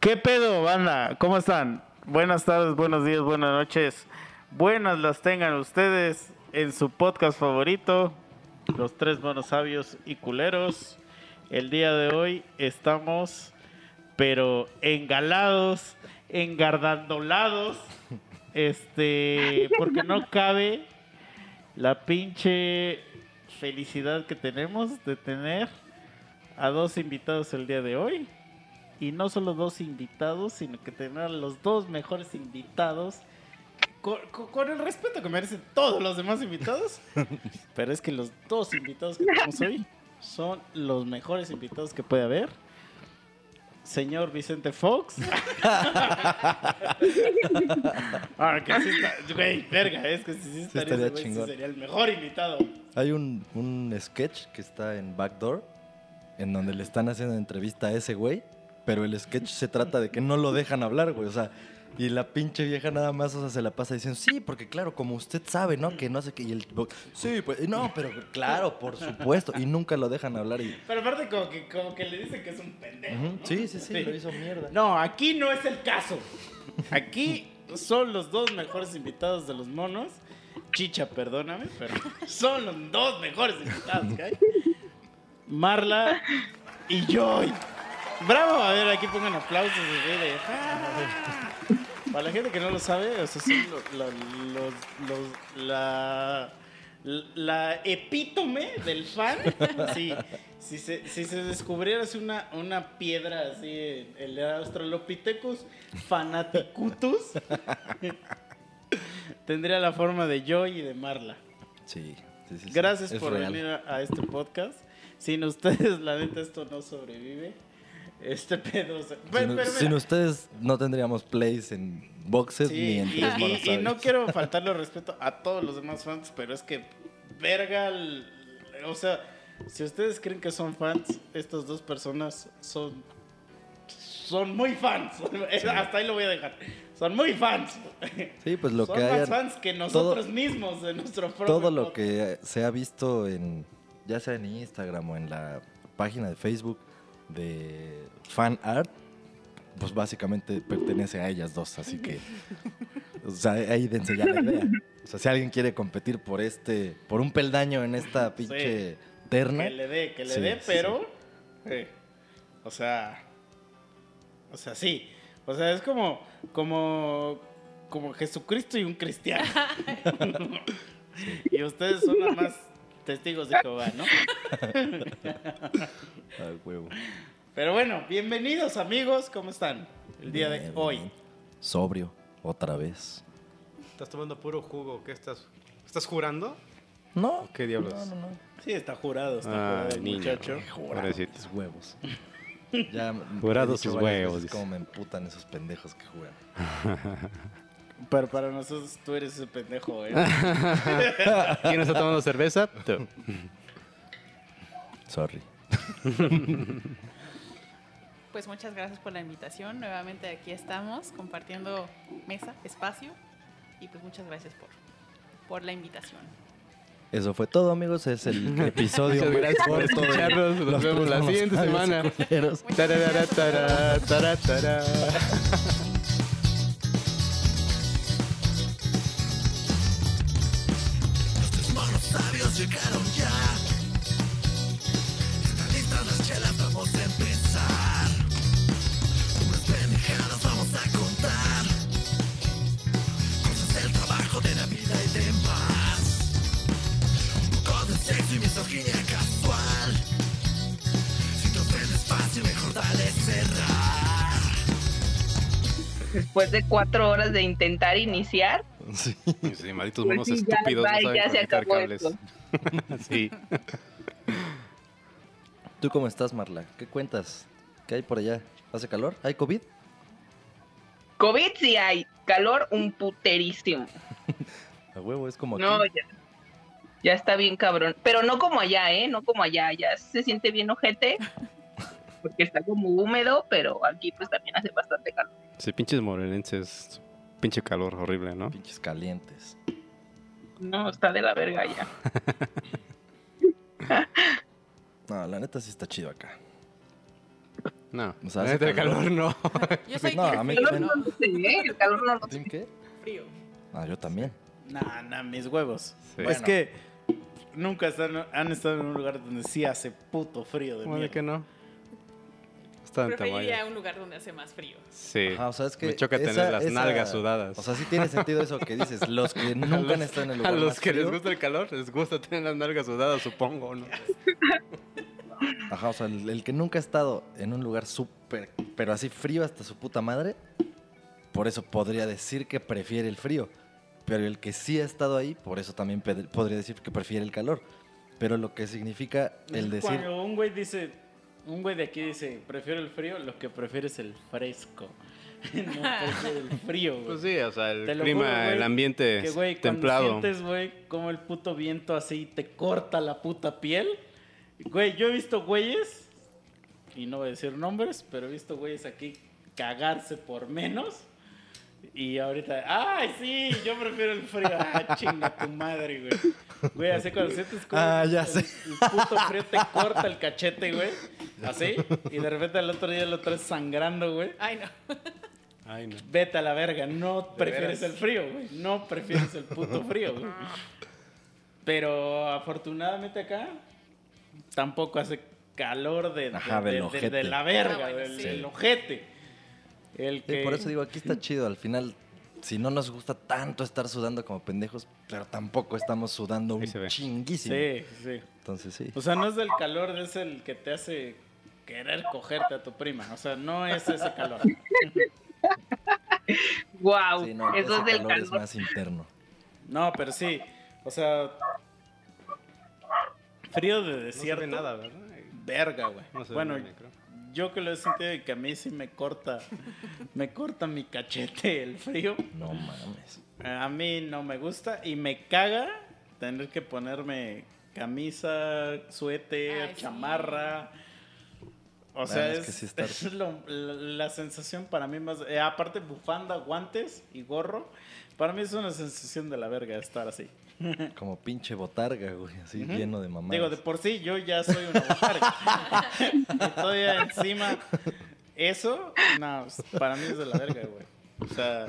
¿Qué pedo, banda? ¿Cómo están? Buenas tardes, buenos días, buenas noches. Buenas las tengan ustedes en su podcast favorito, Los Tres Monos Sabios y Culeros. El día de hoy estamos, pero engalados, engardandolados, este, porque no cabe la pinche felicidad que tenemos de tener a dos invitados el día de hoy. Y no solo dos invitados, sino que tener a los dos mejores invitados. Con, con- el respeto que merecen todos los demás invitados. Pero es que los dos invitados que tenemos hoy son los mejores invitados que puede haber. Señor Vicente Fox. ah, que sí está. Güey, verga, es que si sí estaría, estaría ese güey, sí sería el mejor invitado. Hay un, un sketch que está en Backdoor en donde le están haciendo entrevista a ese güey, pero el sketch se trata de que no lo dejan hablar, güey. O sea, y la pinche vieja nada más, o sea, se la pasa diciendo, sí, porque claro, como usted sabe, ¿no? Que no sé qué. Y el tipo, sí, pues, no, pero claro, por supuesto. Y nunca lo dejan hablar. Y, Pero aparte como que, como que le dicen que es un pendejo. ¿no? Sí, sí, sí, lo hizo mierda. No, aquí no es el caso. Aquí son los dos mejores invitados de los monos. Chicha, perdóname, pero son los dos mejores invitados que hay. Marla y Joy. Bravo, a ver, aquí pongan aplausos. Para la gente que no lo sabe, o sea, son lo- lo- los, los- la, la epítome del fan. Sí, si, se, si se descubriera así una, una piedra así, el Australopithecus fanaticutus, tendría la forma de Joy y de Marla. Sí, sí, sí, sí. Gracias por real. venir a, a este podcast. Sin ustedes, la neta, esto no sobrevive. Este pedo. Sin, pero sin mira, ustedes no tendríamos plays en boxes sí, ni en y, tres y- y no quiero faltarle respeto a todos los demás fans, pero es que, verga, el- o sea, si ustedes creen que son fans, estas dos personas son, son muy fans. Hasta ahí lo voy a dejar. Son muy fans. Sí, pues lo son que más fans que nosotros mismos de nuestro propio todo lo podcast. que se ha visto en ya sea en Instagram o en la página de Facebook de fan art pues básicamente pertenece a ellas dos así que o sea ahí dense ya la idea o sea si alguien quiere competir por este por un peldaño en esta pinche terna Que le dé, que le Sí, dé, sí, pero. eh, o sea. O sea, sí. O sea, es como. Como. Como Jesucristo y un cristiano. Y ustedes son nada más testigos de Jehová, ¿no? Ah, huevo. Pero bueno, bienvenidos amigos, ¿cómo están? El día de hoy. bien. sobrio otra vez Estás tomando puro jugo. ¿Qué estás? ¿Estás jurando? no ¿Qué diablos? no no no Sí, está jurado, está Ah, jurado el niño. muchacho. Pobrecito. Tus huevos. Ya he dicho sus varias huevos, veces dice. Cómo me emputan esos pendejos que juegan. Pero para nosotros tú eres ese pendejo, ¿eh? ¿Quién está tomando cerveza? Tú. Sorry. Pues muchas gracias por la invitación. Nuevamente aquí estamos compartiendo mesa, espacio. Y pues muchas gracias por, por la invitación. Eso fue todo, amigos. Es el episodio Muchas gracias por escucharnos. Nos Los vemos la siguiente semana. Culeros. Tararara, tarara, tarara, tarara. Después de cuatro horas de intentar iniciar, Sí. Sí, malditos Pues monos sí, estúpidos. no ya saben se acabó cables. esto. sí. ¿Tú cómo estás, Marla? ¿Qué cuentas? ¿Qué hay por allá? ¿Hace calor? ¿Hay COVID? COVID sí hay, calor un puterísimo. A huevo, es como aquí. No, ya, ya está bien cabrón. Pero no como allá, ¿eh? No como allá, ya se siente bien ojete. Porque está como húmedo, pero aquí pues también hace bastante calor. Sí, pinches morelenses. Pinche calor horrible, ¿no? Pinches calientes. No, está de la verga ya. No, la neta sí está chido acá. No. O sea, la neta, el calor. calor no. Yo soy No, a mí El calor también. no lo sé, ¿eh? El calor no lo sé. ¿Team qué? frío. Ah, yo también. Nah, nah, mis huevos. Sí. Es que nunca están- han estado en un lugar donde sí hace puto frío de ¿Cómo de mierda. que no? En Preferiría Tamaya. un lugar donde hace más frío. Sí. Ajá, o sea, es que Me choca esa- tener las esa- nalgas sudadas. O sea, sí tiene sentido eso que dices. Los que nunca han estado en el lugar A los más que les frío, gusta el calor, les gusta tener las nalgas sudadas, supongo, ¿no? Ajá, o sea, el, el que nunca ha estado en un lugar súper, pero así frío hasta su puta madre, por eso podría decir que prefiere el frío. Pero el que sí ha estado ahí, por eso también podría decir que prefiere el calor. Pero lo que significa el decir... Cuando un güey dice, un güey de aquí dice, prefiero el frío, lo que prefiere es el fresco. no el frío, güey. Pues sí, o sea, el clima, juro, güey, el ambiente que, güey, cuando templado. sientes, güey, como el puto viento así te corta la puta piel. Güey, yo he visto güeyes, y no voy a decir nombres, pero he visto güeyes aquí cagarse por menos. Y ahorita, ¡ay, sí! Yo prefiero el frío. ¡Ah, chinga tu madre, güey! Güey, así cuando sientes como Ah, ya el, sé. el puto frío te corta el cachete, güey. Así. Y de repente al otro día lo traes sangrando, güey. Ay, no. Ay, no. Vete a la verga, no prefieres veras? el frío, güey. No prefieres el puto frío, güey. Pero afortunadamente acá tampoco hace calor de, de- Ajá, de- del de- ojete. de la verga, Ah, bueno, del, sí. del ojete. El Sí, por eso digo, aquí está chido. Al final, si no nos gusta tanto estar sudando como pendejos, pero tampoco estamos sudando un ve. chinguísimo. Sí, sí. Entonces sí. O sea, no es del calor, es el que te hace querer cogerte a tu prima. O sea, no es ese calor. Wow, Sí, no, eso ese es del calor es calor. más interno. No, pero sí. O sea... Frío de No se desierto. ve nada, ¿verdad? Verga, güey. No se ve bueno, nada, creo. Yo que lo he sentido y que a mí sí me corta, me corta mi cachete el frío. No mames. A mí no me gusta y me caga tener que ponerme camisa, suéter, Ay, sí. chamarra. O sea, es es, que sí está- es lo- la, la sensación para mí más... eh, aparte bufanda, guantes y gorro, para mí es una sensación de la verga estar así. Como pinche botarga, güey, así lleno de mamadas. Digo, de por sí yo ya soy una botarga. y todavía encima eso, no, para mí es de la verga, güey. O sea,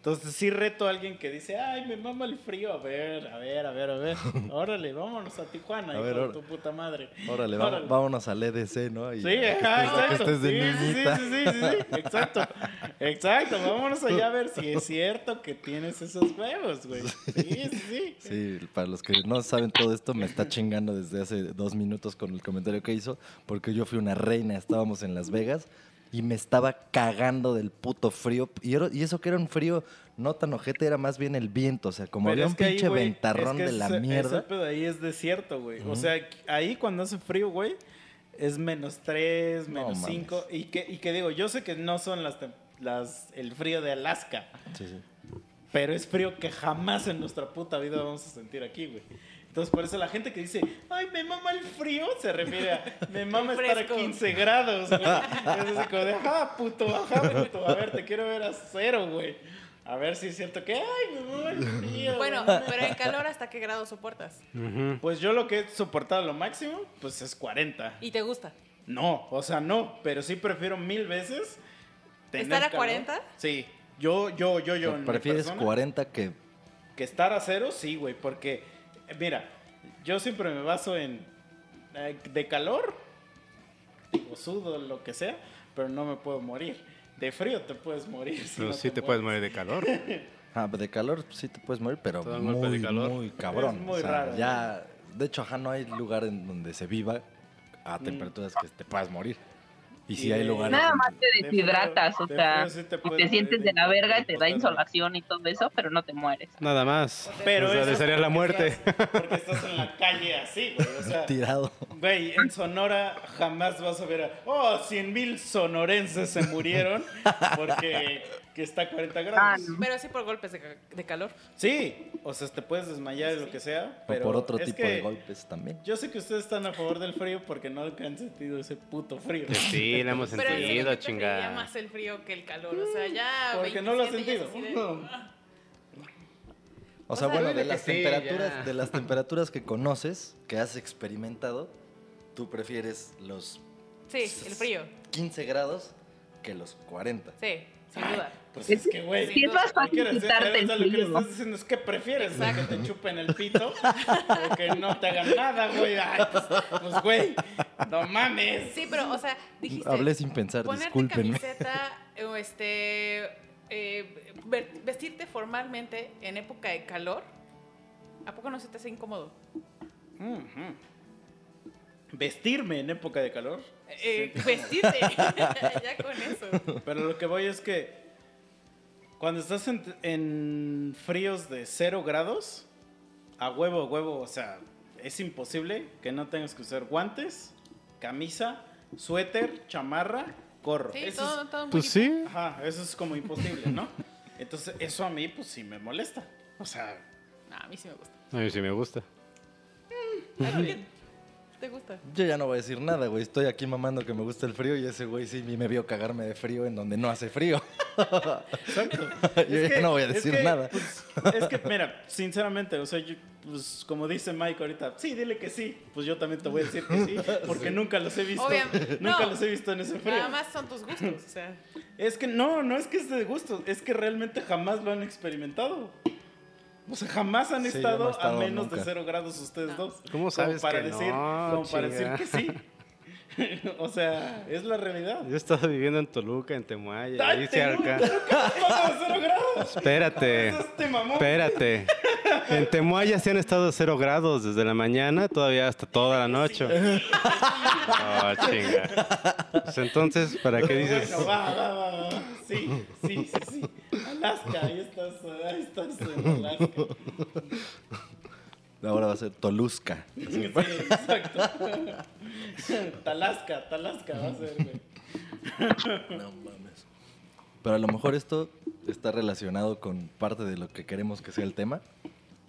entonces sí reto a alguien que dice, ay, me mama el frío. A ver, a ver, a ver, a ver. Órale, vámonos a Tijuana, A hijo de tu puta madre. Órale, vámonos al EDC, ¿no? Y Sí, que ajá, estés- que exacto. estés de Sí, sí, sí, sí, sí, sí, exacto. Exacto, vámonos allá a ver si es cierto que tienes esos huevos, güey. Sí, sí, sí. Sí, para los que no saben todo esto, me está chingando desde hace dos minutos con el comentario que hizo, porque yo fui una reina, estábamos en Las Vegas y me estaba cagando del puto frío. Y, era- y eso que era un frío no tan ojete, era más bien el viento, o sea, como Pero había un ahí, pinche ventarrón es que de la ese- mierda. Ese pedo ahí es desierto, güey. O sea, ahí cuando hace frío, güey, es menos 3, No menos mames. 5. Y que, y que digo, yo sé que no son las, las el frío de Alaska, Sí, sí. pero es frío que jamás en nuestra puta vida vamos a sentir aquí, güey. Entonces, por eso la gente que dice, ay, me mama el frío, se refiere a, me mama estar a fresco. 15 grados, güey. Es así como de, ajá, puto, ajá, puto. A ver, te quiero ver a cero, güey. A ver si es cierto que, ay, me mama el frío. Bueno, güey". pero el calor, ¿hasta qué grado soportas? Pues yo lo que he soportado lo máximo, pues es 40. ¿Y te gusta? No, o sea, no, pero sí prefiero mil veces tener ¿Estar a calor. 40? Sí. Yo, yo, yo, yo. en ¿Prefieres persona, 40 que Que estar a cero, sí, güey, porque, mira, yo siempre me baso en, eh, de calor, digo, sudo, lo que sea, pero no me puedo morir. De frío te puedes morir. si Pero no sí te puedes morir de calor. Ah, de calor sí te puedes morir, pero Todo muy, de calor. muy cabrón. Es muy O sea, raro, Ya, de hecho, ajá, no hay lugar en donde se viva a Mm. temperaturas que te puedas morir. Y si Y hay lugares Nada más te de deshidratas, o sea, te y te sientes de la verga, te da insolación y todo eso, pero no te mueres. Nada más. Pero o sea, la porque muerte. estás- porque estás en la calle así, güey. O sea, tirado. Güey, en Sonora jamás vas a ver a, oh, 100 mil sonorenses se murieron porque que está a 40 grados. Ah, no. Pero sí por golpes de, ca- de calor. Sí, o sea, te puedes desmayar y lo que sea, pero o por otro es tipo que de golpes también. Yo sé que ustedes están a favor del frío porque no han sentido ese puto frío. Que sí, la hemos Pero sentido, preferiría chingada. más el frío que el calor. O sea, ya. Porque no lo has 27 ya sentido. así de- ah. O sea, bueno, de las sí, temperaturas, ya. de las temperaturas que conoces, que has experimentado, tú prefieres los Sí, el frío. 15 grados que los 40. Sí, sin duda. Pues Es- es que, güey. sí, es más ¿qué fácil quieres? quitarte el O sea, lo que le estás diciendo es que prefieres, güey, que te chupen el pito o que no te hagan nada, güey. Ay, pues, pues, güey, no mames. Sí, pero, o sea, dijiste. Hablé sin pensar, ponerte discúlpenme. camiseta o este. eh, vestirte formalmente en época de calor. ¿A poco no se te hace incómodo? Vestirme en época de calor. Eh, vestirte. ya con eso. Pero lo que voy es que cuando estás en, en fríos de 0 grados, a huevo, a huevo, o sea, es imposible que no tengas que usar guantes, camisa, suéter, chamarra, gorro. Sí, Eso todo, es- todo muy Pues sí. Ajá, eso es como imposible, ¿no? Entonces, eso a mí, pues sí me molesta. O sea, No, a mí sí me gusta. A mí sí me gusta. ¿A ti qué te gusta? Yo ya no voy a decir nada, güey. Estoy aquí mamando que me gusta el frío y ese güey sí me vio cagarme de frío en donde no hace frío. exacto. Yo Es ya que- no voy a es decir que, nada. pues, es que, mira, sinceramente, o sea, yo, pues como dice Mike ahorita, sí, dile que sí. Pues yo también te voy a decir que sí, porque nunca los he visto. Obviamente, Nunca no. los he visto en ese frío. Nada más son tus gustos. O sea, Es que no, no es que es de gusto, es que realmente jamás lo han experimentado. O sea, jamás han Sí, estado, no he estado a menos de cero grados ustedes dos. ¿Cómo Como sabes para que decir, no, Como para decir que sí. o sea, es la realidad. Yo he estado viviendo en Toluca, en Temuaya, ¡Ay, ahí cerca. a cero grados! Espérate. Este. Espérate. En Temuaya sí han estado a cero grados desde la mañana, todavía hasta toda la noche. Oh, chinga. Pues entonces, ¿para qué dices? Bueno, va, va, va, va. Sí, sí, sí, sí. Alaska, ahí estás, ahí estás en Alaska. Ahora va a ser Tolusca. Sí, exacto. Talasca, Talasca va a ser, güey. No mames. Pero a lo mejor esto está relacionado con parte de lo que queremos que sea el tema.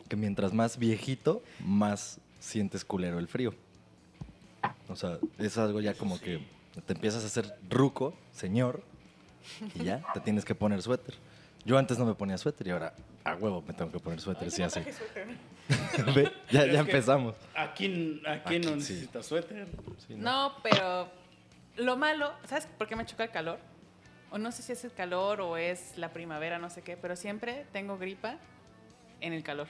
Que mientras más viejito, más sientes culero el frío. O sea, es algo ya como que te empiezas a hacer ruco, señor, y ya te tienes que poner suéter. Yo antes no me ponía suéter y ahora a huevo me tengo que poner suéter si hace. Ve, ya, ya empezamos. Aquí, aquí, Aquí no sí. necesitas suéter. Sí, no, pero lo malo, ¿sabes por qué me choca el calor? O no sé si es el calor o es la primavera, no sé qué, pero siempre tengo gripa en el calor.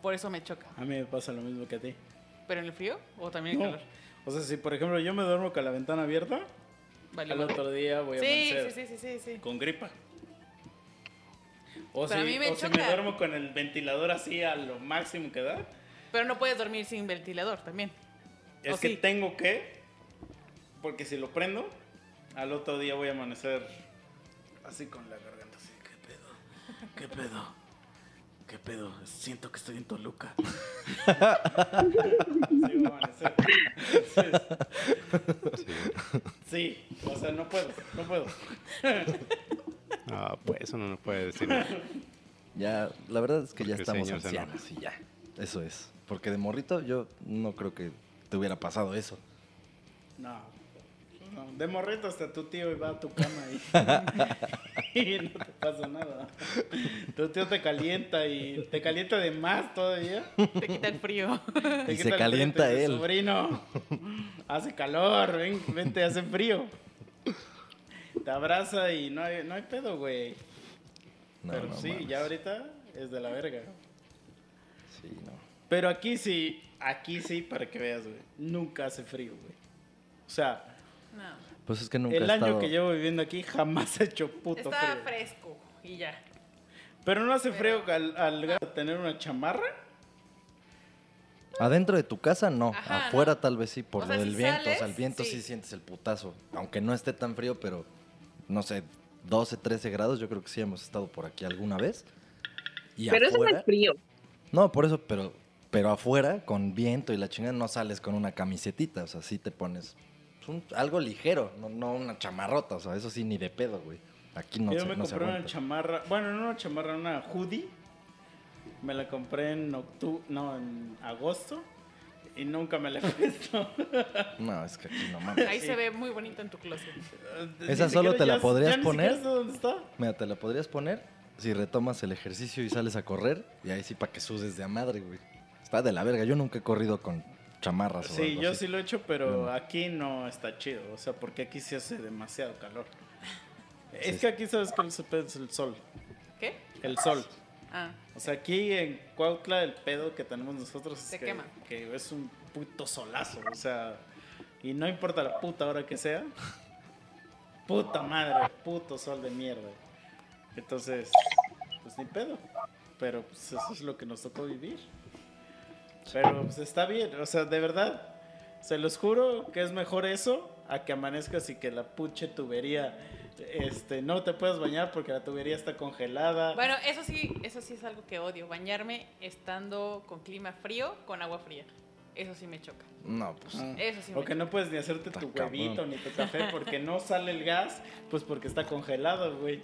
Por eso me choca. A mí me pasa lo mismo que a ti. ¿Pero en el frío o también en No. el calor? O sea, si por ejemplo yo me duermo con la ventana abierta, Vale, al vale. otro día voy a Sí, amanecer sí, sí, sí, sí, sí. con gripa. O, Pero a si, mí me o si me duermo con el ventilador así a lo máximo que da, Pero no puedes dormir sin ventilador también. es ¿O que sí? tengo que, porque si lo prendo, al otro día voy a amanecer así con la garganta así, ¿qué pedo? ¿Qué pedo? ¿Qué pedo? Siento que estoy en Toluca. Sí, voy a amanecer. Entonces, sí, o sea, no puedo, no puedo. Ah, pues eso no nos puede decir nada. Ya, la verdad es que ya Porque estamos señor se ancianos y ya. Eso es. Porque de morrito yo no creo que te hubiera pasado eso. No, no, de morrito hasta tu tío iba a tu cama y, y no te pasa nada. Tu tío te calienta y te calienta de más todavía. Te quita el frío. Te Y quita se el calienta frío, te dice, él. Sobrino, hace calor, ven, vente, hace frío. Te abraza y no hay, no hay pedo, güey. No, Pero no sí, mames. ya ahorita es de la verga. Sí, no. Pero aquí sí, aquí sí, para que veas, güey. Nunca hace frío, güey. O sea, No. Pues es que nunca el he año estado... que llevo viviendo aquí jamás ha hecho puto Está frío. fresco y ya. Pero no hace frío al, tener una chamarra. Adentro de tu casa no, Ajá, afuera no. tal vez sí por O lo sea, del si viento, o sea, sales, el viento sí. sí. sientes el putazo, aunque no esté tan frío, pero no sé, 12, 13 grados, yo creo que sí hemos estado por aquí alguna vez. Y Pero eso no afuera, es frío. no, por eso, pero pero afuera con viento y la chingada no sales con una camisetita, o sea, sí te pones un- algo ligero, no, no una chamarrota, o sea, eso sí ni de pedo, güey. Aquí no Yo se, me no se compré una aguanta. chamarra. Bueno, no una chamarra, una hoodie. Me la compré en octubre, no, en agosto. Y nunca me la he puesto. No, es que aquí no mames. Ahí se ve muy bonito en tu closet. Esa Ni solo te la ya- podrías ya poner. dónde está? Mira, te la podrías poner si retomas el ejercicio y sales a correr. Y ahí sí para que sudes de a madre, güey. Está de la verga. Yo nunca he corrido con chamarras. o Sí, algo yo así. sí lo he hecho, pero aquí no está chido. O sea, porque aquí sí hace demasiado calor. Es que aquí sabes que se pedo es el sol. ¿Qué? El sol. Ah, O sea, aquí en Cuautla el pedo que tenemos nosotros es Se que, quema. que es un puto solazo. O sea, y no importa la puta hora que sea. Puta madre, puto sol de mierda. Entonces, pues ni pedo. Pero pues eso es lo que nos tocó vivir. Pero pues está bien, o sea, de verdad, se los juro que es mejor eso a que amanezcas y que la puche tubería, este, no te puedes bañar porque la tubería está congelada. Bueno, eso sí, eso sí es algo que odio. Bañarme estando con clima frío, con agua fría. Eso sí me choca. No, pues. Ah. Eso sí me O que no puedes ni hacerte tu cabrón. huevito ni tu café porque no sale el gas, pues porque está congelado, güey.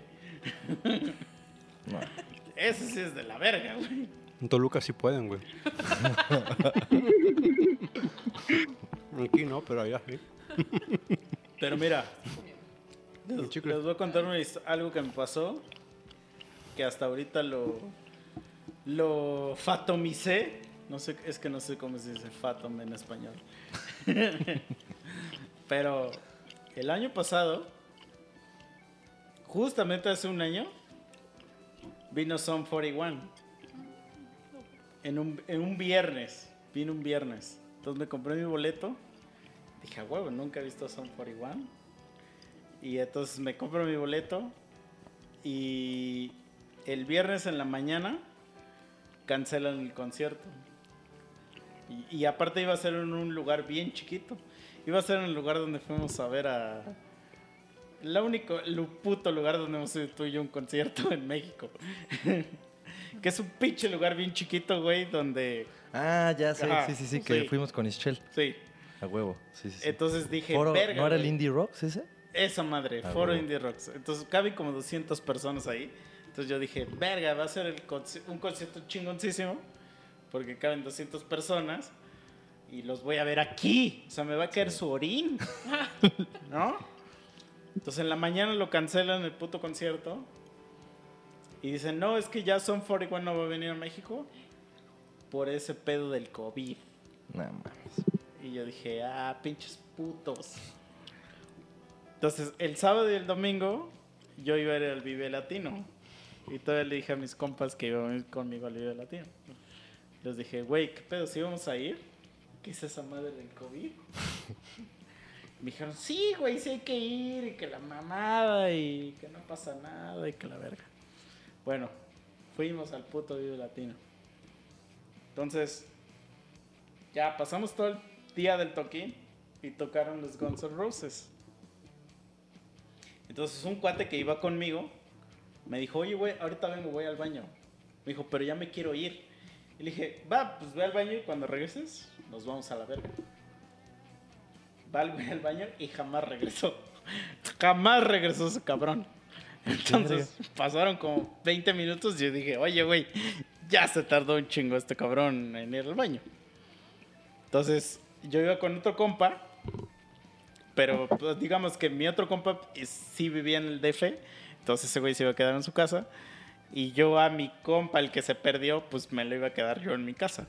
No. Eso sí es de la verga, güey. En Toluca sí pueden, güey. Aquí no, pero allá sí. Pero mira, les, voy a contar una algo que me pasó, que hasta ahorita lo, lo fatomicé. No sé, es que no sé cómo se dice fatom en español. Pero el año pasado, justamente hace un año, vino Son 41. En un, en un viernes, vino un viernes. Entonces me compré mi boleto. Dije, "A huevo, nunca he visto Son 41. Y entonces me compro mi boleto. Y el viernes en la mañana cancelan el concierto. Y, y aparte iba a ser en un lugar bien chiquito. Iba a ser en el lugar donde fuimos a ver a... La único, el puto lugar donde hemos ido tú y yo un concierto en México. que es un pinche lugar bien chiquito, güey, donde... Ah, ya sé. Ajá, sí, sí, sí, que sí. fuimos con Ischel. Sí. A huevo. Sí, sí, sí. Entonces dije, Foro- verga, ¿No era el güey". Indie Rocks ese? Esa madre, Ah, Foro huevo. Indie Rocks. Entonces caben como 200 personas ahí. Entonces yo dije, verga, va a ser el conci- un concierto chingoncísimo. Porque caben 200 personas. Y los voy a ver aquí. O sea, me va a caer su orín. ¿No? Entonces en la mañana lo cancelan el puto concierto. Y dicen, no, es que ya Son 41 no va a venir a México. Por ese pedo del COVID. No mames. Y yo dije, ah, pinches putos. Entonces, el sábado y el domingo, yo iba a ir al Vive Latino. Y todavía le dije a mis compas que iban a conmigo al Vive Latino. Les dije, güey, ¿qué pedo? ¿Si vamos a ir? ¿Qué es esa madre del COVID? Me dijeron, sí, güey, sí hay que ir. Y que la mamada y que no pasa nada y que la verga. Bueno, fuimos al puto Vive Latino. Entonces, ya pasamos todo el día del toquín y tocaron los Guns N' Roses. Entonces un cuate que iba conmigo me dijo, oye, güey, ahorita vengo, voy al baño. Me dijo, pero ya me quiero ir. Y le dije, va, pues ve al baño y cuando regreses nos vamos a la verga. Va el güey al baño y jamás regresó. Jamás regresó ese cabrón. Entonces pasaron como 20 minutos y yo dije, oye, güey, ya se tardó un chingo este cabrón en ir al baño. Entonces, yo iba con otro compa, pero pues, digamos que mi otro compa eh, sí vivía en el DF, entonces ese güey se iba a quedar en su casa. Y yo a mi compa, el que se perdió, pues me lo iba a quedar yo en mi casa.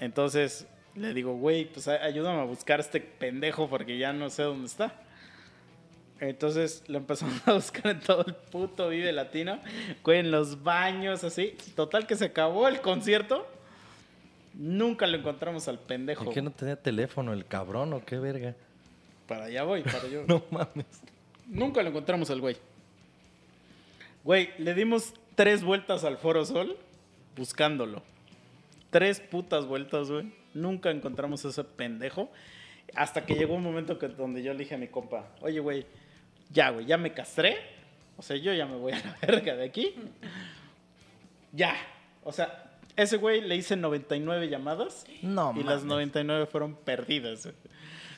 Entonces le digo, güey, pues ayúdame a buscar a este pendejo porque ya no sé dónde está. Entonces lo empezamos a buscar en todo el puto Vive Latino, güey, en los baños, así. Total que se acabó el concierto. Nunca lo encontramos al pendejo. ¿Por qué no tenía teléfono el cabrón o qué verga? Para allá voy, para allá. No mames. Nunca lo encontramos al güey. Güey, le dimos tres vueltas al Foro Sol buscándolo. Tres putas vueltas, güey. Nunca encontramos a ese pendejo. Hasta que llegó un momento que, donde yo le dije a mi compa, oye, güey, ya, güey, ya me castré. O sea, yo ya me voy a la verga de aquí. Ya. O sea, ese güey le hice 99 llamadas No y mames. las 99 fueron perdidas. güey.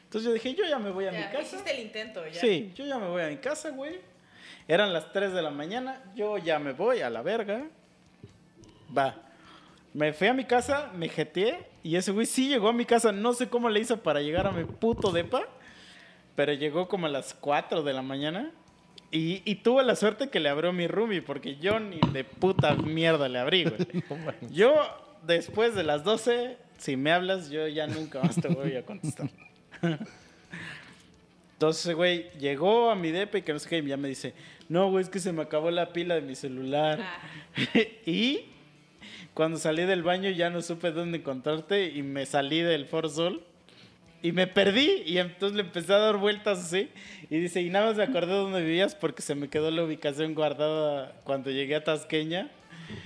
Entonces yo dije, yo ya me voy a mi Ya, casa. hiciste el intento ya. Sí, yo ya me voy a mi casa, güey. Eran las 3 de la mañana, yo ya me voy a la verga. Va. Me fui a mi casa, me jeteé y ese güey sí llegó a mi casa. No sé cómo le hizo para llegar a mi puto depa, pero llegó como a las 4 de la mañana. Y, y tuve la suerte que le abrió mi roomie, porque yo ni de puta mierda le abrí, güey. Yo, después de las 12, si me hablas, yo ya nunca más te voy a contestar. Entonces, güey, llegó a mi depa y que no sé qué, y ya me dice, no, güey, es que se me acabó la pila de mi celular. Ah. y cuando salí del baño ya no supe dónde encontrarte y me salí del For Sol y me perdí y entonces le empecé a dar vueltas así y dice, y nada más me acordé dónde vivías porque se me quedó la ubicación guardada cuando llegué a Tasqueña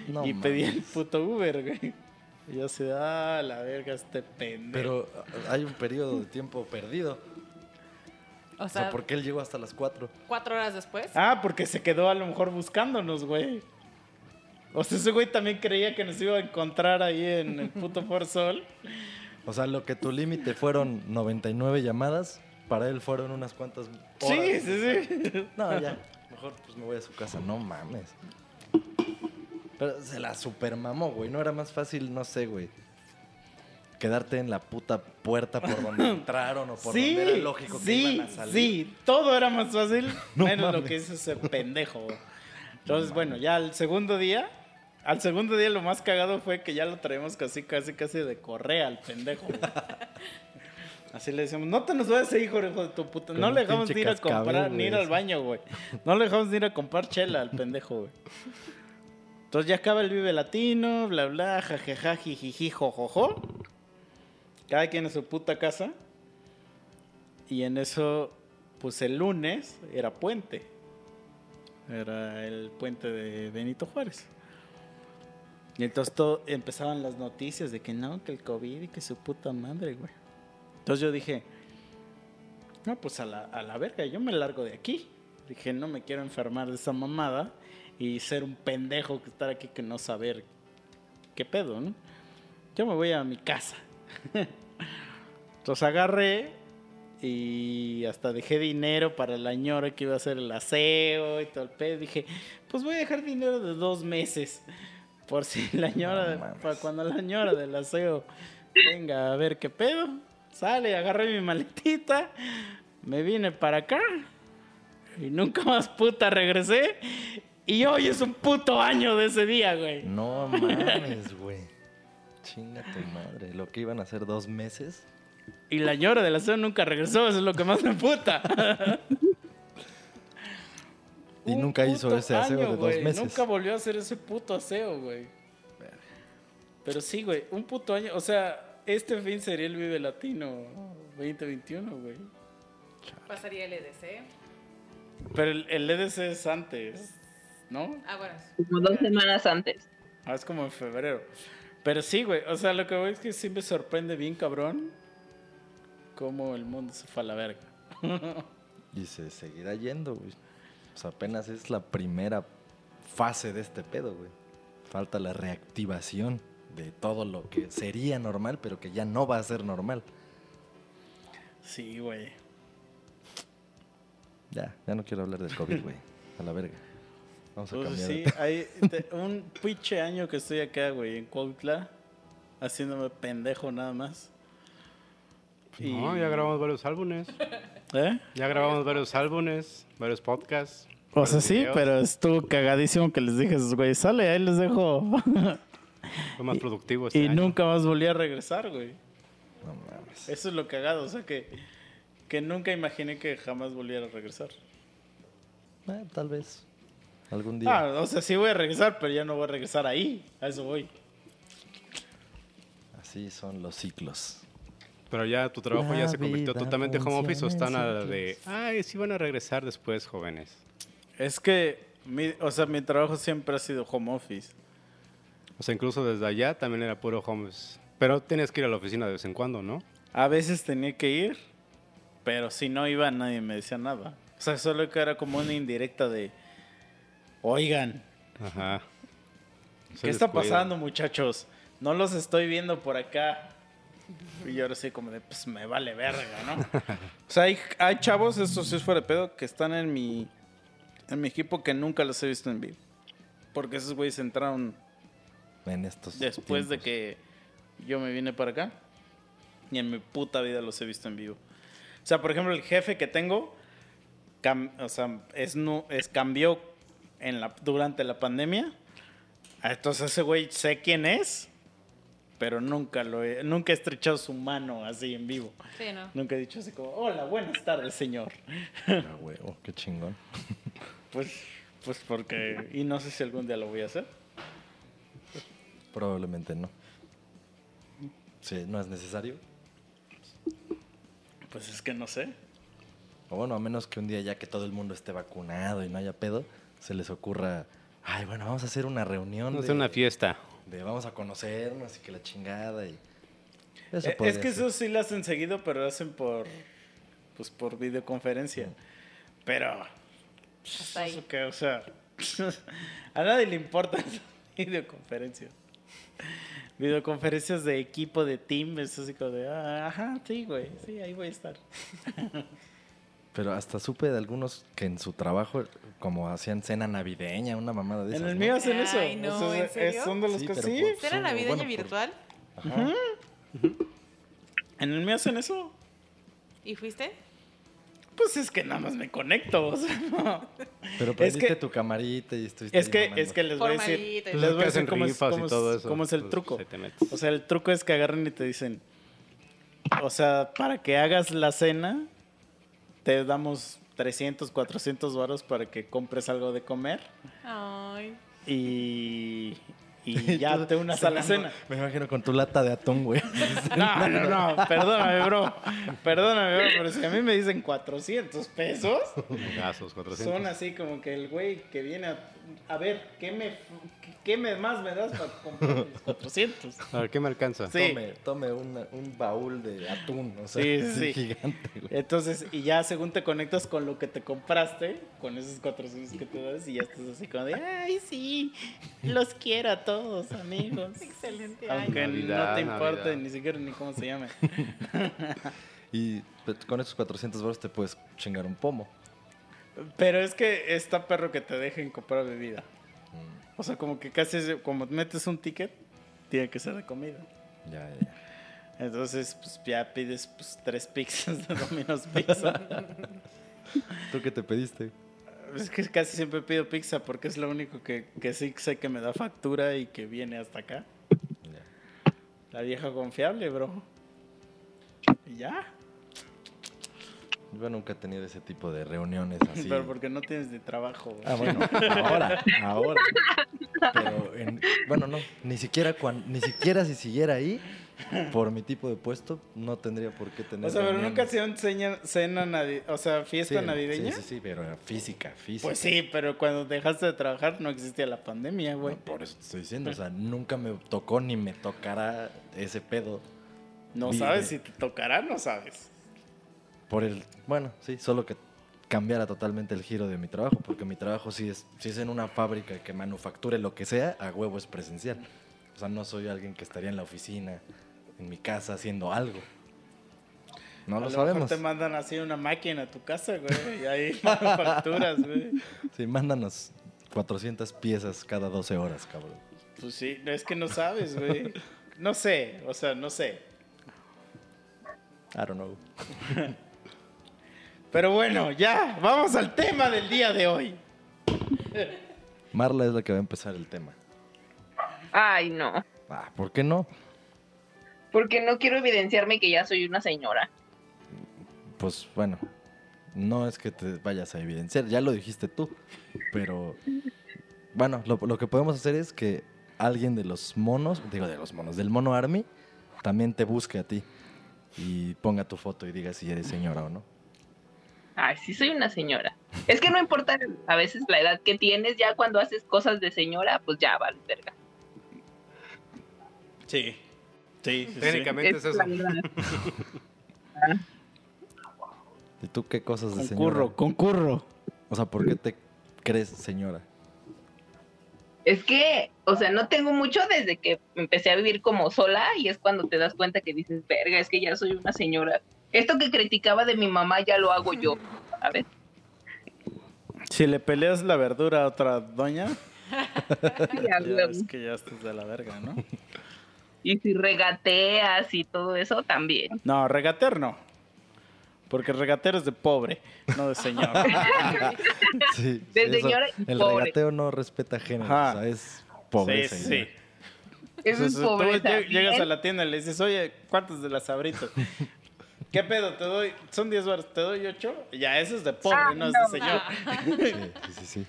No y pedí el puto Uber, güey. Y yo así, ah, la verga, este pendejo. Pero ah, hay un periodo de tiempo perdido. O O sea, sea, ¿por qué él llegó hasta las 4? cuatro horas después. Ah, porque se quedó a lo mejor buscándonos, güey. O sea, ese güey también creía que nos iba a encontrar ahí en el puto For Sol. O sea, lo que tu límite fueron 99 llamadas, para él fueron unas cuantas horas. Sí, sí, sí. No, ya. Mejor pues me voy a su casa. No mames. Pero se la supermamó, güey. No era más fácil, no sé, güey. Quedarte en la puta puerta por donde entraron o por Sí, donde era lógico que sí, iban a salir. sí, todo era más fácil, No menos lo que hizo ese pendejo. Entonces, bueno, ya al segundo día, al segundo día lo más cagado fue que ya lo traemos casi, casi, casi de correa al pendejo. güey. Así le decíamos, no te nos vayas a ir, hijo de tu puta. No le dejamos ni ir a comprar, ni ir al baño, güey. No le dejamos ni ir a comprar chela al pendejo, güey. Entonces ya acaba el Vive Latino, bla, bla, jajaja, jijiji, jojojo. Cada quien en su puta casa. Y en eso, pues el lunes era puente. Era el puente de Benito Juárez. Y entonces todo, empezaban las noticias de que no, que el COVID y que su puta madre, güey. Entonces yo dije, no, pues a la, a la verga, yo me largo de aquí. Dije, no me quiero enfermar de esa mamada y ser un pendejo que estar aquí que no saber qué pedo, ¿no? Yo me voy a mi casa. Entonces agarré y hasta dejé dinero para la ñora que iba a hacer el aseo y todo el pedo. Dije, pues voy a dejar dinero de dos meses. Por si la ñora, No para cuando la ñora del aseo venga a ver qué pedo. Sale, agarré mi maletita, me vine para acá y nunca más puta regresé. Y hoy es un puto año de ese día, güey. No mames, güey. Chinga tu madre. Lo que iban a hacer dos meses. Y la ñora del aseo nunca regresó, eso es lo que más me puta. Y Un nunca hizo ese aseo año, de dos güey. meses. Nunca volvió a hacer ese puto aseo, güey. Pero sí, güey, un puto año. O sea, este fin sería el Vive Latino 2021, güey. Pasaría el EDC. Pero el, el EDC es antes, ¿no? Ah, bueno. Como dos semanas antes. Ah, es como en febrero. Pero sí, güey. O sea, lo que voy es que sí me sorprende bien, cabrón, cómo el mundo se fue a la verga. Y se seguirá yendo, güey. O sea, apenas es la primera fase de este pedo, güey. Falta la reactivación de todo lo que sería normal, pero que ya no va a ser normal. Sí, güey. Ya, ya no quiero hablar del COVID, güey. A la verga. Vamos a Pues cambiar sí, hay te- un pinche año que estoy acá, güey, en Cuautla, haciéndome pendejo nada más. Y- No, ya grabamos varios álbumes. ¿Eh? Ya grabamos varios álbumes, varios podcasts. O sea, sí, videos. pero estuvo cagadísimo que les dije a esos güey, sale, ahí les dejo. Fue más productivo este y año. nunca más volví a regresar, güey. No mames. Eso es lo cagado, o sea que, que nunca imaginé que jamás volviera a regresar. Eh, tal vez. Algún día. Ah, o sea, sí voy a regresar, pero ya no voy a regresar ahí. A eso voy. Así son los ciclos. Pero ya tu trabajo ya La se convirtió totalmente home office o están a en la de, ay, sí van a regresar después, jóvenes. Es que, mi, o sea, mi trabajo siempre ha sido home office. O sea, incluso desde allá también era puro home office. Pero tenías que ir a la oficina de vez en cuando, ¿no? A veces tenía que ir, pero si no iba nadie me decía nada. O sea, solo que era como una indirecta de, oigan, Ajá. ¿qué está pasando muchachos? No los estoy viendo por acá. Y yo ahora sí como de, pues me vale verga, ¿no? o sea, hay, hay chavos, estos sí es fuera de pedo, que están en mi, en mi equipo que nunca los he visto en vivo. Porque esos güeyes entraron En estos después de que yo me vine para acá. Y en mi puta vida los he visto en vivo. O sea, por ejemplo, el jefe que tengo, cam- o sea, es, nu- es cambió en la, durante la pandemia. Entonces ese güey sé quién es, pero nunca lo he, nunca he estrechado su mano así en vivo. Sí, ¿no? Nunca he dicho así como, hola, buenas tardes, señor. Ah, huevo, qué chingón. Pues, pues porque, y no sé si algún día lo voy a hacer. Probablemente no. Sí, no es necesario. Pues es que no sé. O bueno, a menos que un día ya que todo el mundo esté vacunado y no haya pedo, se les ocurra, ay, bueno, vamos a hacer una reunión. Vamos a hacer una fiesta. de vamos a conocernos y que la chingada y... Eso Eh, es que ser. eso sí lo hacen seguido, pero lo hacen por, pues por videoconferencia. Pero, Hasta ahí. eso que, o sea, a nadie le importa videoconferencia. Videoconferencias de equipo, de team, es así como de, ah, ajá, sí, güey, sí, ahí voy a estar. Pero hasta supe de algunos que en su trabajo, como hacían cena navideña, una mamada de En el ¿no? mío hacen eso. Ay, no, O sea, ¿en es- serio? son de los Sí, que sí. por- ¿Será Sí, navideña bueno, por- virtual? Ajá. En el mío hacen eso. ¿Y fuiste? Pues es que nada más me conecto. o sea, no. Pero Es prendiste que- tu camarita y estuviste Es que, es que les voy a decir, les voy es a decir cómo es, cómo es- todo eso. cómo es el pues, truco. O sea, el truco es que agarren y te dicen, o sea, para que hagas la cena, te damos 300, 400 varos para que compres algo de comer Ay. y, y ya te unas a la cena. Me imagino con tu lata de atún, güey. No, no, no, perdóname, bro. Perdóname, bro, pero si a mí me dicen 400 pesos, Gasos, 400. son así como que el güey que viene a, a ver, ¿qué me, qué me más me das para comprar mis 400? A ver, ¿qué me alcanza? Sí. Tome, tome una- un baúl de atún, o sea, Sí, gigante, güey. Entonces, y ya según te conectas con lo que te compraste, con esos 400 que te das, y ya estás así como de, ay, sí, los quiero a todos, amigos. Excelente año. Aunque Navidad, no te importe Navidad. ni siquiera ni cómo se llame. Y pues, con esos 400 baros te puedes chingar un pomo. Pero es que está perro que te dejen comprar bebida. Mm, O sea, como que casi, es- como metes un ticket, tiene que ser de comida. Ya, ya, ya. Entonces, pues ya pides pues, tres pizzas de Domino's Pizza. ¿Tú qué te pediste? Es que casi siempre pido pizza porque es lo único que, que sí sé que me da factura y que viene hasta acá. La vieja confiable, bro. Y ya. Yo nunca he tenido ese tipo de reuniones así. Pero porque no tienes de trabajo. Ah, bueno, ahora, ahora. Pero, en- bueno, no, ni siquiera, ni siquiera si siguiera ahí, por mi tipo de puesto, no tendría por qué tener o sea, pero nunca hacían cena, cena o sea, fiesta Sí, navideña. Sí, sí, sí, pero física, física. Pues sí, pero cuando dejaste de trabajar no existía la pandemia, güey. No, por eso te estoy diciendo, o sea, nunca me tocó ni me tocará ese pedo. No sabes si te tocará, no sabes. Por el, bueno, sí, solo que cambiara totalmente el giro de mi trabajo, porque mi trabajo sí es, si es en una fábrica que manufacture lo que sea, a huevo es presencial. O sea, no soy alguien que estaría en la oficina, en mi casa, haciendo algo. No a lo lo mejor sabemos. te mandan así una máquina a tu casa, güey, y ahí manufacturas, güey. Sí, mándanos 400 piezas cada 12 horas, cabrón. Pues sí, es que no sabes, güey. No sé, o sea, no sé. I don't know. Pero bueno, ya, vamos al tema del día de hoy. Marla es la que va a empezar el tema. Ay, no. Ah, ¿por qué no? Porque no quiero evidenciarme que ya soy una señora. Pues bueno, no es que te vayas a evidenciar, ya lo dijiste tú, pero bueno, lo, lo que podemos hacer es que alguien de los monos, digo de los monos, del mono Army, también te busque a ti y ponga tu foto y diga si eres señora o no. Ay, sí soy una señora. Es que no importa a veces la edad que tienes, ya cuando haces cosas de señora, pues ya vale, verga. Sí. Sí, sí, sí. Técnicamente es, eso. ¿Y tú qué cosas de señora? Concurro, concurro. O sea, ¿por qué te crees señora? Es que, o sea, no tengo mucho desde que empecé a vivir como sola y es cuando te das cuenta que dices, verga, es que ya soy una señora. Esto que criticaba de mi mamá ya lo hago yo, ¿sabes? Si le peleas la verdura a otra doña, Ya, es que ya estás de la verga, ¿no? Y si regateas y todo eso también. No, regatear no. Porque regatear es de pobre, no de señor. Sí, De sí, eso- señora y el pobre. regateo no respeta género, Ajá. o sea, es pobreza. sí, y sí. Es tú pobreza. lleg- llegas a la tienda y le dices, oye, ¿cuántos de las sabritas? ¿Qué pedo? Te doy, son 10 baros, te doy 8. Ya, eso es de pobre, Ah, no es de señor. Sí, sí, sí.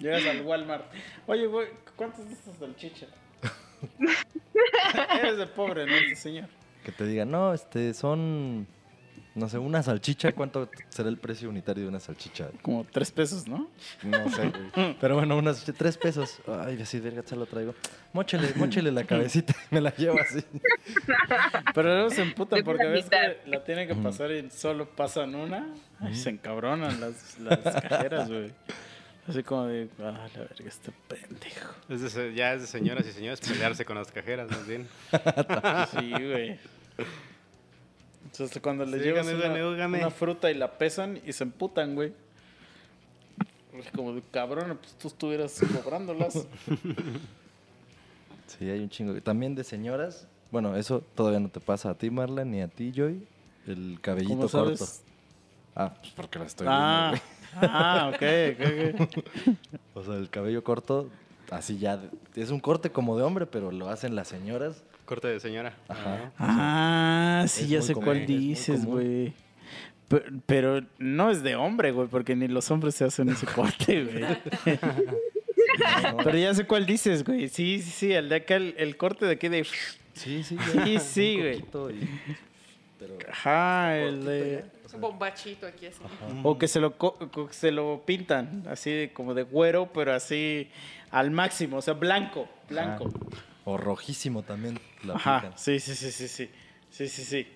Llegas al Walmart. Oye, güey, ¿cuántos de estas salchicha? Eres de pobre, no es de señor. Que te digan, no, este, son, no sé, una salchicha, ¿cuánto será el precio unitario de una salchicha? Como 3 pesos, ¿no? No sé, güey. Pero bueno, unas tres pesos. Ay, así, verga, se lo traigo. Móchele, móchele la cabecita. Me la llevo así. Pero luego se emputan porque ves que la tienen que pasar y solo pasan una. Ay, se encabronan las, las cajeras, güey. Así como de, ah, la verga, este pendejo. Es de se- ya es de señoras y señores pelearse con las cajeras, más bien. Sí, güey. Entonces cuando les Sí, llevas una, fruta y la pesan y se emputan, güey. Es Como de cabrón, pues tú estuvieras cobrándolas. Sí, hay un chingo. También de señoras. Bueno, eso todavía no te pasa a ti, Marla, ni a ti, Joy. El cabellito ¿Cómo corto. sabes? Ah, pues porque la estoy Ah, viendo, ah, ok, ok, ok. güey. O sea, el cabello corto, así ya. Es un corte como de hombre, pero lo hacen las señoras. Corte de señora. Ajá. Ah, sí, ya sé común, cuál dices, güey. Pero, pero no es de hombre, güey, porque ni los hombres se hacen ese corte, güey. Pero ya sé cuál dices, güey. Sí, sí, sí, el de acá, el, el corte de aquí de... Sí, sí, Sí, sí, un güey. poquito y- Pero Ajá, el de... Un bombachito aquí así. O que se lo, co- co- que se lo pintan, así como de güero, pero así al máximo, o sea, blanco, blanco. O rojísimo también la Ajá, sí, sí, sí, sí, sí. Sí, sí, sí.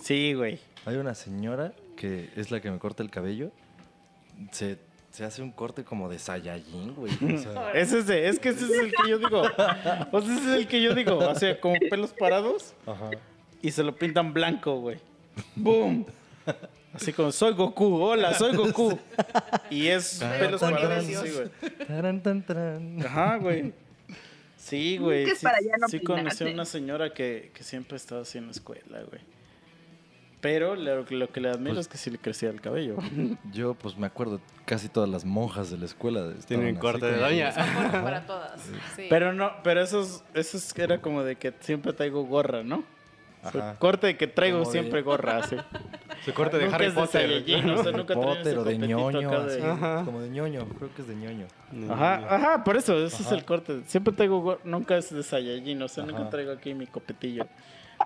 Sí, güey. Hay una señora que es la que me corta el cabello. Se, se hace un corte como de Saiyajin, güey. O sea, Ese es, es que ese es el que yo digo. O sea, ese es el que yo digo. O sea, como pelos parados ajá. y se lo pintan blanco, güey. ¡Boom! Así como, soy Goku, hola, soy Goku. Y es pelos parados así, güey. Ajá, güey. Sí, güey. Sí, para ya no sí conocí a una señora que, que siempre estaba así en la escuela, güey. Pero lo, lo que le admiro Pues es que sí le crecía el cabello. Yo, pues me acuerdo, casi todas las monjas de la escuela Tienen así corte de doña. Para todas. Sí. Pero no, pero eso es, eso es que era como de que siempre traigo gorra, ¿no? Ajá. corte de que traigo Como de- siempre gorra, así. Su corte de Nunca Harry es de Potter. Saiyajin, o sea, nunca Potter o de ñoño, de- como de ñoño, creo que es de ñoño. Ajá, ajá, por eso, ese es Ajá. el corte. Siempre traigo gorra, nunca es de Saiyajin, o sea, nunca Ajá. traigo aquí mi copetillo.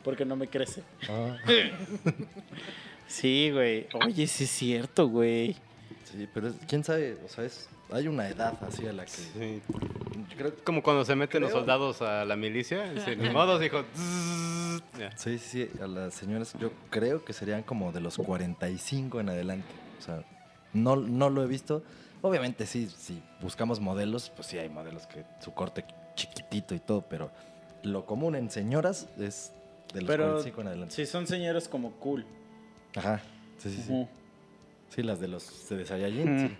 Porque no me crece. Ah, Sí, güey. Oye, sí es cierto, güey. Sí, pero es- quién sabe, o sea, es, hay una edad así a la que Sí. yo creo Como cuando se meten los soldados a la milicia. Ni modo, hijo. Zzzz. Ya. Sí, sí, a las señoras yo creo que serían como de los 45 en adelante. O sea, no, no lo he visto. Obviamente sí, si buscamos modelos, pues sí hay modelos que su corte chiquitito y todo, pero lo común en señoras es de los Pero 45 en adelante. sí son señores como cool. Ajá, sí, sí, sí. Sí, las de los de Saiyajin, Ujú. sí.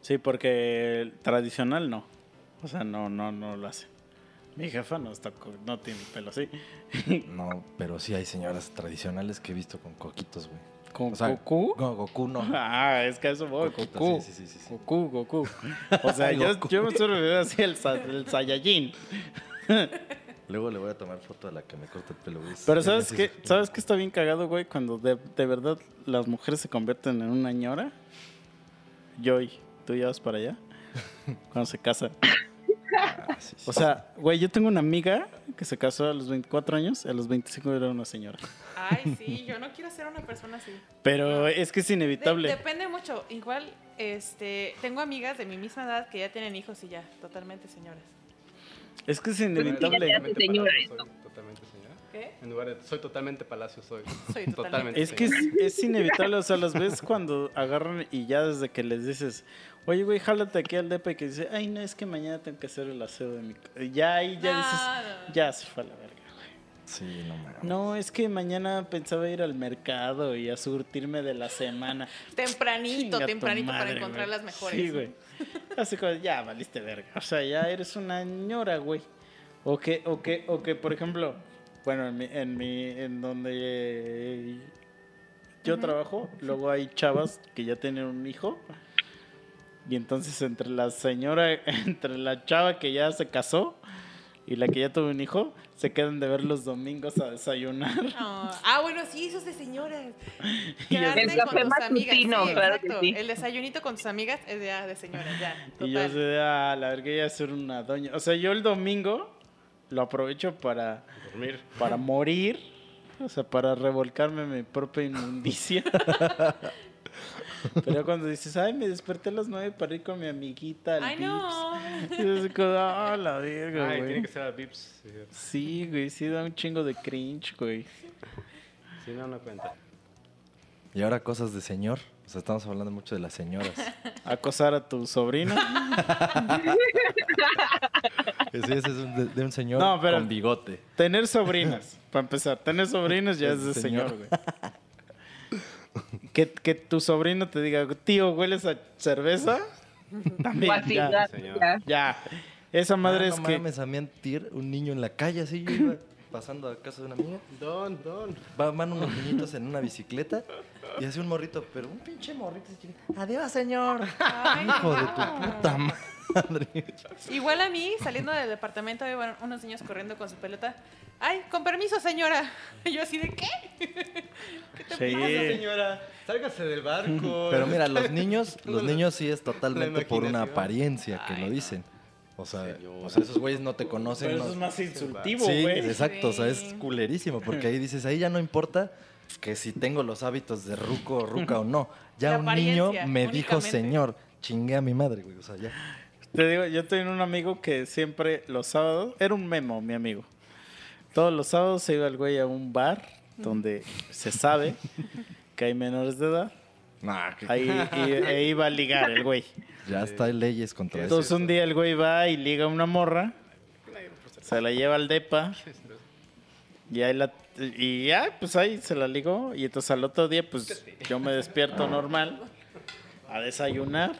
Sí, porque el tradicional no. O sea, no, no, no lo hace. Mi jefa no está, no tiene pelo así. No, pero sí hay señoras tradicionales que he visto con coquitos, güey. ¿Con O sea, Goku? No, Goku no. Ah, es que eso voy, Coquito, Goku. sí, sí, sí. Goku, Goku. O sea, yo, me estoy refiriendo así sa- el Saiyajin. Luego le voy a tomar foto a la que me corta el pelo, güey. Pero ¿sabes qué? ¿Sabes qué está bien cagado, güey? Cuando de, de verdad las mujeres se convierten en una ñora. Joy, ¿tú ya vas para allá? Cuando se casan. Ah, sí, sí, O sea, güey, yo tengo una amiga que se casó a los 24 años, a los 25 era una señora. Ay, sí, yo no quiero ser una persona así. Pero es que es De- inevitable. depende mucho. Igual, este, tengo amigas de mi misma edad que ya tienen hijos y ya, totalmente señoras. Es que es inevitable. señora Palacio, eso. soy totalmente señora. ¿Qué? En lugar de soy totalmente palacio, soy, Soy totalmente Es que es, inevitable, o sea, las ves cuando agarran y ya desde que les dices, oye, güey, jálate aquí al depa y que dice, ay, no, es que mañana tengo que hacer el aseo de mi... ca-". Y Ya ahí ya dices, ya se fue a la güey. Sí, no mames. No, es que mañana pensaba ir al mercado y a surtirme de la semana. Tempranito, Chinga tempranito para encontrar güey. las mejores. Sí, güey. Así como, ya valiste verga. O sea, ya eres una ñora, güey. O que, o que, o que, por ejemplo, bueno, en mi, en mi, en donde eh, yo trabajo, luego hay chavas que ya tienen un hijo. Y entonces entre la señora, entre la chava que ya se casó, y la que ya tuvo un hijo se quedan de ver los domingos a desayunar. No. Ah, bueno, sí, eso es de señoras. El con café tus amigas. matutino, sí, claro que exacto. sí. El desayunito con tus amigas es de, ah, de señoras, ya. Y yo sé, de, ah, la verga, ya ser una doña. O sea, yo el domingo lo aprovecho para, Dormir. para morir, o sea, para revolcarme en mi propia inmundicia. Pero cuando dices, ay, me desperté a las nueve para ir con mi amiguita al Ay, Vips", no. y como, ah, la verga, Ay, güey. tiene que ser a Vips. sí. Güey, sí da un chingo de cringe, güey. Si no, no cuenta. Y ahora cosas de señor. O sea, estamos hablando mucho de las señoras. Acosar a tu sobrina. Sí, ese es un- de, de un señor No, pero- con bigote. Tener sobrinas, para empezar. Tener sobrinas ya es de Es de señor, señor. güey. Que, que tu sobrino te diga, tío, ¿hueles a cerveza? También, así, ya. ya, señor. ya. Ya. Esa madre Ah, es no que... mames, a mí antier, un niño en la calle, así yo iba pasando a casa de una amiga. Don, don. Va- Van unos niñitos en una bicicleta y hace un morrito, pero un pinche morrito. Adiós, señor. Ay, Hijo de tu puta madre. Igual a mí, saliendo del departamento, iban unos niños corriendo con su pelota. Ay, con permiso, señora. Y yo así de, ¿qué? ¿Qué te Sí. pasa? Señora, sálgase del barco. Pero mira, los niños, los niños sí es totalmente por una apariencia que Ay, lo dicen. O sea, Señor. o sea, esos güeyes no te conocen. Pero no- eso es más insultivo, Sí, güey. exacto, o sea, es Sí. culerísimo, porque ahí dices, ahí ya no importa que si tengo los hábitos de ruco o ruca o no. Ya La un niño me dijo señor, chingué a mi madre, güey, o sea, ya. Te digo, yo tenía un amigo que siempre los sábados... Era un memo, mi amigo. Todos los sábados se iba el güey a un bar donde se sabe que hay menores de edad. Ahí y- e iba a ligar el güey. Ya está hay leyes contra eso. Entonces un día el güey va y liga a una morra, se la lleva al depa y ahí la y ya, pues ahí se la ligó y entonces al otro día pues yo me despierto normal a desayunar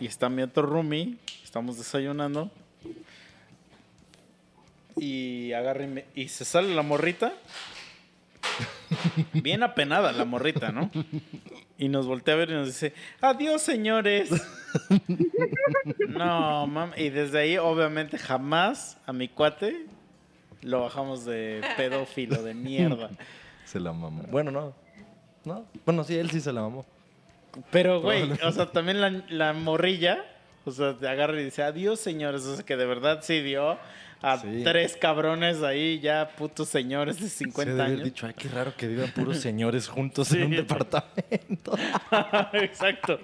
y está mi otro roomie, estamos desayunando y agarra y, me- y se sale la morrita bien apenada la morrita, ¿no? Y nos voltea a ver y nos dice, adiós señores. No, mam. Y desde ahí, obviamente, jamás a mi cuate lo bajamos de pedófilo de mierda. Se la mamó. Bueno, no. No. Bueno, sí, él sí se la mamó. Pero, güey, o sea, también la, la morrilla, o sea, te agarra y dice, adiós, señores. O sea, que de verdad sí dio a Sí. tres cabrones ahí, ya putos señores de Se 50 debe haber años. dicho, ay, qué raro que vivan puros señores juntos Sí. en un departamento. exacto.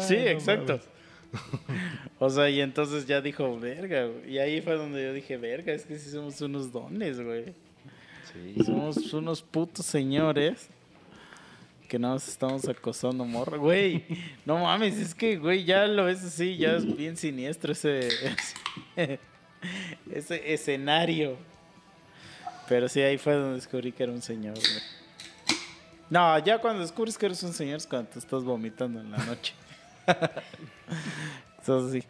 sí, no exacto. O sea, y entonces ya dijo, verga, güey. Y ahí fue donde yo dije, verga, es que sí somos unos dones, güey. Sí. Somos unos putos señores que más estamos acosando morra. Güey, no mames, es que, güey, ya lo ves así, ya es bien siniestro ese, ese, escenario. Pero sí, ahí fue donde descubrí que era un señor. No, ya cuando descubres que eres un señor es cuando te estás vomitando en la noche. Estás así.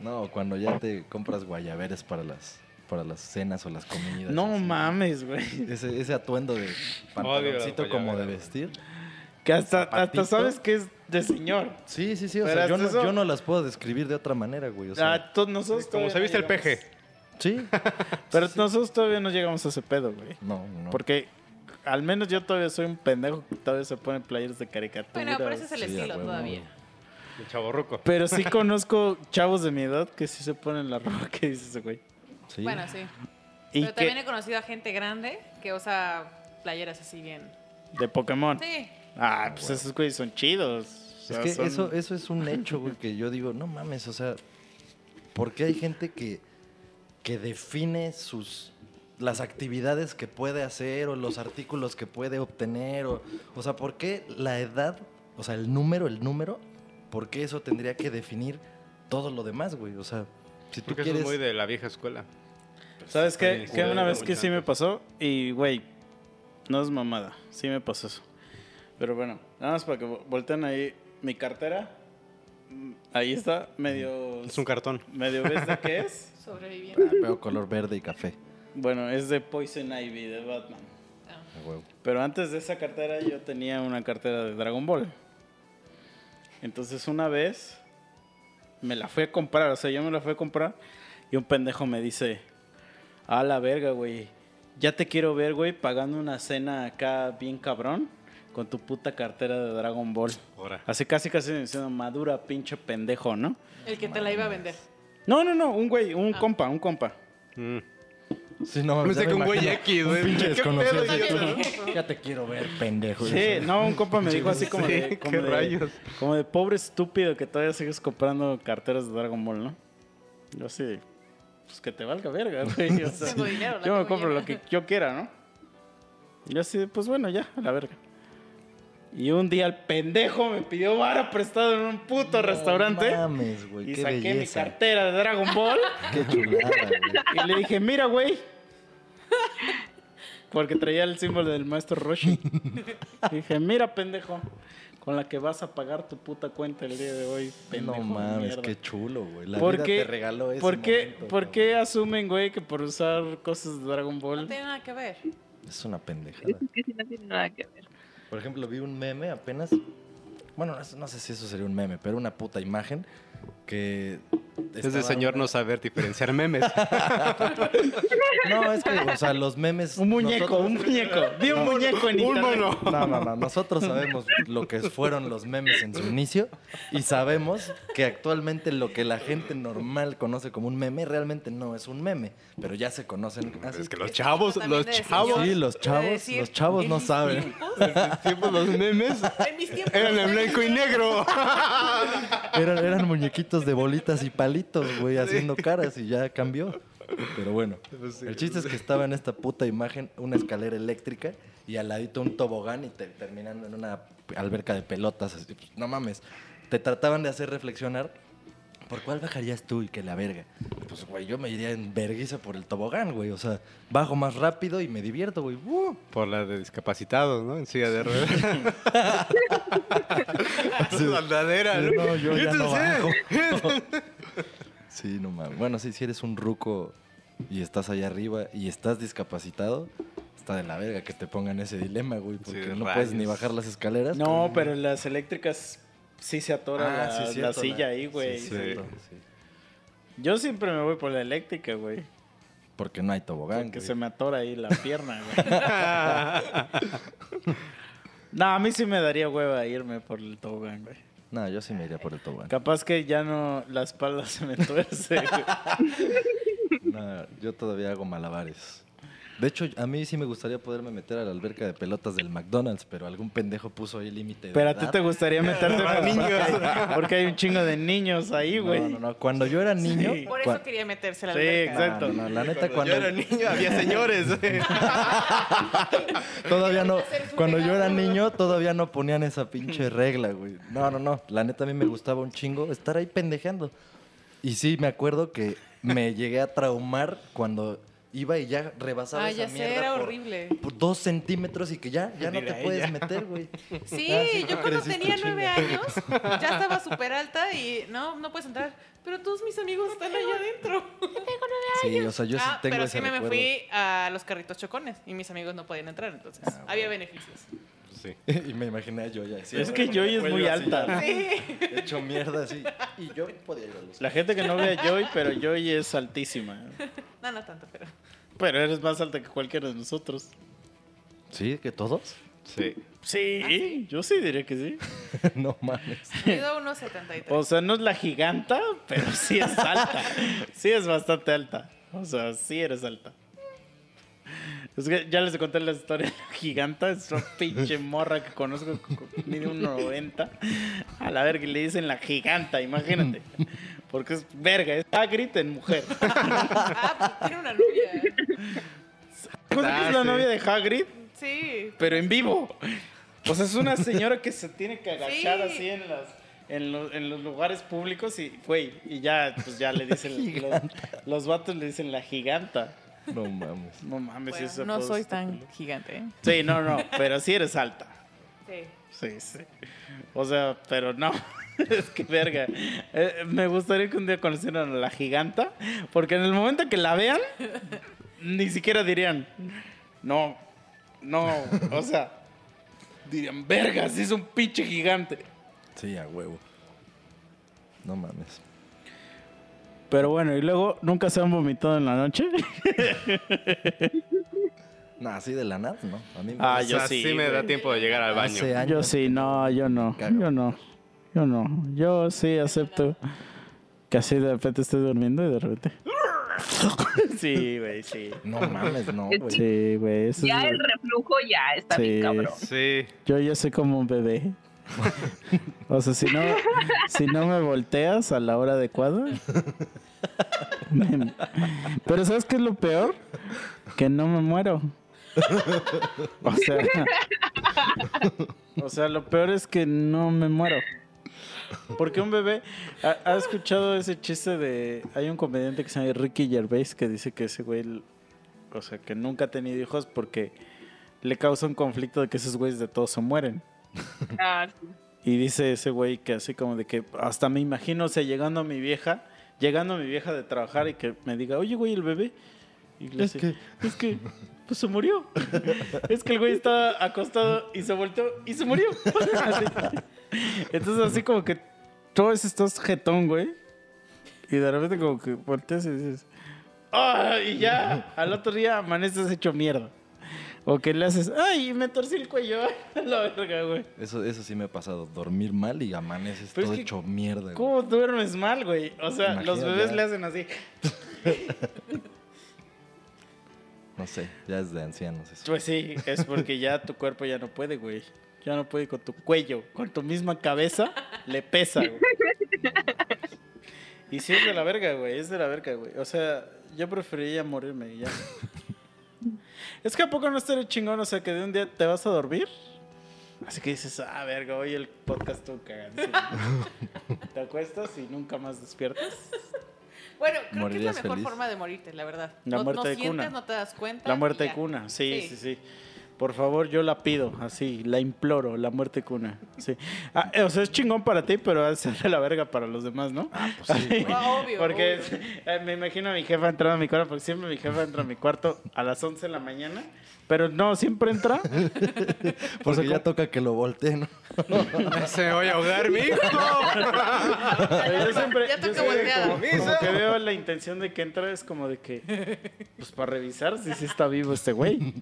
No, cuando ya te compras guayaberes para las, para las cenas o las comidas. No así. mames, güey. Ese, ese atuendo de pantaloncito como de vestir. Que hasta, hasta sabes que es de señor. Sí, sí, sí. O sea, yo no, yo no las puedo describir de otra manera, güey. O sea, Ah, nosotros Como se no viste el peje. sí. Pero nosotros todavía no llegamos a ese pedo, güey. No, no. Porque al menos yo todavía soy un pendejo que todavía se ponen playeras de caricatura. Bueno, pero ese es el Sí, estilo todavía. El chaborruco. Pero sí conozco chavos de mi edad que sí se ponen la ropa que dice ese güey. Sí. Bueno, sí. Y Pero también he conocido a gente grande que usa playeras así bien. de Pokémon. Sí. Ah, pues esos güeyes son chidos. O Es que son- eso, eso es un hecho, güey, que yo digo, no mames, o sea, ¿por qué hay gente que, que define sus las actividades que puede hacer o los artículos que puede obtener? O, o sea, ¿por qué la edad, o sea, el número, el número, por qué eso tendría que definir todo lo demás, güey? O sea, si tú Porque quieres... eso es muy de la vieja escuela. ¿Sabes qué? Que una vez que sí. sí me pasó y, güey, no es mamada, sí me pasó eso. Pero bueno, nada más para que vo- volteen ahí mi cartera. mm, Ahí está, medio... Es un cartón. Medio ves de qué es. Sobreviviendo. Ah, veo color verde y café. Bueno, es de Poison Ivy, de Batman. Ah. a huevo. Pero antes de esa cartera yo tenía una cartera de Dragon Ball. Entonces una vez me la fui a comprar, o sea, yo me la fui a comprar y un pendejo me dice, a la verga, güey, ya te quiero ver, güey, pagando una cena acá bien cabrón con tu puta cartera de Dragon Ball. Ahora. Así casi casi diciendo, madura pinche pendejo, ¿no? El que te la iba a vender. No, no, no, un güey, un compa, un compa. Mm. Sí, no, Pensé ya que me un güey X, un güey. pinche ¿Qué desconocido. Ya te quiero ver, pendejo. Sí, no, un compa me dijo así como de, Sí, como qué de- rayos. como de pobre estúpido que todavía sigues comprando carteras de Dragon Ball, ¿no? Yo así, pues que te valga verga, güey. O sea, yo me compro lo que yo quiera, ¿no? Yo así, pues bueno, ya, a la verga. Y un día el pendejo me pidió vara prestado en un puto restaurante. No mames, güey, y qué saqué mi cartera de Dragon Ball. Qué chulada, güey. Y le dije, mira, güey. Porque traía el símbolo del maestro Roshi. dije, mira, pendejo. Con la que vas a pagar tu puta cuenta el día de hoy, pendejo. No mames, mierda". qué chulo, güey. La ¿Por vida qué, te regaló ese ¿por qué, momento, ¿por cabrón. qué asumen, güey, que por usar cosas de Dragon No Ball? tiene nada que ver. Es una pendejada. Es que sí no tiene nada que ver. Por ejemplo, vi un meme apenas. Bueno, no, sé- si eso sería un meme, pero una puta imagen que. Es de señor una- no saber diferenciar memes. No, es que, o sea, los memes. Un muñeco, nosotros- un muñeco. Vi un muñeco en Un internet. mono. No, no, no. Nosotros sabemos lo que fueron los memes en su inicio y sabemos que actualmente lo que la gente normal conoce como un meme realmente no es un meme, pero ya se conocen así. Es que los chavos, los chavos. Sí, los chavos, decir, los chavos no saben. tiempos- tiempos, los memes En mis tiempos. eran en blanco y negro. Eran, eran muñequitos de bolitas y palitos, güey, haciendo caras y ya cambió. Pero bueno, el chiste es que estaba en esta puta imagen una escalera eléctrica y al ladito un tobogán y te, terminando en una alberca de pelotas. así, pues, no mames, te trataban de hacer reflexionar. ¿Por cuál bajarías tú y que la verga? Pues, güey, yo me iría en verguiza por el tobogán, güey. O sea, bajo más rápido y me divierto, güey. ¡Uh! Por la de discapacitados, ¿no? En silla de ruedas. Soldadera, ¿no? No, yo ya no bajo. Sí, no mames. Bueno, sí, si eres un ruco y estás allá arriba y estás discapacitado, está de la verga que te pongan ese dilema, güey, porque Sí, no rayos. puedes ni bajar las escaleras. No, pero en las eléctricas sí se atora Ah, la, sí, la cierto, silla la- ahí, güey. sí, Sí. cierto, sí. Yo siempre me voy por la eléctrica, güey. Porque no hay tobogán, Porque güey. se me atora ahí la pierna, güey. no, a mí sí me daría hueva irme por el tobogán, güey. No, yo sí me iría por el tobogán. Capaz que ya no, la espalda se me tuerce, güey. No, yo todavía hago malabares. De hecho, a mí sí me gustaría poderme meter a la alberca de pelotas del McDonald's, pero algún pendejo puso ahí límite de Pero a ti te gustaría meterte Para niños. Porque hay un chingo de niños ahí, güey. No, no, no. Cuando yo era niño... Sí. Por eso quería meterse a la Sí, alberca. exacto. No, no, la neta, Cuando cuando... yo era niño había señores. Todavía no. Cuando yo era niño, todavía no ponían esa pinche regla, güey. No, no, no. La neta a mí me gustaba un chingo estar ahí pendejeando. Y sí, me acuerdo que me llegué a traumar cuando iba y ya rebasaba Ah, esa ya sé, era por, horrible. por dos centímetros y que ya, ya no te puedes ella. meter, güey. Sí, Ah, sí, yo cuando tenía nueve años ya estaba súper alta y no, no puedes entrar. Pero todos mis amigos están allá adentro. Sí, o sea, yo sí ah, tengo pero ese sí me, recuerdo. fui a los carritos chocones y mis amigos no podían entrar, entonces Ah, había beneficios. Sí. y me imaginé a Joy así. Es que Joy es muy alta. Sí. Hecho mierda así. Y yo podía ir a los... La gente que no ve a Joy, pero Joy es altísima. No, no tanto, pero. Pero eres más alta que cualquiera de nosotros. ¿Sí? ¿Que todos? Sí. Sí, yo sí diría que sí. no mames. Mido unos 73. O sea, no es la giganta, pero sí es alta. Sí es bastante alta. O sea, sí eres alta. Es que ya les conté la historia de la giganta. Es una pinche morra que conozco. que Mide un 90. A la verga, le dicen la giganta, imagínate. Porque es verga, es Hagrid en mujer. Ah, pues tiene una novia. ¿Conoces Ah, la sí. novia de Hagrid? Sí. Pero en vivo. O sea, es una señora que se tiene que agachar Sí. así en las en, lo- en los lugares públicos y, güey, y ya, pues ya le dicen, los, los vatos le dicen la giganta. No mames. No mames, Bueno, ese no soy tan gigante, ¿eh? Sí, no, no, pero sí eres alta. Sí. Sí, sí. O sea, pero no. Es que verga. Eh, me gustaría que un día conocieran a la giganta, porque en el momento que la vean, ni siquiera dirían, no, no, o sea, dirían, verga, sí es un pinche gigante. Sí, a huevo. No mames. Pero bueno, y luego, ¿nunca se han vomitado en la noche? No, así de la nada, ¿no? A mí me Ah, O yo sea, sí, sí me da tiempo de llegar al baño. hace años. Yo sí, no, yo no. Cago. Yo no. Yo no. Yo sí acepto que así de repente estoy durmiendo y de repente. Sí, güey, sí. No mames, no, güey. Sí, güey. eso es Ya lo- el reflujo ya está Sí. bien cabrón. Sí. Yo ya soy como un bebé. O sea, si no, si no me volteas a la hora adecuada. me- Pero ¿sabes qué es lo peor? Que no me muero. O sea, o sea, lo peor es que no me muero. Porque un bebé, ¿ha, ha escuchado ese chiste de, hay un comediante que se llama Ricky Gervais que dice que ese güey, o sea, que nunca ha tenido hijos porque le causa un conflicto de que esos güeyes de todos se mueren. Ah, sí. Y dice ese güey que así como de que hasta me imagino, o sea, llegando a mi vieja, llegando a mi vieja de trabajar y que me diga, oye, güey, el bebé. Y le Es dice, es que, pues se murió. es que el güey estaba acostado y se volteó y se murió. Así. Entonces así como que todo eso estás jetón, güey. Y de repente como que volteas y dices, ¡ah! y ya, al otro día amaneces hecho mierda. O que le haces, ¡ay! Me torcí el cuello. la verga, güey. Eso, eso sí me ha pasado. Dormir mal y amaneces Pero es todo que, hecho mierda, güey. ¿Cómo duermes mal, güey? O sea, los bebés ya. le hacen así. No sé, ya es de ancianos eso. Pues sí, es porque ya tu cuerpo ya no puede, güey. Ya no puede con tu cuello, con tu misma cabeza, le pesa, güey. Y sí es de la verga, güey, es de la verga, güey. O sea, yo preferiría morirme y ya. Es que a poco no estaría chingón, o sea, que de un día te vas a dormir. Así que dices, ah, verga, hoy el podcast estuvo cagadísimo. Te acuestas y nunca más despiertas. Bueno, creo que es la mejor feliz. forma de morirte, la verdad. La no, muerte no de sientes, cuna. no te das cuenta. La muerte ya. cuna, sí, sí, sí, Por favor, yo la pido, así, la imploro, la muerte cuna. Sí. Ah, eh, o sea, es chingón para ti, pero es de la verga para los demás, ¿no? Ah, pues sí, güey. Ah, obvio, Porque obvio. eh, me imagino a mi jefa entrando a mi cuarto, porque siempre mi jefa entra a mi cuarto a las 11 de la mañana, pero no, siempre entra. Porque ya toca que lo volteen, ¿no? Se me voy a ahogar, mijo. Pero yo siempre, Ya yo toca siempre volteada. como, como que veo la intención de que entra, es como de que, pues para revisar si sí está vivo este güey.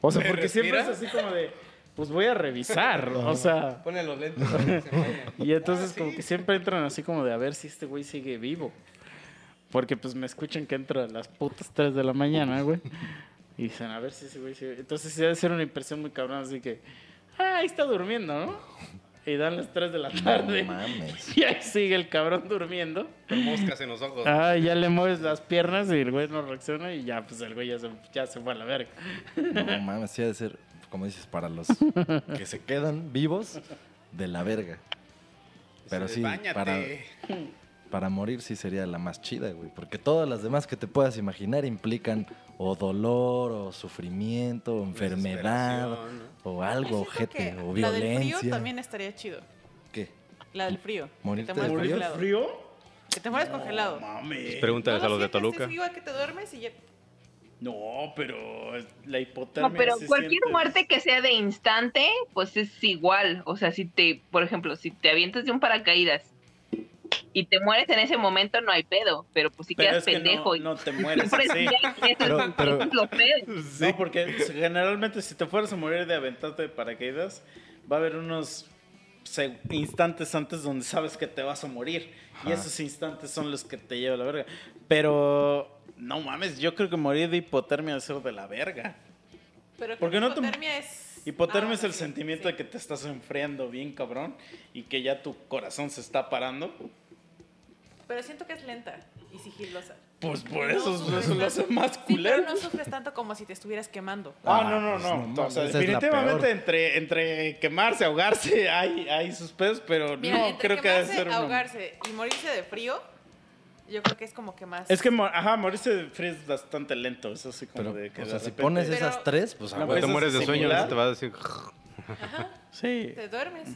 O sea, porque siempre es así como de, pues voy a revisar, o sea. Pone los lentes. Y entonces como que siempre entran así como de a ver si este güey sigue vivo. Porque pues me escuchan que entro a las putas 3 de la mañana, güey. Y dicen, a ver si ese güey sigue. Entonces sí debe ser una impresión muy cabrón, así que, ah, ahí está durmiendo, ¿no? Y dan las 3 de la tarde. No mames. Y ahí sigue el cabrón durmiendo. Con moscas en los ojos. Ah, ya le mueves las piernas y el güey no reacciona y ya, pues el güey ya se, ya se fue a la verga. No mames, sí ha de ser, como dices, para los que se quedan vivos de la verga. Pero sí, "Báñate". para, para morir sí sería la más chida, güey. Porque todas las demás que te puedas imaginar implican o dolor, o sufrimiento, o enfermedad, o algo, ojete, que o La del frío violencia. también estaría chido. ¿Qué? La del frío. ¿Morirte que te de mueres frío? congelado. frío? Que te mueres congelado. Mames. Pregúntales No a lo los de Toluca. Es igual que te duermes y ya. No, pero la hipotermia. No, pero cualquier siente- muerte que sea de instante, pues es igual. O sea, si te, por ejemplo, si te avientas de un paracaídas y te mueres en ese momento, no hay pedo. Pero pues si Pero quedas es que pendejo no, y no te mueres Pero- es- pero- es lo feo. No, porque generalmente si te fueras a morir de aventarte de paracaídas, va a haber unos instantes antes donde sabes que te vas a morir. Y esos instantes son los que te llevan a la verga. Pero, no mames, yo creo que morir de hipotermia debe ser de la verga. Pero que Porque no te- hipotermia es. Hipotermia Ah, es el sí, sentimiento sí. de que te estás enfriando bien cabrón y que ya tu corazón se está parando. Pero siento que es lenta y sigilosa. Pues por No eso, sufres eso lo hace más Sí, culero. pero no sufres tanto como si te estuvieras quemando. Ah, no, no, pues no. no o sea, definitivamente entre, entre quemarse, ahogarse, hay, hay sus pedos, pero Mira, no entre creo que debe quemarse, ser uno. ahogarse y morirse de frío, yo creo que es como que más. Es que, ajá, morirse de frío es bastante lento. Es así como Pero, de que o de sea, si repente- pones esas tres, pues a No. Cuando te mueres de sueño, te vas a decir. Sí. Te duermes.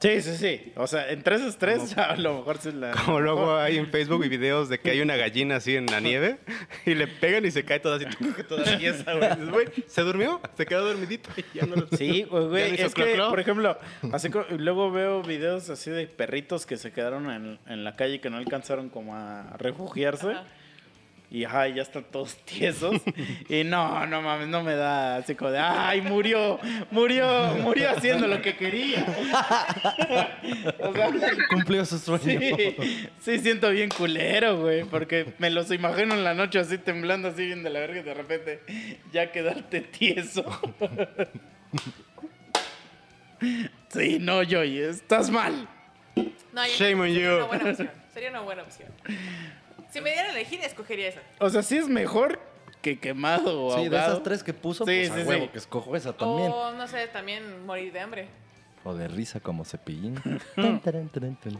Sí, sí, sí. O sea, entre esos tres, a lo mejor sí la. Como luego hay en Facebook y videos de que hay una gallina así en la nieve y le pegan y se cae toda así, toda tiesa, güey. Dices, güey, ¿se durmió? Se quedó dormidito y ya no lo... Sí, güey, no Es que, por ejemplo, así luego veo videos así de perritos que se quedaron en, en la calle y que no alcanzaron como a refugiarse. Ajá. Y ajá, ya están todos tiesos. y no, no mames, no me da así como de, ay, murió, murió, murió haciendo lo que quería. o sea, Cumplió su sueño. sí, sí siento bien culero, güey, porque me los imagino en la noche así temblando así bien de la verga y de repente ya quedarte tieso. sí, no, Joy, estás mal. No, yo- Shame on sería you. Una buena opción. Sería una buena opción. Si me dieran a elegir, escogería esa. O sea, sí es mejor que quemado o Sí, de ahogado. esas tres que puso, Sí, pues sí, a huevo sí. que escojo esa también. O, no sé, también morir de hambre. O de risa como cepillín. Tan, taran, taran, tan.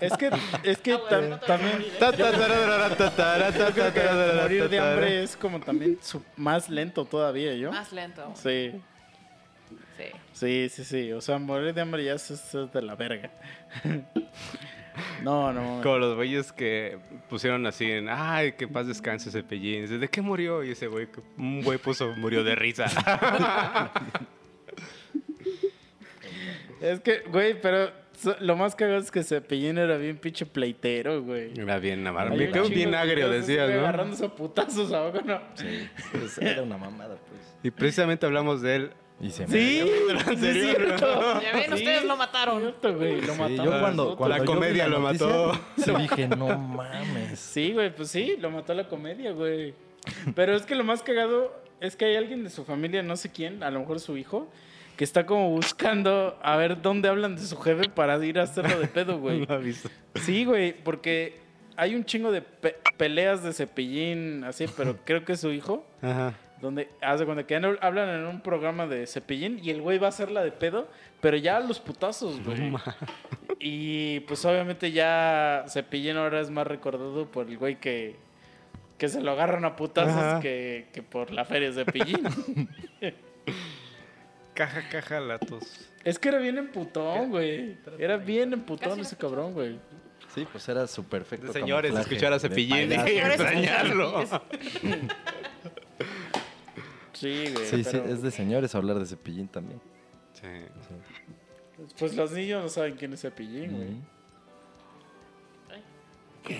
Es que, es que Ah, bueno, tam- no te también... morir, ¿eh? Ta, ta, tarara, ta, tara, ta, Yo creo ta, tarara, que morir ta, de tara. hambre es como también su- más lento todavía, ¿yo? Más lento. Sí, Sí. sí, sí, sí. O sea, morir de hambre ya es, es de la verga. No, no. Como los güeyes que pusieron así en, ay, que paz descanse ese pellín. ¿de qué murió? Y ese güey, un güey puso, murió de risa. Es que, güey, pero so- lo más cagado es que Cepillín era bien pinche pleitero, güey. Era bien. Hay Bien, bien agrio, decías, güey, ¿no? Agarrándose a putazos ¿no? Sí, pues era una mamada, pues. Y precisamente hablamos de él. Y se Sí, ¿En sí, serio? es cierto. Ya ven, ustedes lo mataron. Cierto, güey, lo Sí, mataron. yo cuando, cuando La yo vi comedia lo noticia, mató. Sí dije, no mames. Sí, güey, pues sí, lo mató la comedia, güey. Pero es que lo más cagado es que hay alguien de su familia, no sé quién, a lo mejor su hijo, que está como buscando a ver dónde hablan de su jefe para ir a hacerlo de pedo, güey. Lo ha visto. Sí, güey, porque hay un chingo de pe- peleas de cepillín, así, pero creo que es su hijo. Ajá. Donde hace cuando que hablan en un programa de cepillín y el güey va a hacerla de pedo, pero ya a los putazos, güey. y pues obviamente ya cepillín ahora es más recordado por el güey que, que se lo agarran a putazos que, que por la feria de cepillín. Caja, caja, latos. es que era bien emputón, güey. Era bien emputón ese cabrón, güey. Sí, pues era su perfecto De señores, escuchar a Cepillín y extrañarlo. Sí, güey. Sí, sí, pero, es de señores hablar de cepillín también. Sí. Pues los niños no saben quién es cepillín, güey. Ujú. Ay.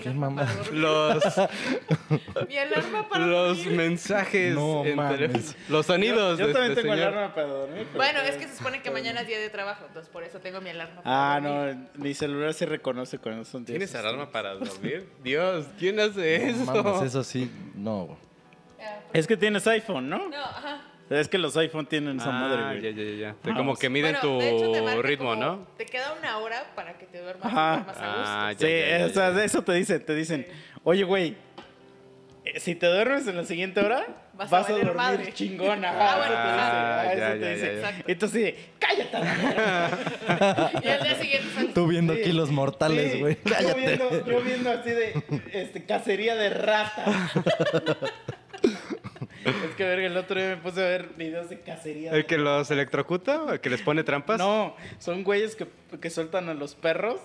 Qué mamá. Los, Mi alarma para los dormir. mensajes. No entre-. Los sonidos Yo de también este tengo señor. alarma para dormir. Bueno, es que se supone que mañana es día de trabajo, entonces por eso tengo mi alarma para Ah, dormir. no, mi celular se reconoce cuando son días ¿Tienes alarma para dormir? Dios, ¿quién hace No eso? mames, eso sí, no. Pues- Es que tienes iPhone, ¿no? No, ajá. Es que los iPhone tienen esa Ah, madre, güey. ya, ya, ya. Te- Ah, como pues. que miden Bueno, de hecho, te tu ritmo, como- ¿no? Te queda una hora para que te duermas, Ajá. duermas a gusto. Ah, ya, Sí, ya, ya, o sea, eso te dicen, te dicen, oye, güey, eh, si te duermes en la siguiente hora, Vas vas, a a, dormir madre. chingona. Ah, bueno, dice, ah, ya, eso ya, te ya, dice. ya. Exacto. Entonces, sí, cállate. a la verga". Y al día siguiente sales- Tú viendo Sí. aquí los mortales, Sí, güey. Yo Cállate. viendo, yo viendo así de este, cacería de ratas. es que, verga, el otro día me puse a ver videos de cacería. de ¿El que los electrocuta? ¿El que les pone trampas? No, son güeyes que, que sueltan a los perros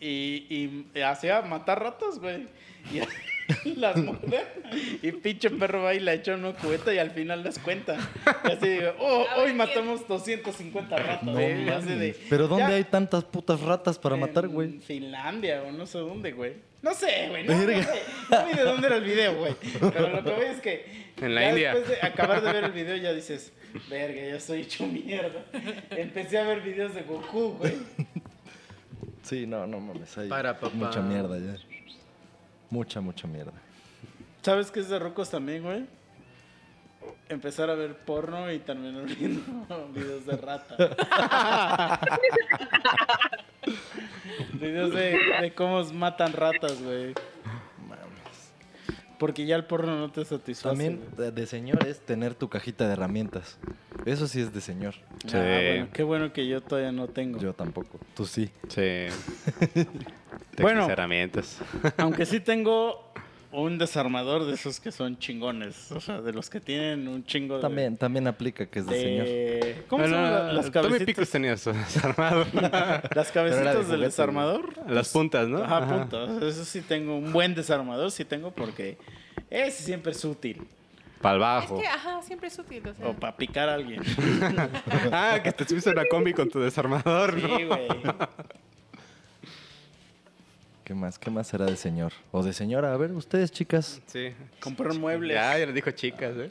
y, y, y así a matar ratas, güey. Y las muerden y pinche perro va y la echa en una cubeta y al final les cuenta. Y así digo, oh, hoy matamos 250 ratas. No güey. Y así de, mames. Pero ¿dónde ya, hay tantas putas ratas para matar, en güey? Finlandia o no sé dónde, güey. No sé, güey. No, no sé. No vi de dónde era el video, güey. Pero lo que voy es que. En la India. Después de acabar de ver el video, ya dices, verga, ya estoy hecho mierda. Empecé a ver videos de Goku, güey. Sí, no, no mames. Hay Para, papá. mucha mierda ya. Mucha, mucha mierda. ¿Sabes qué es de rocos también, güey? Empezar a ver porno y terminar viendo videos de rata. videos de, de cómo matan ratas, güey. Porque ya el porno no te satisface. También güey. de, señor es tener tu cajita de herramientas. Eso sí es de señor. Sí. Ah, bueno, qué bueno que yo todavía no tengo. Yo tampoco. Tú sí. Sí. Bueno. Herramientas. Aunque sí tengo un desarmador de esos que son chingones. O sea, de los que tienen un chingo de... También, también aplica que es de señor. ¿Cómo se Bueno, llaman las Tommy cabecitas? Picos tenía su desarmado. Las era de cabecitas del juguete, desarmador. Las puntas, ¿no? Ajá, puntos. Eso sí tengo un buen desarmador, sí tengo porque ese siempre es útil. Para el Es bajo. que, ajá, siempre es útil. O sea, O para picar a alguien. Ah, que te subiste una combi con tu desarmador, ¿no? Sí, güey. ¿Qué más? ¿Qué más será de señor? O de señora. A ver, ustedes, chicas. Sí. Comprar muebles. Ya, ya les dijo chicas, ¿eh?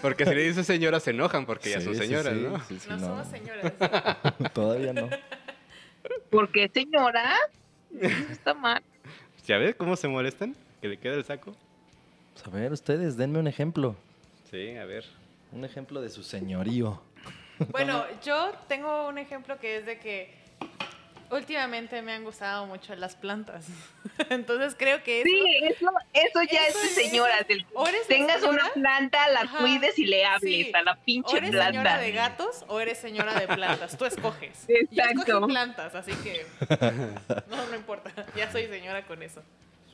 Porque si le dices señora se enojan porque ya Sí, son sí, señoras, sí, ¿no? sí, sí, no, no. somos señoras. Todavía no. Porque señora, está mal. ¿Ya ves cómo se molestan? Que le queda el saco. Pues a ver, ustedes, denme un ejemplo. Sí, a ver. Un ejemplo de su señorío. Bueno, yo tengo un ejemplo que es de que últimamente me han gustado mucho las plantas. Entonces creo que eso... Sí, eso, eso ya Eso es de es- señora. del- o eres tengas señora, una planta, la Ajá, cuides y le hables sí. a la O pinche eres señora planta. de gatos o eres señora de plantas. Tú escoges. Exacto. Yo escogí plantas, así que no, no importa. Ya soy señora con eso.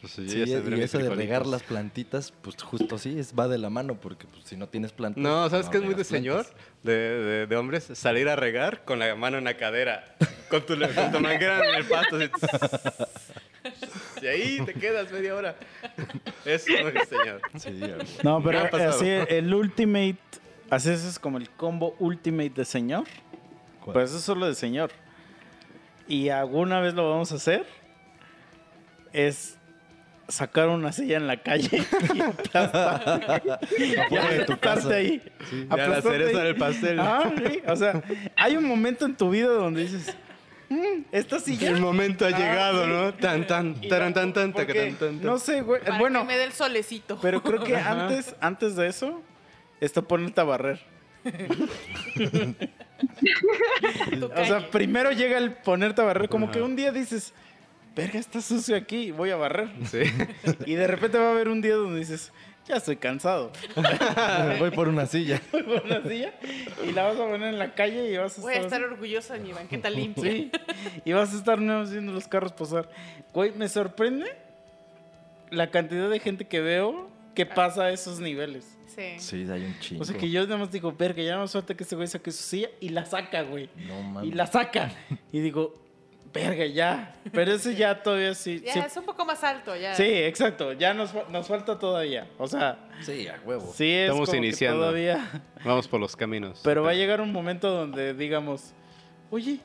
Pues Sí, ven y eso de regar las plantitas, pues justo sí, es, va de la mano, porque pues, si no tienes plantas... No, ¿sabes qué es muy de señor? De, de, de hombres, salir a regar con la mano en la cadera, con tu, con tu manguera en el pasto. así, y ahí te quedas media hora. Eso es muy de señor. Sí. No, pero así el ultimate, así es como el combo ultimate de señor. ¿Cuál? Pues eso es solo de señor. Y alguna vez lo vamos a hacer. Es sacar una silla en la calle y de tu casa. ahí. Sí. Ya la cereza ahí. del pastel. Ah, sí, O sea, hay un momento en tu vida donde dices, "Mm, esta silla. El momento ha Ah, llegado, sí. ¿no? Tan, tan, taran, tan, tan, tacan, tan, tan. No sé, güey. Para Bueno, que me dé el solecito. pero creo que antes, antes de eso, está ponerte a barrer. O sea, primero llega el ponerte a barrer, como que un día dices, verga, está sucio aquí, voy a barrer. Sí. Y de repente va a haber un día donde dices, ya estoy cansado. Voy por una silla. Voy por una silla y la vas a poner en la calle y vas a Voy a estar. estar orgullosa de mi banqueta limpia. Sí. Y vas a estar nuevos viendo los carros pasar. Güey, me sorprende la cantidad de gente que veo que pasa a esos niveles. Sí. Sí, hay un chingo. O sea que yo nada más digo, verga, ya no falta que ese güey saque su silla y la saca, güey. No Y mames. la saca. Y digo, verga, ya. Pero ese ya todavía sí. Ya sí, es un poco más alto, ya. sí, exacto. Ya nos, nos falta todavía. O sea, Sí, a huevo. sí es Estamos como que iniciando. todavía. Vamos por los caminos. Pero va a llegar un momento donde digamos, oye,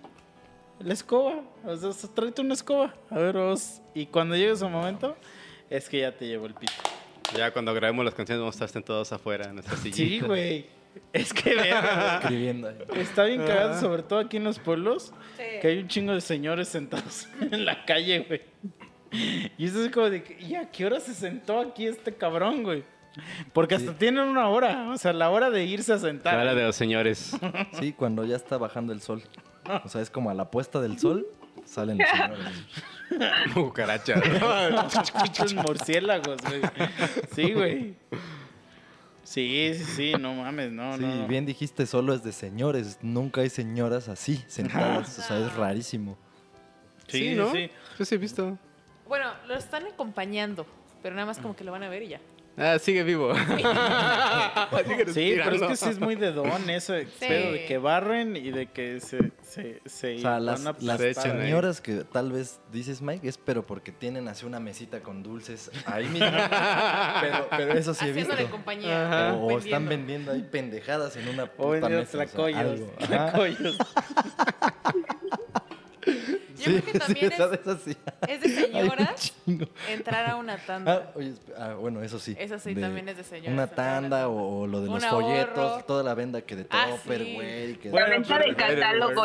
la escoba. O sea, tráete una escoba. A ver, vos. Y cuando llegue ese momento, es que ya te llevo el pito. Ya cuando grabemos las canciones vamos a estar todos afuera en nuestra sillita. Sí, güey. Es que verga, Escribiendo. Está bien cagado, sobre todo aquí en los pueblos. Sí. que hay un chingo de señores sentados en la calle, güey. Y eso es como de, ¿y a qué hora se sentó aquí este cabrón, güey? Porque hasta tienen una hora, o sea, la hora de irse a sentar. La hora de los señores. Sí, cuando ya está bajando el sol. O sea, es como a la puesta del sol salen los señores. Cucaracha. Pinches murciélagos, güey. Sí, güey. Sí, sí, sí, no mames, no, Sí, no. bien dijiste, solo es de señores. Nunca hay señoras así, sentadas. O sea, es rarísimo. Sí, ¿no? sí. Yo sí he visto. Bueno, lo están acompañando, pero nada más como que lo van a ver y ya. Ah, sigue vivo. Sí, pero es que sí es muy de don ese pedo de que barren y de que se, se, se O sea, van las, a las señoras que tal vez dices, Mike, es pero porque tienen así una mesita con dulces ahí mismo. pero, pero eso sí he visto. Compañía. O, o están vendiendo. ahí pendejadas en una O puta vendiendo mesa. o sea, tlacoyos. algo. Yo creo que también sí, es, es de señoras entrar a una Ah, tanda. oye, ah, bueno, eso sí. Eso sí, también es de señoras, Una tanda o, o lo de los ahorro. folletos, toda la venda que de Ah, topper, sí. güey. que- Bueno, La venta de catálogo.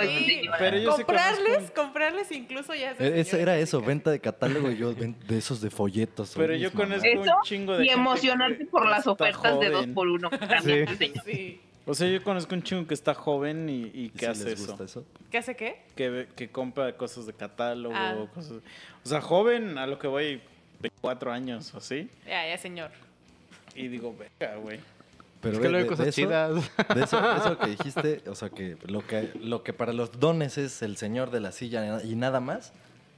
Pero comprarles, comprarles incluso ya es de eso señoras, era eso, venta de catálogo y yo ven- de esos de folletos. Pero yo conozco Eso un chingo de y emocionarte por las ofertas de dos por uno. También. Sí. O sea, yo conozco un chingo que está joven y, y ¿Y que si hace les eso. gusta eso? ¿Qué hace qué? Que, que compra cosas de catálogo. Ah. Cosas... O sea, joven a lo que voy, 24 años o así. Ya, ya, señor. Y digo, venga, güey. Pero Es que ve, luego cosas de eso- chidas. De eso, eso que dijiste, o sea, que lo, que lo que para los dones es el señor de la silla y nada más,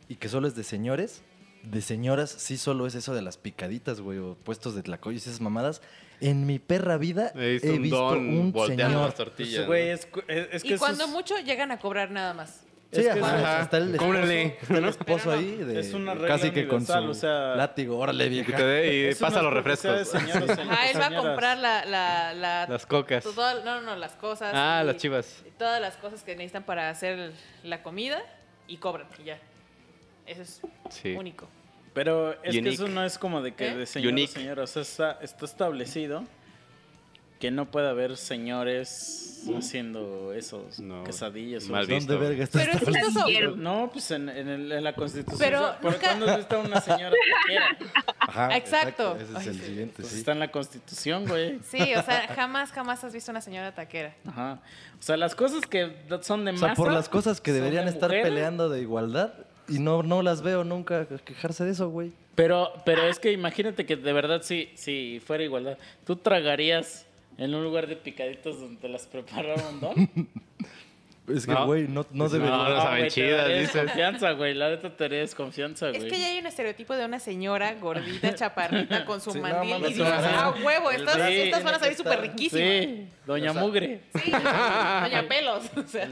y que solo es de señores, de señoras sí solo es eso de las picaditas, güey, o puestos de tlacoyos y esas mamadas. En mi perra vida He visto he un don un volteando señor. las tortillas. Pues, güey, es, es- es que y cuando es- mucho llegan a cobrar nada más. Sí, Es que ajá, es- Ajá, está el esposo, está el esposo no, ahí de, es una regla casi que con su o sea- látigo, órale Y, vieja. te dé- y pasa los refrescos. señoras, señoras, Ajá, él va a comprar la, la, la- Las cocas. todo- no, no, no, las cosas. Ah, y las chivas. Todas las cosas que necesitan para hacer la comida y cobran y ya. Eso es Sí. único. Pero es que eso no es como de que ¿Eh? de señora, Unique. señora. O sea, está, está establecido que no puede haber señores haciendo esos No, quesadillas. o mal eso. visto. ¿Dónde verga está Pero es establecido? chistoso. Quiero. No, pues en, en el- en la constitución. Pero o sea, ¿por nunca- cuándo has visto a una señora? Ajá, Exacto. Ese es Ay, el sí. siguiente, Pues sí. está en la constitución, güey. Sí, o sea, jamás, jamás has visto una señora taquera. Ajá. O sea, las cosas que son de O masa. sea, por las cosas que deberían de estar mujeres. peleando de igualdad y no, no las veo nunca quejarse de eso, güey. Pero, pero es que imagínate que de verdad si, si fuera igualdad, ¿tú tragarías en un lugar de picaditos donde te las prepararon, Don? Es que, No. güey, no, no Pues debería. no, no saben chidas, dices. desconfianza, güey. La neta te desconfianza, güey. Es que ya hay un estereotipo de una señora gordita, chaparrita, con su Sí, no mandil. y dices, ah, huevo, estas, Sí, estas van a salir súper riquísimas. Sí, Doña O sea, Mugre. Sí, doña Pelos. O sea,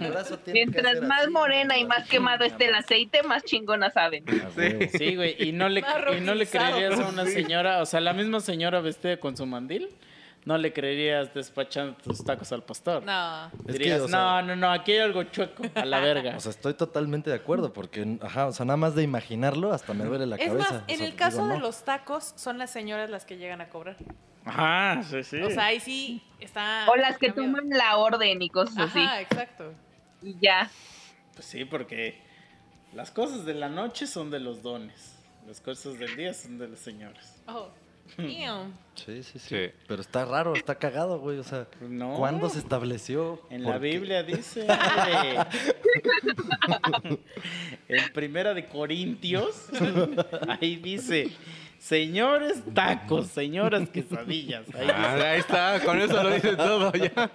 Mientras más así, morena y más quemado esté el aceite, más chingona saben. A huevo. Sí, güey. Y no le, y no le creerías a una señora, o sea, la misma señora vestida con su mandil, no le creerías despachando tus tacos al pastor. no. Es que, Dirías, o sea- no, no, no, aquí hay algo chueco, a la verga. O sea, estoy totalmente de acuerdo porque, ajá, o sea, nada más de imaginarlo hasta me duele la Es cabeza. más, O en sea, el caso digo, de no. los tacos, son las señoras las que llegan a cobrar. Ajá, sí, sí. O sea, ahí sí está. O las que cambiado. toman la orden y cosas así. Ajá, exacto. Y ya. Pues sí, porque las cosas de la noche son de los dones. Las cosas del día son de las señoras. Oh. Sí, sí, sí, Sí. Pero está raro, está cagado, güey. O sea, No. ¿cuándo se estableció? En ¿Por la qué? Biblia dice. en Primera de Corintios, ahí dice. Señores tacos, señoras quesadillas. Ahí Ah, ahí está, con eso lo dice todo ya.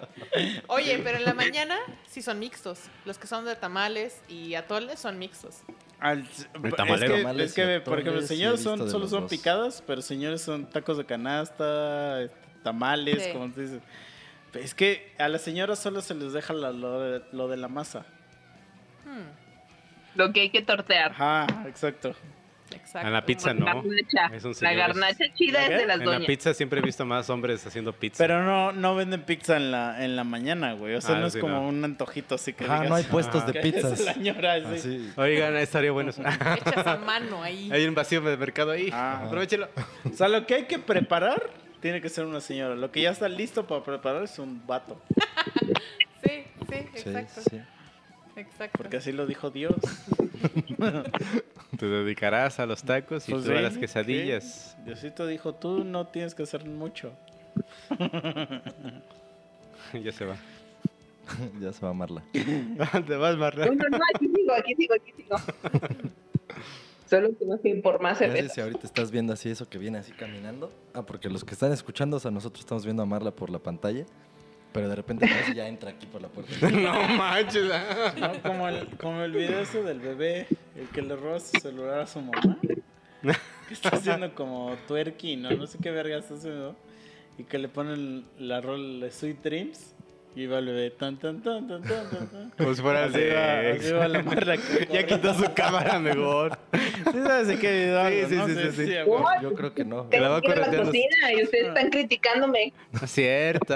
Oye, pero en la mañana sí son mixtos. Los que son de tamales y atoles son mixtos. Al- El tamalero. Es que, Tamales es que, por ejemplo, señores son, solo son dos. picadas, pero señores son tacos de canasta, este, tamales, Sí. como tú dices. Es que a las señoras solo se les deja la- lo, de, lo de la masa. Hmm, Lo que hay que tortear. Ajá, exacto. Exacto. En la pizza no. Garnacha. Es un La garnacha chida ¿La es de las En la doñas. pizza siempre he visto más hombres haciendo pizza. Pero no, no venden pizza en la, en la mañana, güey. O sea, Ah, no es sí, como no. un antojito así que Ajá, digas, no hay puestos de "Ah, pizzas. es la señora, sí. Así. Oigan, estaría bueno eso. Hechas a mano ahí. Hay un vacío de mercado ahí. Ah. Aprovechelo. O sea, lo que hay que preparar tiene que ser una señora. Lo que ya está listo para preparar es un vato. Sí, sí, Sí, exacto. sí. Exacto. Porque así lo dijo Dios. Te dedicarás a los tacos y Pues tú a sí, las quesadillas. ¿qué? Diosito dijo, tú no tienes que hacer mucho. ya se va. ya se va a amarla. Te vas, Marla. No, no, no, aquí sigo, aquí sigo, aquí sigo. Solo que no sé por más cerveza. si ahorita estás viendo así eso que viene así caminando. Ah, porque los que están escuchando, o sea, nosotros estamos viendo a Marla por la pantalla. Pero de repente ya entra aquí por la puerta. no manches. No, como el, como el video ese del bebé, el que le roba su celular a su mamá. Que está haciendo como twerking, ¿no? No sé qué verga está haciendo. Y que le ponen la rol de Sweet Dreams. Y va el bebé tan tan tan tan tan tan. Como si fuera Así va, de... así va la Marla. Ya quitó su cámara mejor. ¿Sí sabes de qué video hablo, Sí, sí, no? sí, sí, sí. Yo creo que no. Te la va Tengo que ir a la cocina y ustedes están criticándome. No es cierto.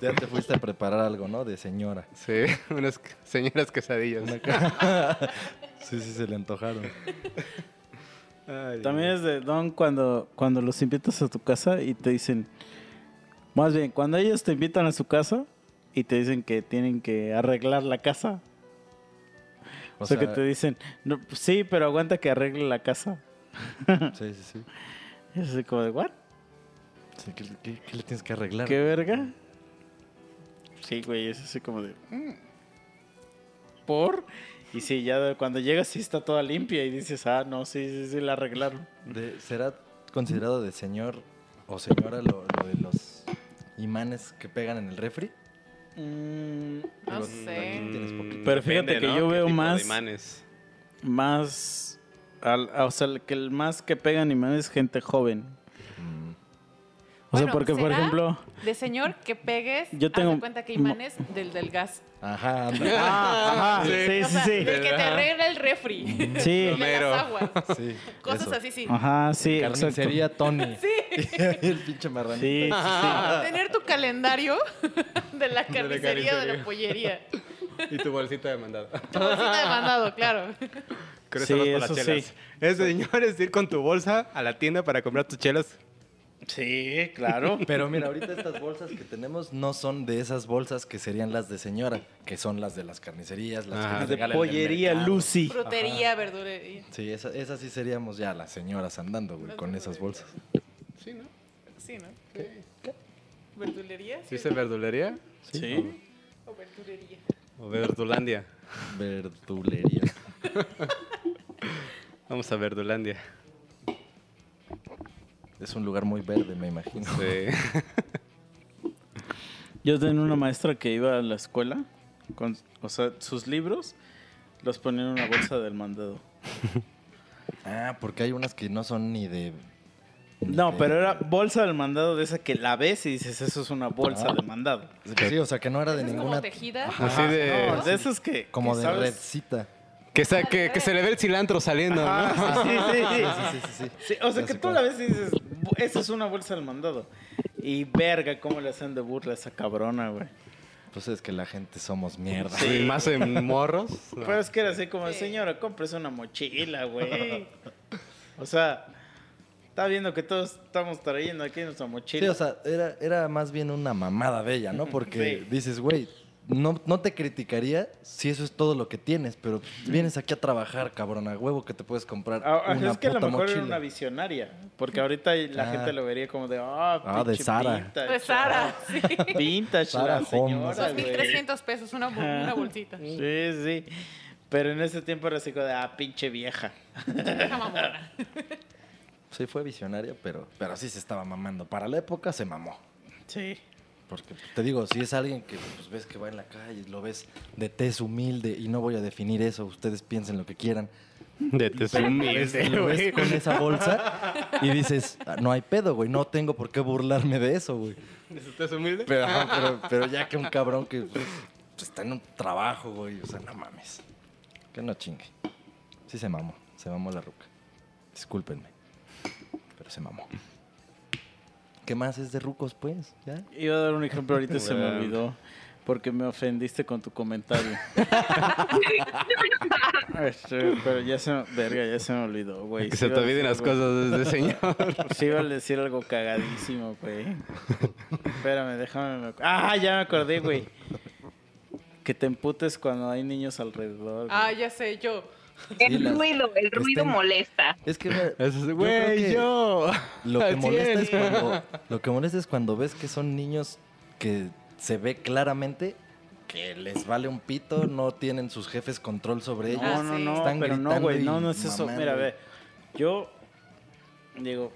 Ya te fuiste a preparar algo, ¿no? De señora. Sí, unas señoras quesadillas. Sí, sí, se le antojaron. Ay, También es de Don cuando, cuando los invitas a tu casa y te dicen, más bien, cuando ellos te invitan a su casa y te dicen que tienen que arreglar la casa. O, O sea, que te dicen, no, pues sí, pero aguanta que arregle la casa. Sí, sí, sí. Y es así como de, ¿what? Sí, ¿qué, qué- qué le tienes que arreglar? ¿Qué verga? Sí, güey, es así como de, "Mm". ¿por? Y sí, ya cuando llegas sí está toda limpia y dices, ah, no, sí, sí, sí, la arreglaron. De- ¿Será considerado de señor o señora lo, lo de los imanes que pegan en el refri? Mm, No sé. Pero fíjate Depende, que ¿no? yo ¿Qué veo más- imanes? más al- o sea, el que el más que pegan imanes es gente joven. O sea, Bueno, porque, por ¿será ejemplo... De señor que pegues, Yo haz tengo- de cuenta que imanes del del gas. Ajá. Ah, ajá, sí, O sí, sea, sí. del que te arregla el refri. Sí. el de las aguas. Sí, Cosas eso. así, sí. Ajá, sí. Carnicería Tony. Sí. el pinche marranito. Sí, sí, Tener tu calendario de la carnicería o de la pollería. Y tu bolsita de mandado. Tu bolsita de mandado, claro. Creo que Sí, por las eso chelas. sí. Es de señores ir con tu bolsa a la tienda para comprar tus chelas. Sí, claro. Pero mira, ahorita estas bolsas que tenemos no son de esas bolsas que serían las de señora, que son las de las carnicerías, las Ah. que de pollería. Lucy. Frutería, verdurería. Sí, esa- esas sí seríamos ya las señoras andando, güey, con esas bolsas. Sí, ¿no? Sí, ¿no? ¿Verdulería? Sí. ¿Dice verdulería? Sí. O verdurería. O verdulandia. Verdulería. Vamos a verdulandia. Es un lugar muy verde, me imagino. Sí. Yo tenía una maestra que iba a la escuela, con, o sea, sus libros los ponía en una bolsa del mandado. Ah, porque hay unas que no son ni de... ni No, de- pero era bolsa del mandado de esa que la ves y dices, eso es una bolsa Ah. de mandado. Sí, o sea, que no era de ¿Es como ninguna... tejida? Así de... No, de esas que... Como que de sabes- redcita. Que, sa- que, que se le ve el cilantro saliendo, ¿no? Ah, sí, sí, sí. Sí, sí, sí. Sí, o sea, Ya que tú la ves y dices, "Bu- esa es una bolsa del mandado. Y verga, cómo le hacen de burla a esa cabrona, güey. Pues es que la gente somos mierda. Y más en morros. No. Pero es que era así como, Sí. señora, cómprese una mochila, güey. O sea, está viendo que todos estamos trayendo aquí nuestra mochila. Sí, o sea, era, era más bien una mamada de ella, ¿no? Porque Sí. dices, güey, no, no te criticaría si eso es todo lo que tienes, pero vienes aquí a trabajar, cabrón, a huevo que te puedes comprar Ah, ah, una es que a lo mejor era mochila. una visionaria. Porque ahorita la Ah. gente lo vería como de, ah, Ah, de Sara. vintage, Pues Sara, sí. Vintage, Sara la señora, güey. 2.300 pesos, una, bol- una bolsita. Sí, sí. Pero en ese tiempo era así como de, ah, pinche vieja. Deja mamona. Sí, fue visionaria, pero, pero sí se estaba mamando. Para la época se mamó. Sí. Porque te digo, si es alguien que pues, ves que va en la calle, lo ves de tez humilde, y no voy a definir eso, ustedes piensen lo que quieran. De te sumiste, Lo ves con esa bolsa y dices, "Ah, no hay pedo, güey, no tengo por qué burlarme de eso, güey. ¿Estás humilde? Pero, ajá, pero, pero ya que un cabrón que pues, está en un trabajo, güey, o sea, no mames. Que no chingue. Sí se mamó, se mamó la ruca. Discúlpenme, pero se mamó. ¿Qué más es de rucos, pues? ¿Ya? Iba a dar un ejemplo ahorita y se me olvidó. Porque me ofendiste con tu comentario. Este, pero ya se me, verga, ya se me olvidó, güey. Que Sí se te olviden las cosas de señor. Sí iba a decir algo cagadísimo, güey. Espérame, déjame. me Ah, ya me acordé, güey. Que te emputes cuando hay niños alrededor. güey. Ah, ya sé, yo. El ruido, el ruido estén- molesta. Es que, yo güey, que yo. Lo que, molesta es cuando, lo que molesta es cuando ves que son niños que se ve claramente que les vale un pito, no tienen sus jefes control sobre ellos. No, no, no, Están pero no, gritando güey, no, y no es eso. mamando. Mira, ve, yo digo,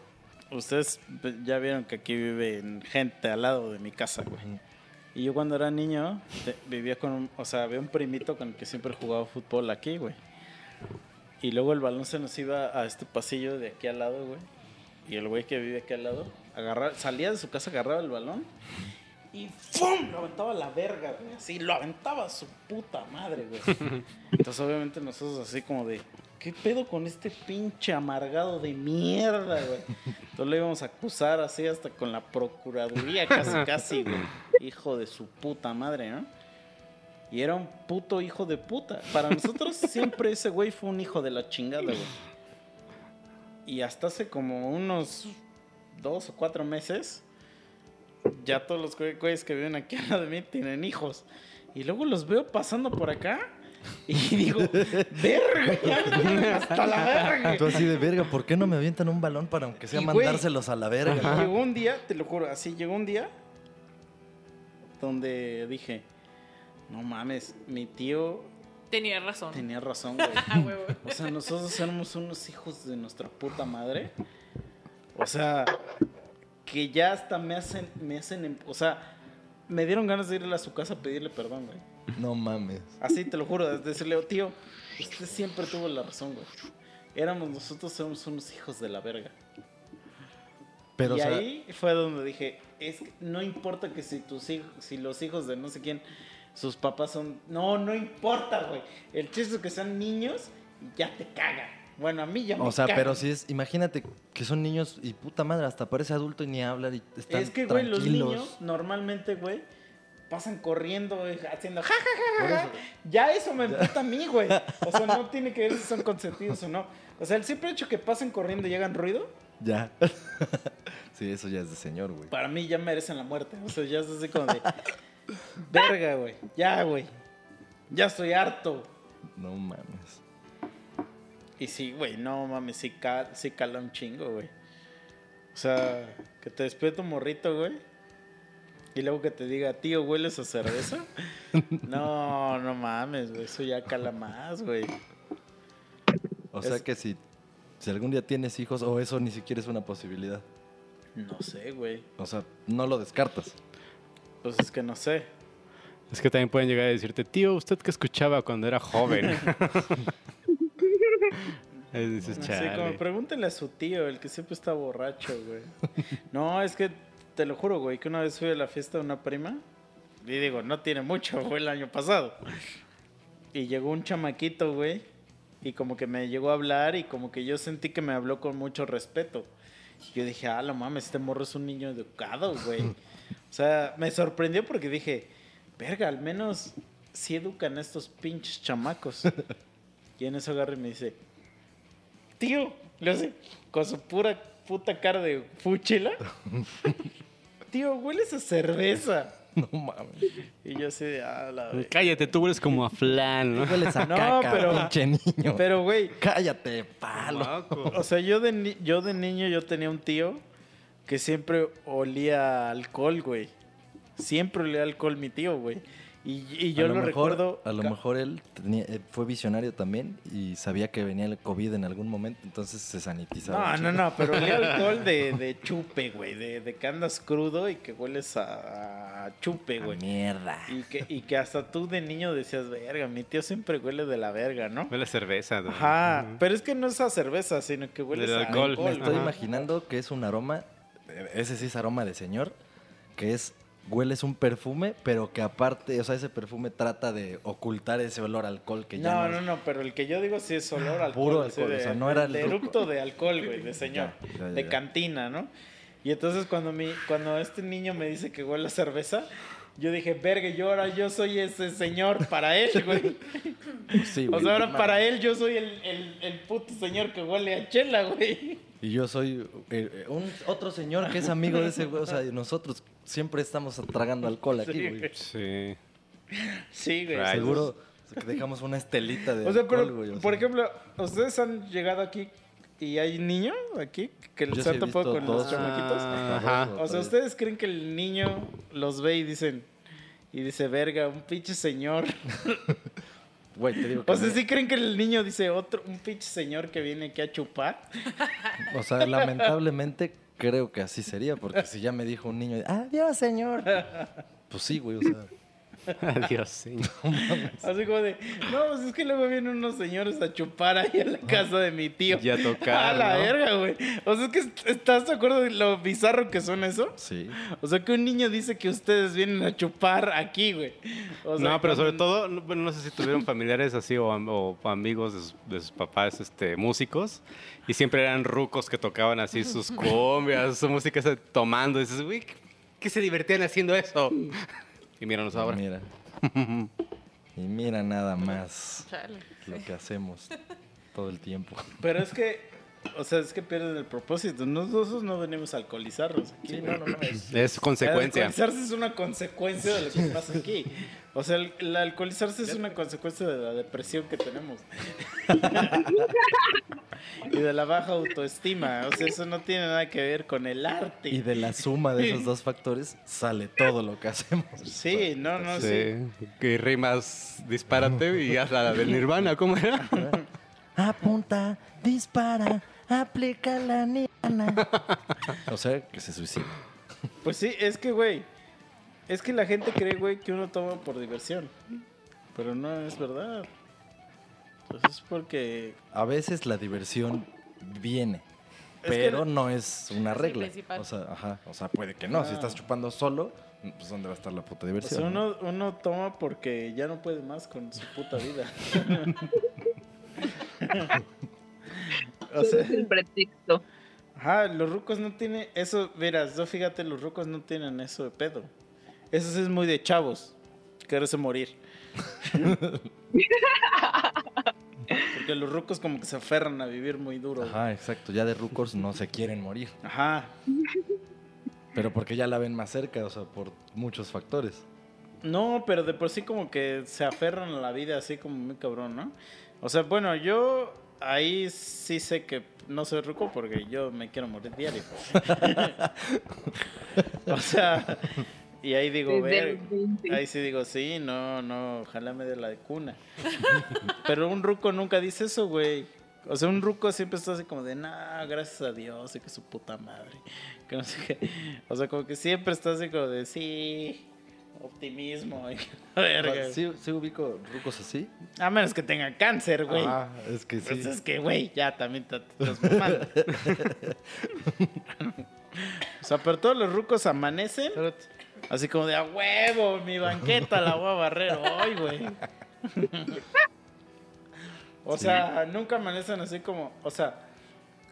ustedes pues, ya vieron que aquí vive gente al lado de mi casa, güey. Y yo cuando era niño te- vivía con un, o sea, había un primito con el que siempre jugaba fútbol aquí, güey. Y luego el balón se nos iba a este pasillo de aquí al lado, güey. Y el güey que vive aquí al lado agarraba, salía de su casa, agarraba el balón y ¡fum! Lo aventaba a la verga, güey. Así, lo aventaba a su puta madre, güey. Entonces, obviamente, nosotros así como de, ¿qué pedo con este pinche amargado de mierda, güey? Entonces lo íbamos a acusar así hasta con la procuraduría, casi, casi, güey. Hijo de su puta madre, ¿no? Y era un puto hijo de puta. Para nosotros siempre ese güey fue un hijo de la chingada, güey. Y hasta hace como unos dos o cuatro meses, ya todos los güey- güeyes que viven aquí al lado de mí tienen hijos. Y luego los veo pasando por acá y digo, verga, hasta la verga. Tú así de verga, ¿por qué no me avientan un balón para aunque sea Y, güey, mandárselos a la verga? Llegó un día, te lo juro, así llegó un día donde dije, no mames, mi tío Tenía razón. tenía razón, güey. Huevo. O sea, nosotros éramos unos hijos de nuestra puta madre. O sea, que ya hasta me hacen, me hacen, em- o sea, me dieron ganas de irle a su casa a pedirle perdón, güey. No mames. Así te lo juro, de decirle, "Oh, tío, usted siempre tuvo la razón, güey. éramos nosotros somos unos hijos de la verga. Pero, y o sea, ahí fue donde dije, es que no importa que si tus hijos, si los hijos de no sé quién, sus papás son, no, no importa, güey. El chiste es que sean niños y ya te cagan. Bueno, a mí ya me o sea, cagan. pero si es, imagínate que son niños y puta madre, hasta parece adulto y ni hablan y están Es que, güey, los niños normalmente, güey, pasan corriendo, güey, haciendo ja, ja, ja, ja, ja. Ya eso me emputa a mí, güey. O sea, no tiene que ver si son consentidos o no. O sea, el simple hecho que pasen corriendo y hagan ruido, Ya. sí, eso ya es de señor, güey. para mí ya merecen la muerte. O sea, ya es así como de, verga, güey. Ya, güey. Ya estoy harto. No mames. Y sí, güey, no mames, sí, ca- sí cala un chingo, güey. O sea, que te despierte un morrito, güey. Y luego que te diga, tío, ¿hueles a cerveza? no, no mames, güey, eso ya cala más, güey. O sea que si, si algún día tienes hijos, o eso ni siquiera es una posibilidad. No sé, güey. O sea, no lo descartas. Pues es que no sé. Es que también pueden llegar a decirte, tío, ¿usted qué escuchaba cuando era joven? Dices, Así chale. como pregúntenle a su tío, el que siempre está borracho, güey. No, es que te lo juro, güey, que una vez fui a la fiesta de una prima. Y digo, no tiene mucho, fue el año pasado. Y llegó un chamaquito, güey. Y como que me llegó a hablar y como que yo sentí que me habló con mucho respeto. Y yo dije, ah, lo mames, este morro es un niño educado, güey. O sea, me sorprendió porque dije, verga, al menos sí educan a estos pinches chamacos. Y en eso agarra y me dice, tío, le hace con su pura puta cara de fuchila. tío, hueles a cerveza. No mames. Y yo así de, ah, la ve-". Cállate, tú eres como a flan, ¿no? Hueles a No, caca, pero- pinche niño. Pero, güey, Cállate, palo. Maco. o sea, yo de, yo de niño yo tenía un tío que siempre olía a alcohol, güey. Siempre olía a alcohol mi tío, güey. Y, y yo a lo, mejor, recuerdo... A lo mejor él tenía- eh, fue visionario también y sabía que venía el COVID en algún momento, entonces se sanitizaba. No, no, no, pero olía a alcohol de, de chupe, güey. De, de que andas crudo y que hueles a, a chupe, güey. mierda. Y que, y que hasta tú de niño decías, verga, mi tío siempre huele de la verga, ¿no? Huele a cerveza. ¿no? Ajá, pero es que no es a cerveza, sino que huele a alcohol. alcohol. Me estoy Ajá. imaginando que es un aroma, ese sí es aroma de señor, que es, hueles un perfume, pero que aparte, o sea, ese perfume trata de ocultar ese olor a alcohol que ya No, no, no, es- no, pero el que yo digo sí es olor a alcohol. Puro alcohol, de, o sea, no era el de eructo de alcohol, güey, de señor. Ya, ya, ya, de cantina, ¿no? Y entonces cuando, mi, cuando este niño me dice que huele a cerveza, yo dije, verga, yo ahora yo soy ese señor para él, güey. Sí, O güey, sea, ahora para él yo soy el, el, el puto señor que huele a chela, güey. Y yo soy eh, eh, un otro señor que es amigo de ese güey, o sea, nosotros siempre estamos tragando alcohol aquí, Sí, güey. Sí. Sí, güey. Seguro que dejamos una estelita de O sea, pero, alcohol, güey. o por sea. ejemplo, ¿ustedes han llegado aquí y hay niños aquí que han he topado con los chamaquitos? Ajá. Dos O sea. ¿ustedes creen que el niño los ve y dicen... Y dice, verga, un pinche señor. Güey, te digo que O sea, no. ¿sí creen que el niño dice otro, un pinche señor que viene aquí a chupar? O sea, lamentablemente creo que así sería, porque si ya me dijo un niño, adiós, señor. Pues sí, güey, o sea. Adiós, señor. Así como de, no, pues es que luego vienen unos señores a chupar ahí a la casa de mi tío. Y a tocar, A la ¿no? verga, güey. O sea, es que est- ¿estás de acuerdo de lo bizarro que son eso? Sí. O sea, que un niño dice que ustedes vienen a chupar aquí, güey. O sea, no, pero sobre todo, no, bueno, no sé si tuvieron familiares así o, o amigos de sus, de sus papás este, músicos y siempre eran rucos que tocaban así sus cumbias, su música esa, tomando. Y dices, güey, ¿qué- ¿qué se divertían haciendo eso? Y míranos ahora. Mira. Y mira nada más Chale. lo que hacemos todo el tiempo. Pero es que, o sea, es que pierden el propósito. Nosotros no venimos a alcoholizarnos aquí. Sí, no, no, no. Es, Es consecuencia. Alcoholizarse es una consecuencia de lo que pasa aquí. O sea, el, el alcoholizarse es una consecuencia de la depresión que tenemos. y de la baja autoestima. O sea, eso no tiene nada que ver con el arte. y de la suma de esos dos factores sale todo lo que hacemos. Sí, no, no, sí. Sí, que rimas dispárate y haz la del Nirvana, ¿cómo era? Apunta, dispara, aplica la niana. O sea, que se suicida. Pues sí, es que, güey. Es que la gente cree, güey, que uno toma por diversión. Pero no es verdad. Pues es porque. A veces la diversión viene, Es que pero no- no es una regla. O sea, ajá, o sea, puede que no. Si Ah. estás chupando solo, pues ¿dónde va a estar la puta O diversión? no? uno, uno toma porque ya no puede más con su puta vida. o sea, Es el pretexto. ajá, los rucos no tienen eso, verás, yo fíjate, los rucos no tienen eso de pedo. Eso sí es muy de chavos, quererse morir. Porque los rucos como que se aferran a vivir muy duro. güey. Ajá, exacto. Ya de rucos no se quieren morir. Ajá. Pero porque ya la ven más cerca, o sea, por muchos factores. No, pero de por sí como que se aferran a la vida así como muy cabrón, ¿no? O sea, bueno, yo ahí sí sé que no soy ruco porque yo me quiero morir diario. o sea, y ahí digo, ver, los 20. ahí sí digo, sí, no, no, ojalá me dé la de cuna. pero un ruco nunca dice eso, güey. O sea, un ruco siempre está así como de, nah, gracias a Dios, y que su puta madre. Que no sé qué. O sea, como que siempre está así como de, sí, optimismo. y verga. Sí, sí ubico rucos así. A menos que tenga cáncer, güey. Ah, es que sí. Pues es que, güey, ya también te, te estás mamando. o sea, pero todos los rucos amanecen así como de a huevo, mi banqueta la voy a barrer hoy, güey. o sea, nunca amanecen así como, o sea,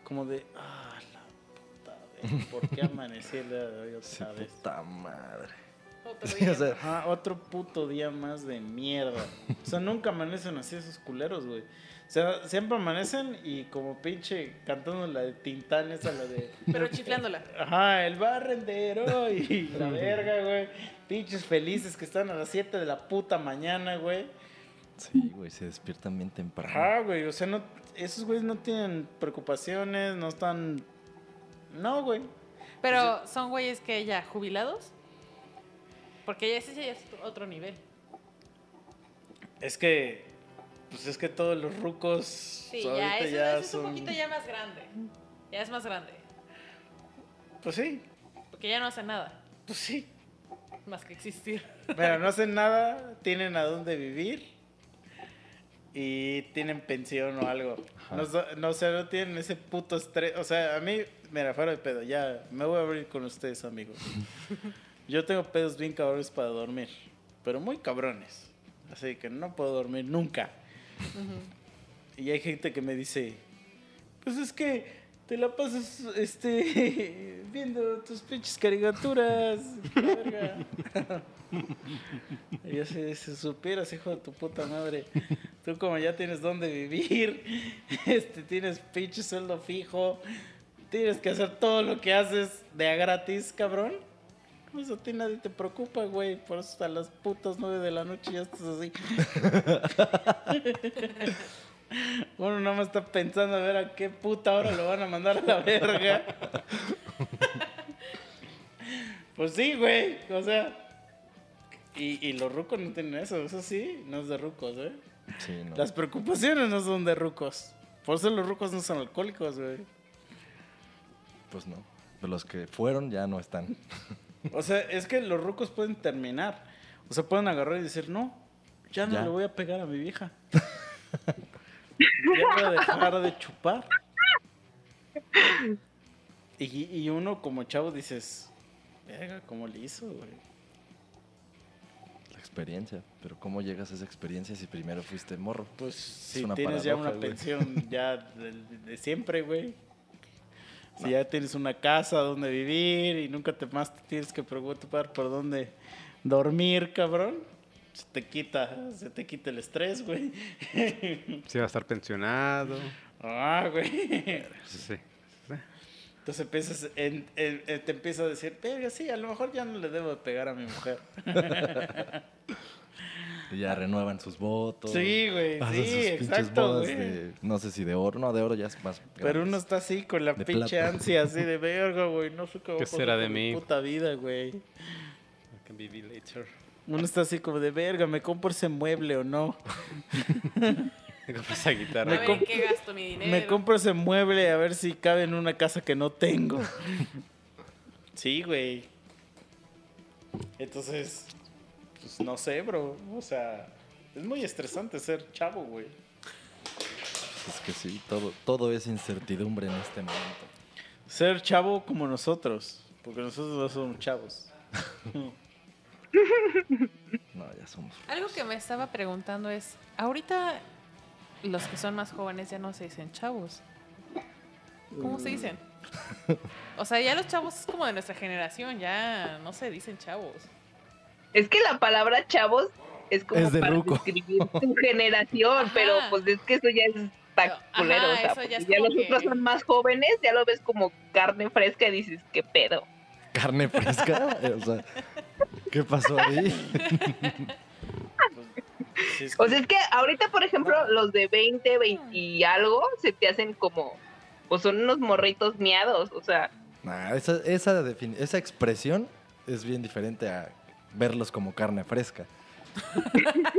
como de, ah, la puta vez, ¿por qué amanecí el día de hoy Sí, otra vez? puta madre. Otro Sí, día. o sea, Ajá, otro puto día más de mierda. O sea, nunca amanecen así esos culeros, güey. O sea, siempre amanecen y como pinche cantando la de Tintán, esa la de... Pero chiflándola. Ajá, el barrendero y la verga, güey. Pinches felices que están a las 7 de la puta mañana, güey. sí, güey, se despiertan bien temprano. Ajá, güey. O sea, no, esos güeyes no tienen preocupaciones, no están... No, güey. Pero son güeyes que ya jubilados. Porque ya ese ya es otro nivel. Es que... Pues es que todos los rucos Sí, ahorita ya, eso, ya eso es un son... poquito ya más grande. Ya es más grande. Pues sí, Porque ya no hacen nada. pues sí. Más que existir. Pero no hacen nada, tienen a dónde vivir y tienen pensión o algo. No, no, o sea, no tienen ese puto estrés. O sea, a mí, mira, fuera de pedo, ya me voy a abrir con ustedes, amigos. Yo tengo pedos bien cabrones para dormir, pero muy cabrones. Así que no puedo dormir nunca. Y hay gente que me dice, pues es que te la pasas este viendo tus pinches caricaturas. verga". y yo si, si supieras, hijo de tu puta madre, tú como ya tienes dónde vivir, este tienes pinche sueldo fijo, tienes que hacer todo lo que haces de a gratis, cabrón. Pues a ti nadie te preocupa, güey. Por eso hasta las putas nueve de la noche ya estás así. Uno nada más está pensando a ver a qué puta hora lo van a mandar a la verga. Pues sí, güey. O sea. Y, y los rucos no tienen eso. Eso sí, no es de rucos, ¿eh? Sí, no. Las preocupaciones no son de rucos. Por eso los rucos no son alcohólicos, güey. Pues no. De los que fueron ya no están. O sea, es que los rucos pueden terminar. O sea, pueden agarrar y decir, no, ya no Ya. le voy a pegar a mi vieja. ya voy a dejar de chupar. Y, y uno como chavo dices, verga, ¿cómo le hizo, güey? La experiencia. Pero ¿cómo llegas a esa experiencia si primero fuiste morro? Pues si tienes ya una güey. pensión ya de, de siempre, güey. Si ya tienes una casa donde vivir y nunca te más te tienes que preocupar por dónde dormir, cabrón. Se te quita, se te quita el estrés, güey. Sí, va a estar pensionado. ah, güey. Sí, sí. Entonces empiezas, en- en- en- te empieza a decir, verga, sí, a lo mejor ya no le debo de pegar a mi mujer. Y ya renuevan sus votos. Sí, güey, sí, sus exacto, bodas güey. de- no sé si de oro. No, de oro ya es más. Pero grandes. uno está así con la De pinche plata. ansia, así de verga, güey. No sé a ¿Qué será de mi mí? puta vida, güey. I can be later. Uno está así como de verga, ¿me compro ese mueble o no? Esa A guitarra. ver en qué gasto mi dinero. Me compro ese mueble a ver si cabe en una casa que no tengo. Sí, güey. Entonces, pues no sé, bro. O sea, es muy estresante ser chavo, güey. es que sí, todo, todo es incertidumbre en este momento. Ser chavo como nosotros, porque nosotros no somos chavos. No, ya somos. Algo que me estaba preguntando es, ahorita los que son más jóvenes ya no se dicen chavos. ¿Cómo se dicen? O sea, ya los chavos es como de nuestra generación, ya no se dicen chavos. Es que la palabra chavos es como Es de para ruco. describir tu generación, Ajá. pero pues es que eso ya es Pero, tan culero. ajá, o sea, ya los otros que- son más jóvenes, ya lo ves como carne fresca y dices, ¿qué pedo? Carne fresca, o sea, ¿qué pasó ahí? Sí, es O sea, es que ahorita, por ejemplo, los de 20, 20 y algo se te hacen como, pues son unos morritos miados, o sea, Nah, esa, esa, esa expresión es bien diferente a verlos como carne fresca.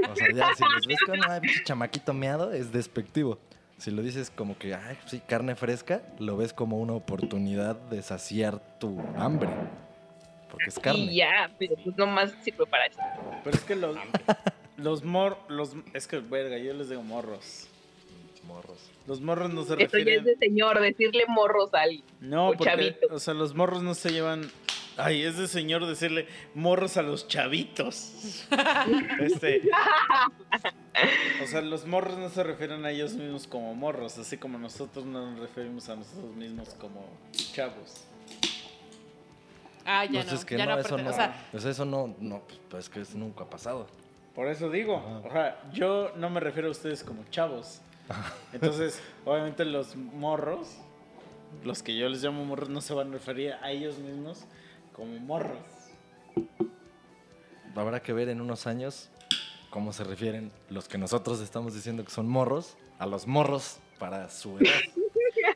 O sea, ya si los ves con pinche chamaquito meado, es despectivo. Si lo dices como que, ay, sí, carne fresca, lo ves como una oportunidad de saciar tu hambre. Porque es carne. y ya, pero pues nomás sirve para eso. Pero es que los, los mor... Los, es que, verga, yo les digo morros. Morros. Los morros no se Eso ya refieren... es de señor, decirle morros a alguien. No, o porque, chavito. o sea, los morros no se llevan... Ay, es de señor decirle morros a los chavitos. este... O sea, los morros no se refieren a ellos mismos como morros, así como nosotros no nos referimos a nosotros mismos como chavos. Ah, ya Pues no, es que ya no, no, eso no. o sea, pues eso no, no, pues, pues es que eso nunca ha pasado. Por eso digo, o sea, yo no me refiero a ustedes como chavos. Entonces, obviamente los morros, los que yo les llamo morros, no se van a referir a ellos mismos como morros. Habrá que ver en unos años cómo se refieren los que nosotros estamos diciendo que son morros a los morros para su edad.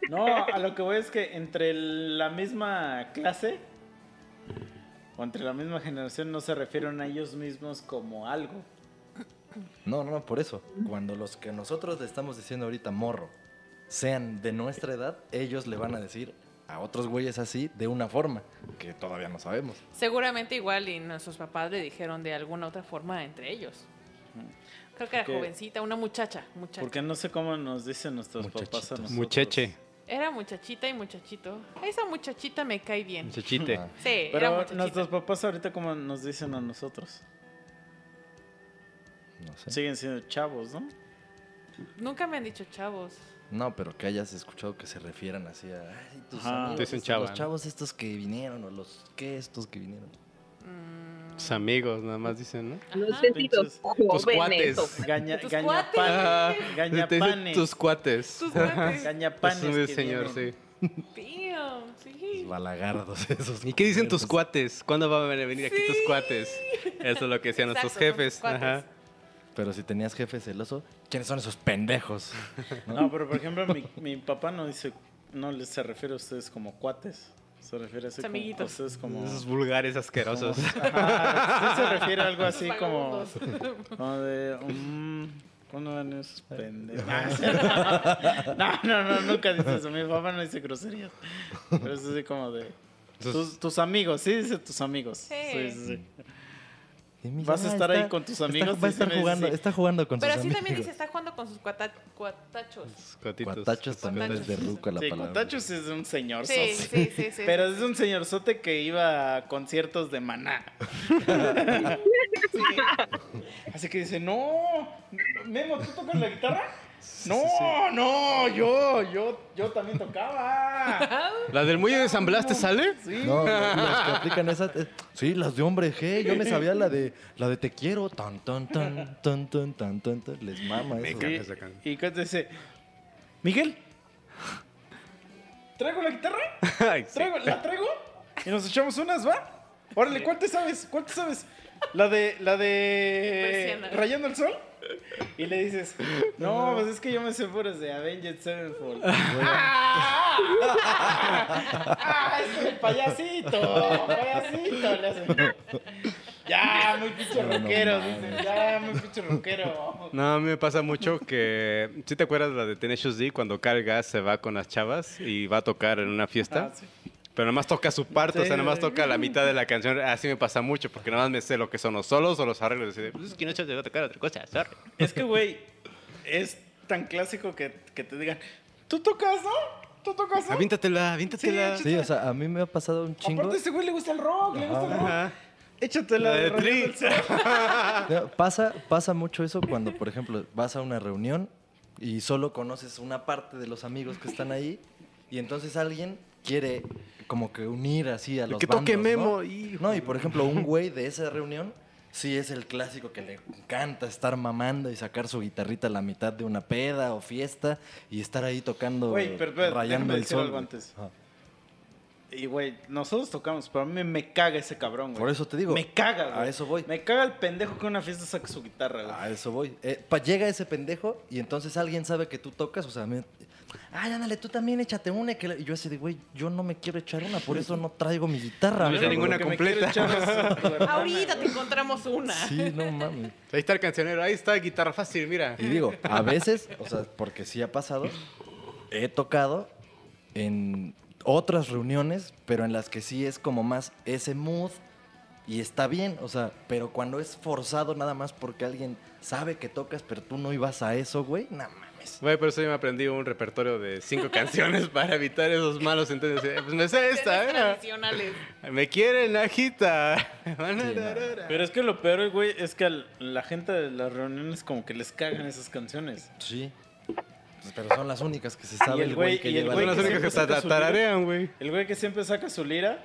No, a lo que voy es que entre la misma clase o entre la misma generación no se refieren a ellos mismos como algo. No, no, por eso. Cuando los que nosotros le estamos diciendo ahorita morro sean de nuestra edad, ellos le van a decir a otros güeyes así de una forma que todavía no sabemos. seguramente igual y nuestros papás le dijeron de alguna otra forma entre ellos. Creo que era Porque- jovencita, una muchacha, muchacha. Porque no sé cómo nos dicen nuestros papás a Muchachitos. nosotros. Mucheche. Era muchachita y muchachito. Esa muchachita me cae bien. Muchachite. Ah, Sí, era Pero muchachita. nuestros papás ahorita como nos dicen a nosotros. no sé. Siguen siendo chavos, ¿no? Nunca me han dicho chavos. No, pero que hayas escuchado que se refieran así a "Ay, tus Ajá. amigos, dicen chava, los chavos estos que vinieron o los que estos que vinieron. Tus amigos, nada más dicen, ¿no? No Ajá. sé si los Tus cuates. Gaña, Tus dicen gañapanes. tus cuates. Tus guantes. Gañapanes Es un señor, sí. Damn, sí. Los balagardos esos. ¿Y qué dicen tus cuates? ¿Cuándo van a venir aquí tus cuates? Eso es lo que decían nuestros Exacto, jefes. cuates. Ajá. Pero si tenías jefe celoso, ¿quiénes son esos pendejos? No, pero por ejemplo, mi, mi papá no dice, no les se refiere a ustedes como cuates. Se refiere así Sus como, a amiguitos. ustedes como... Esos vulgares asquerosos. Ajá, sí se refiere a algo así como, como de... mm, ¿Cuándo van esos pendejos? Ah, No, no, no, nunca dice eso. Mi papá no dice groserías. Pero es así como de... Tus, tus amigos, sí dice tus amigos. Sí. Sí, sí, Vas a hija estar ahí está- con tus está- amigos, va a estar jugando, sí. está jugando con Pero sus amigos. también dice, está jugando con sus cuata- cuatachos. Cuatitos. Cuatachos también es de ruco la Sí, palabra. Contachos es un señor Sí, sí, sí, sí. Pero es un señorzote que iba a conciertos de maná. Sí. Así que dice, no, Memo, ¿tú tocas la guitarra? No, no, yo, yo, yo también tocaba. ¿La del muelle de San Blas te sale? Sí. No, los que aplican esa. eh, sí, las de hombre G. Yo me sabía la de la de te quiero. Tan, tan, tan, tan, tan, tan, tan, tan. Les mama eso. encanta. Y, esa canción. y cuando dice, Miguel, ¿traigo la guitarra? Ay, sí. ¿Traigo, ¿La traigo? Y nos echamos unas, ¿va? Órale, ¿cuál te sabes? ¿Cuál te sabes? La de, la de Persiana. Rayando el Sol. Y le dices, no, pues es que yo me sé puras de Avenged Sevenfold. ¡Ah! ¡Ah! ¡Es el payasito! ¡Payasito! Le hace. Ya, muy pinche rockero, mames. dice. Ya, muy pinche rockero. No, a mí me pasa mucho que... ¿Sí te acuerdas la de Tenacious D cuando Carl Gas se va con las chavas y va a tocar en una fiesta? Ah, sí. Pero nada más toca su parte, o sea, Sí. nada más toca la mitad de la canción. Así me pasa mucho, porque nada más me sé lo que son los solos o los arreglos. Y de, pues es que no se va a tocar otra cosa, sorry. Es que, güey, es tan clásico que, que te digan, ¿tú tocas, no? ¿Tú tocas, no? Aviéntatela, aviéntatela. Sí, o sea, a mí me ha pasado un chingo. Aparte, a ese güey le gusta el rock, le gusta el rock. Ajá. Échatela La de Pasa, pasa mucho eso cuando, por ejemplo, vas a una reunión y solo conoces una parte de los amigos que están ahí y entonces alguien quiere como que unir así a los que toque bandos, Memo, ¿no? hijo. No, y por ejemplo, un güey de esa reunión sí es el clásico que le encanta estar mamando y sacar su guitarrita a la mitad de una peda o fiesta y estar ahí tocando Güey, pero, pero, rayando el sol. algo antes. Y, güey, nosotros tocamos, pero a mí me caga ese cabrón, güey. Por eso te digo, Me caga, güey. a eso voy. Me caga el pendejo que en una fiesta saca su guitarra, güey. A eso voy. Eh, pa- llega ese pendejo y entonces alguien sabe que tú tocas, o sea, me, ay, ándale, tú también échate una. Que la-". Y yo así de, güey, yo no me quiero echar una, por eso no traigo mi guitarra. No hice güey". ninguna completa. es Ahorita te encontramos una. Sí, no mames. Ahí está el cancionero, ahí está guitarra fácil, mira. Y digo, a veces, o sea, porque sí ha pasado, he tocado en otras reuniones, pero en las que sí es como más ese mood y está bien, o sea, pero cuando es forzado nada más porque alguien sabe que tocas, pero tú no ibas a eso, güey, no mames. Güey, por eso yo me aprendí un repertorio de cinco canciones para evitar esos malos entonces. eh, Pues me sé esta, tradicionales. Me quieren, ajita. Pero es que lo peor, güey, es que al- la gente de las reuniones como que les cagan esas canciones. Sí. Pero son las únicas que se sabe el el güey- que y el lleva güey Son la- las únicas que siempre saca ta- su tararean, güey. El güey que siempre saca su lira,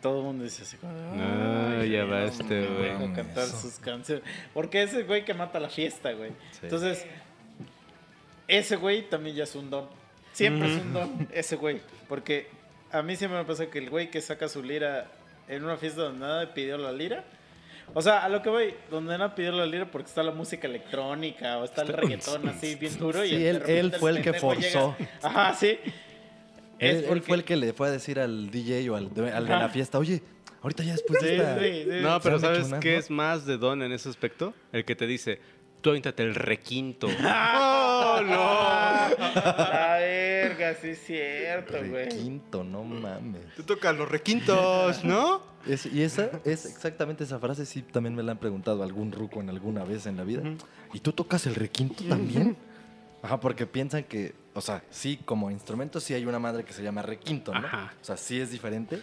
todo el mundo dice así como... No, "Ay, ya va este, güey". cantar Eso. sus canciones. Porque ese güey que mata la fiesta, güey. Sí. Entonces, ese güey también ya es un don. Siempre es un don, ese güey. Porque a mí siempre me pasa que el güey que saca su lira en una fiesta donde nadie pidió la lira. O sea, a lo que voy, donde nadie pidió la lira porque está la música electrónica o está el reggaetón así bien duro. y Sí, de él- él fue el que pendejo llega- forzó. Ajá, sí. Él, él fue el que le fue a decir al DJ o al de, al de la fiesta, oye, ahorita ya después de Sí, esta... sí, sí. No, pero ¿sabes qué es más de don en ese aspecto? El que te dice, tú aviéntate el requinto. ¡Oh, no! La verga, sí es cierto, güey. Quinto, no mames. Tú tocas los requintos, ¿no? Es- y esa es exactamente esa frase, sí, también me la han preguntado algún ruco en alguna vez en la vida. ¿Y tú tocas el requinto también? Ajá, porque piensan que, o sea, sí, como instrumento sí hay una madre que se llama requinto, ¿no? Ajá. O sea, sí es diferente,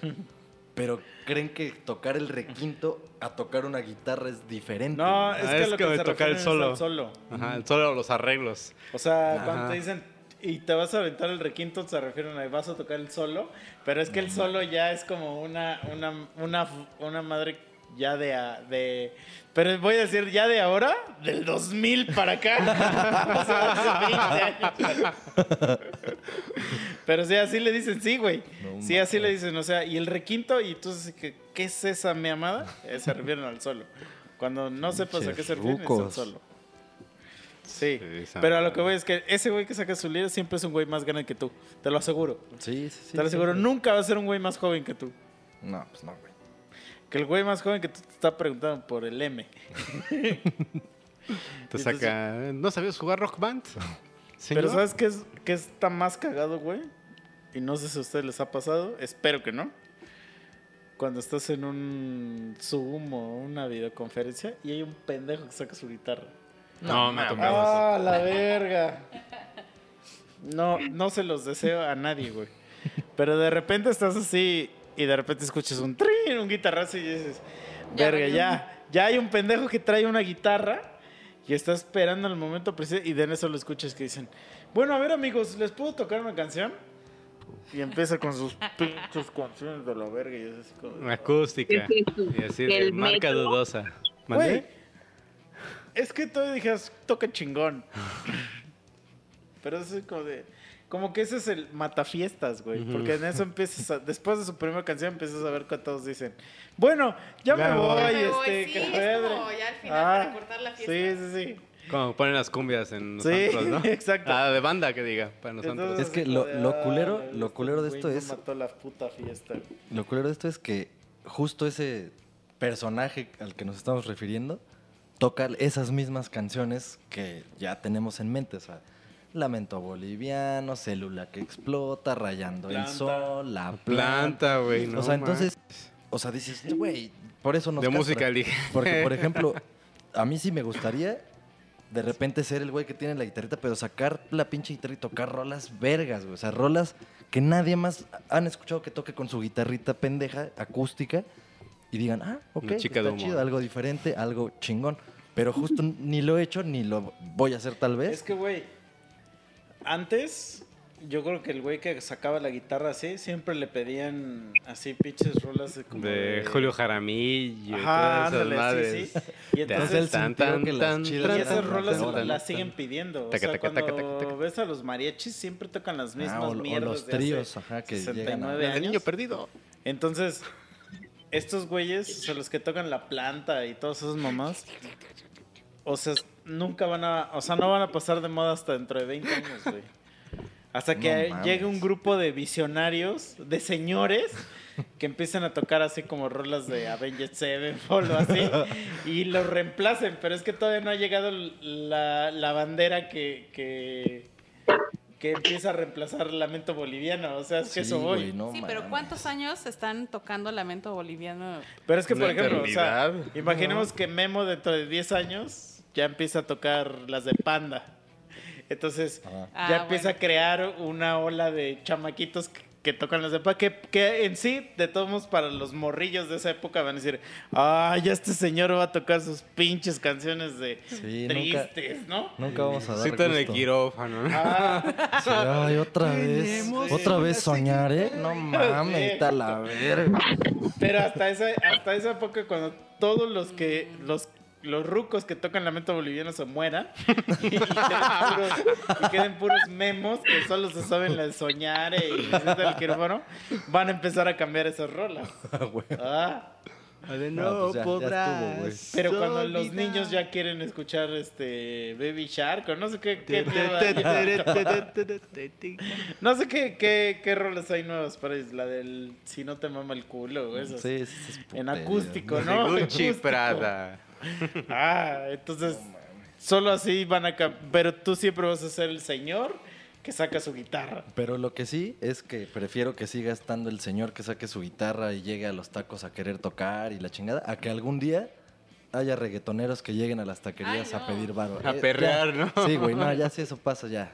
pero creen que tocar el requinto a tocar una guitarra es diferente. No, es Ah, que es lo como que se tocar el es solo. al solo. Ajá, solo los arreglos. O sea, Ajá. cuando te dicen y te vas a aventar el requinto, se refieren a vas a tocar el solo, pero es que el solo ya es como una, una, una, una madre ya de, a- de... Pero voy a decir ya de ahora, del 2000 para acá. O sea, hace 20 años. Pero sí, así le dicen, sí, güey. No sí, así le dicen, o sea, y el requinto, y entonces, ¿qué, qué es esa mi amada? Eh, se refieren al solo. Cuando no sepas a qué se refieren, es al solo. Sí, Sí, pero a lo que voy es que ese güey que saca su líder siempre es un güey más grande que tú. Te lo aseguro. Sí, sí, sí. te lo aseguro. sí. Nunca va a ser un güey más joven que tú. No, pues no, güey. Que el güey más joven que tú te está preguntando por el M. Te saca... ¿No sabías jugar rock band? Pero Señor? ¿sabes qué, es, qué está más cagado, güey? Y no sé si a ustedes les ha pasado. Espero que no. Cuando estás en un Zoom o una videoconferencia y hay un pendejo que saca su guitarra. No, me ha tocado eso. ¡Ah, la verga! No, no se los deseo a nadie, güey. Pero de repente estás así y de repente escuchas un trin, un guitarrazo y dices, Ya verga, ya, ya hay un pendejo que trae una guitarra y está esperando el momento preciso y de en eso lo escuchas que dicen, bueno, a ver amigos, ¿les puedo tocar una canción? Y empieza con sus pinches canciones de la verga y es así como... Una acústica. Y así de ¿El marca metro? dudosa. Es que tú dijeras, toca chingón. Pero es como de. Como que ese es el matafiestas, güey. Porque en eso empiezas a, Después de su primera canción empiezas a ver que todos dicen. Bueno, ya me Ya me voy, voy. Ya me voy, este, sí, que es padre". como ya al final para cortar la fiesta. Sí, sí, sí. Como ponen las cumbias en los Sí, antros, ¿no? exacto. Ah, de banda, que diga, para los antros. Entonces, Es que lo- lo "Ah, culero- este lo culero de esto me es- mató la puta fiesta. güey". Lo culero de esto es que justo ese personaje al que nos estamos refiriendo toca esas mismas canciones que ya tenemos en mente. O sea, Lamento Boliviano, Célula que explota, Rayando Planta. el Sol, La Planta. Planta, güey, no o sea, entonces, o sea, dices, güey, por eso nos De castra. música. Porque, por ejemplo, a mí sí me gustaría de repente ser el güey que tiene la guitarrita, pero sacar la pinche guitarra y tocar rolas vergas, güey. O sea, rolas que nadie más han escuchado que toque con su guitarrita pendeja, acústica, y digan, ah, ok, chica está de chido, algo diferente, algo chingón. Pero justo ni lo he hecho, ni lo voy a hacer tal vez. Es que, güey, antes yo creo que el güey que sacaba la guitarra así, siempre le pedían así pinches rolas de como De Julio Jaramillo. y Ajá, todas esas ándale, madres. sí, sí. Y Entonces entonces... sintió que las chidas Y esas rolas las de siguen pidiendo. O Taca, sea, taca, cuando taca, taca, taca. ves a los mariachis, siempre tocan las mismas Ah, o- o mierdas los de hace tríos, ajá, que llegan a- 69 El años. niño perdido. Entonces, estos güeyes, o sea, los que tocan la planta y todas esas mamás, o sea, nunca van a, o sea, no van a pasar de moda hasta dentro de 20 años, güey. Hasta que No llegue un grupo de visionarios, de señores, que empiecen a tocar así como rolas de Avenged Sevenfold o así, y los reemplacen, pero es que todavía no ha llegado la, la bandera que, que, que empieza a reemplazar Lamento Boliviano, o sea, es que Sí, eso voy. no sí, pero. ¿cuántos años están tocando Lamento Boliviano? Pero es que, por Una ejemplo, o sea, eternidad. imaginemos que Memo dentro de 10 años ya empieza a tocar las de Panda. Entonces, Ajá. Ah, ya empieza bueno. a crear una ola de chamaquitos que, que tocan las de Panda. Que, que en sí, de todos modos, para los morrillos de esa época van a decir, ah, ya este señor va a tocar sus pinches canciones de Sí, nunca- tristes, ¿no? Nunca vamos a dar Cita en el gusto. quirófano. ¿no? Ah, Sí, ay, otra vez. Otra vez soñar, ¿eh? No mames, está la verga. Pero hasta esa, hasta esa época, cuando todos los que los los rucos que tocan lamento boliviano se mueran y queden puros, y queden puros memos que solo se saben la de soñar y necesitan el quirófano, van a empezar a cambiar esas rolas. Ah, No, pues ya- ya estuvo, güey. pero cuando los niños ya quieren escuchar este Baby Shark o no sé qué, qué no sé qué, qué, qué rolas hay nuevas para la del si no te mama el culo o eso. Sí, es En acústico, ¿no? Gucci Acústico. Prada. Ah, entonces solo así van a... Pero tú siempre vas a ser el señor que saca su guitarra. Pero lo que sí es que prefiero que siga estando el señor que saque su guitarra y llegue a los tacos a querer tocar y la chingada, a que algún día haya reggaetoneros que lleguen a las taquerías Ay, a pedir varo. A Eh, perrear, ya. ¿no? Sí, güey, no, ya si eso pasa, ya.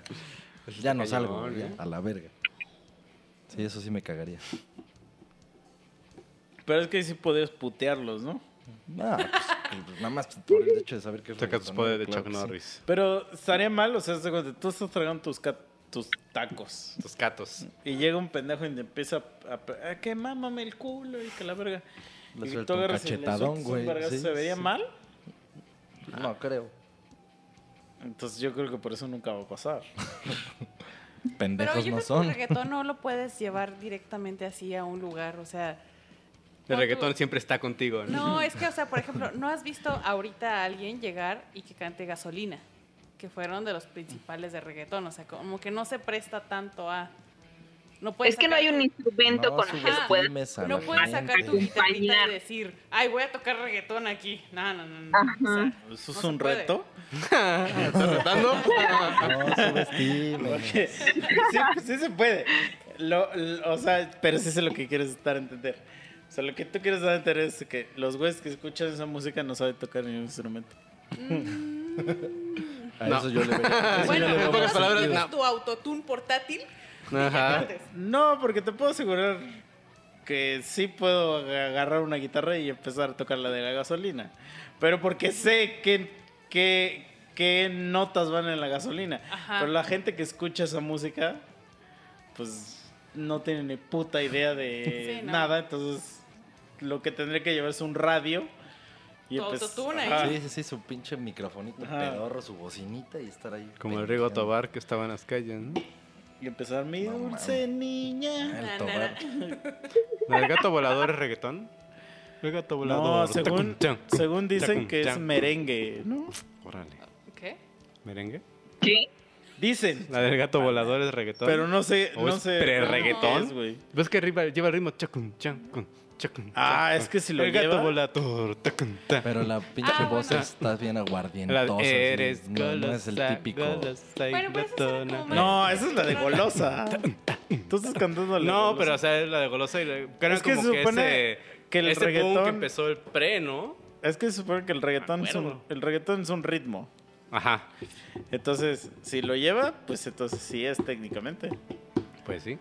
Ya no salgo, güey, ¿eh? a la verga. Sí, eso sí me cagaría. Pero es que sí podrías putearlos, ¿no? No, pues, pues, nada más por el hecho de saber que es Saca tus poderes de claro Chuck que sí. Norris. Pero estaría mal, o sea, tú estás tragando tus, ca- tus tacos Tus gatos. y llega un pendejo y te empieza a, a- a que mámame el culo y que la verga. Le y un agarras cachetadón, güey, sí, ¿Se vería sí. mal? No, creo. Entonces yo creo que por eso nunca va a pasar. Pero Pendejos yo no creo que son. el reggaetón no lo puedes llevar directamente así a un lugar, o sea... El pon reggaetón tú- siempre está contigo. ¿no? No, es que, o sea, por ejemplo, ¿no has visto ahorita a alguien llegar y que cante gasolina? Que fueron de los principales de reggaetón, o sea, como que no se presta tanto a... No puedes Es que no hay un instrumento No con el que lo puedas. No puedes sacar tu guitarrita y decir, ay, voy a tocar reggaetón aquí. No, no, no. no. O sea, ¿Eso no es se un reto? ¿Estás tratando? No, sí, sí se puede. Lo- lo- o sea, pero sí sé lo que quieres dar a entender. O sea, lo que tú quieres dar a entender es que los güeyes que escuchan esa música no saben tocar ningún instrumento. A No. eso yo le eso Bueno, yo le veo pocas palabras, no. tu autotune portátil. Ajá. No, porque te puedo asegurar que sí puedo agarrar una guitarra y empezar a tocar la de la gasolina. Pero porque sé qué, qué, qué notas van en la gasolina. Ajá. Pero la gente que escucha esa música, pues no tiene ni puta idea de Sí, no. nada. Entonces, lo que tendré que llevar es un radio. Y. Ajá. Sí, sí, sí, su pinche microfonito Ajá. pedorro, su bocinita y estar ahí. Como el Rigo. Tobar que estaba en las calles. ¿no? Y empezar mi No dulce niña. El Na, na, Tobar. ¿No, ¿El gato volador es reggaetón? El gato volador. No, según, según dicen tacun, que es merengue, ¿no? Órale. ¿Qué? ¿Merengue? ¿Qué? Dicen. La del gato volador es reggaetón. Pero no sé, ¿O no es sé. qué es, güey. ¿Ves que arriba lleva el ritmo? Chacun, chacun, chacun, Ah, es que si lo El gato lleva- volador. Pero la pinche Ah, voz bueno. está bien La aguardientosa. Eres no, no es el golosa, típico. golosa y Bueno, No, esa es la de golosa. Tú estás cantando la de No, Golosa. pero o sea, es la de golosa y la- creo Es que como se que supone ese, que el ese boom reggaetón- que empezó el pre, ¿no? Es que se supone que el reggaetón, es un, el reggaetón es un ritmo. Ajá, Entonces, si lo lleva, pues entonces sí es técnicamente. pues sí.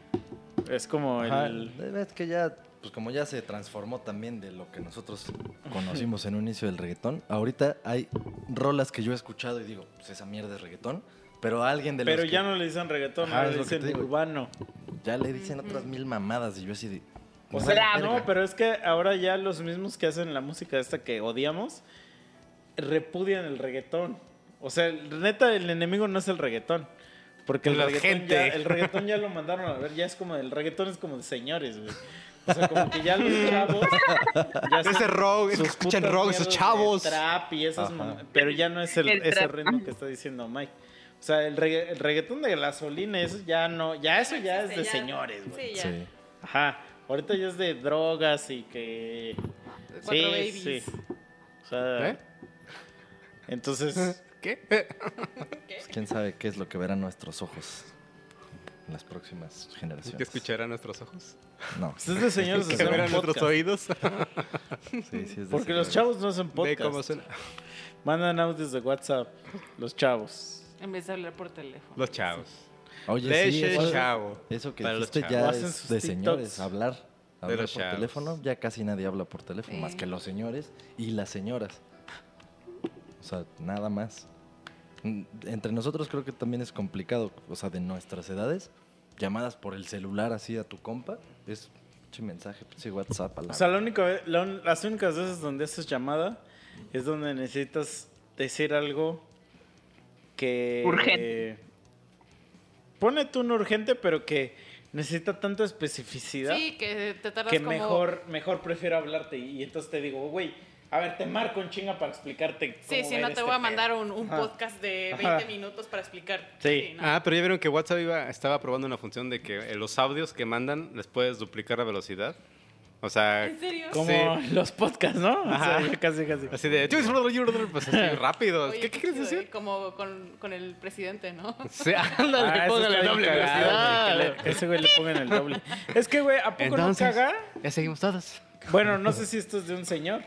Es como Ajá, el... Es que ya, pues como ya se transformó también de lo que nosotros conocimos en un inicio del reggaetón, ahorita hay rolas que yo he escuchado y digo, pues esa mierda es reggaetón, pero alguien de los Pero que ya no le dicen reggaetón, ahora le dicen urbano. ya le dicen otras mil mamadas y yo así de... O "No, sea, verga". no, pero es que ahora ya los mismos que hacen la música esta que odiamos repudian el reggaetón. O sea, neta, el enemigo no es el reggaetón. Porque el La reggaetón, gente. ya, el reggaetón ya lo mandaron a ver, ya es como, el reggaetón es como de señores, güey. O sea, como que ya los chavos... Ya Ese rock, escuchan rock, esos chavos. Trap y esas pero ya no es el, El ese ritmo que está diciendo Mike. O sea, el, regga- el reggaetón de gasolina, eso ya no, ya eso ya es de Ya. señores, güey. Sí, ya. Sí. Ajá. Ahorita ya es de drogas y que. Cuatro sí, babies. sí. O sea. ¿Eh? Entonces. ¿Qué? Pues, quién sabe qué es lo que verán nuestros ojos en las próximas generaciones. ¿Qué escucharán nuestros ojos? No, pues es de señores de ¿Qué hacer un nuestros oídos? sí, sí es de Porque los señores. chavos no hacen Ve podcast. cómo suena. Mandan audios de WhatsApp. Los chavos. En vez de hablar por teléfono. Los chavos. Oye, sí, Leche eso, chavo. eso que los dijiste ya Hacen es de señores, hablar. Hablar los por chavos. teléfono, ya casi nadie habla por teléfono, Sí. más que los señores y las señoras. O sea, nada más. Mm, Entre nosotros creo que también es complicado, o sea, de nuestras edades, llamadas por el celular así a tu compa, es pinche mensaje, pinche WhatsApp a la... O sea, la única vez- la un- las únicas veces donde haces llamada es donde necesitas decir algo que. Urgente. Pone tú un urgente, pero que necesita tanta especificidad. Sí, que te tardas que como... mejor, mejor prefiero hablarte y, y entonces te digo, güey, a ver, te marco en chinga para explicarte. Sí, cómo ver no te este voy a pedo". mandar un, un Ajá. podcast de 20 Ajá. minutos para explicar. Sí. no. Ah, pero ya vieron que WhatsApp iba, estaba probando una función de que en los audios que mandan les puedes duplicar la velocidad. O sea, ¿En serio? Como Sí. los podcasts, ¿no? O sea, Ajá. casi, casi. así de... Pues así rápido. Oye, ¿Qué, qué quieres decir? ¿eh? Como con, con el presidente, ¿no? Sí, ándale, Ah, póngale bien doble cagado, velocidad. güey, que le- ese güey le pongan el doble. Es que, güey, ¿a poco Entonces, no caga? ya seguimos todos. Bueno, no sé si esto es de un señor,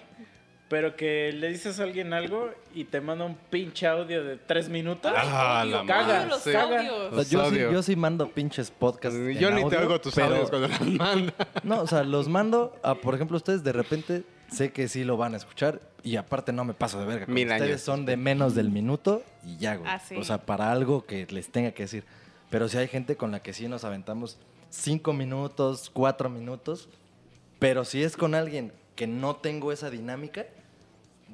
pero que le dices a alguien algo y te manda un pinche audio de tres minutos. Ah, la caga, los sí. caga. audios. O sea, yo, sí, yo sí mando pinches podcasts. en Yo ni te oigo tus pero- audios cuando los mandas. No, o sea, los mando a, por ejemplo, ustedes de repente sé que sí lo van a escuchar y aparte no me paso de verga. Mil ustedes años. son de menos del minuto y ya, güey. Ah, sí. O sea, para algo que les tenga que decir. Pero si hay gente con la que sí nos aventamos cinco minutos, cuatro minutos, pero si es con alguien que no tengo esa dinámica,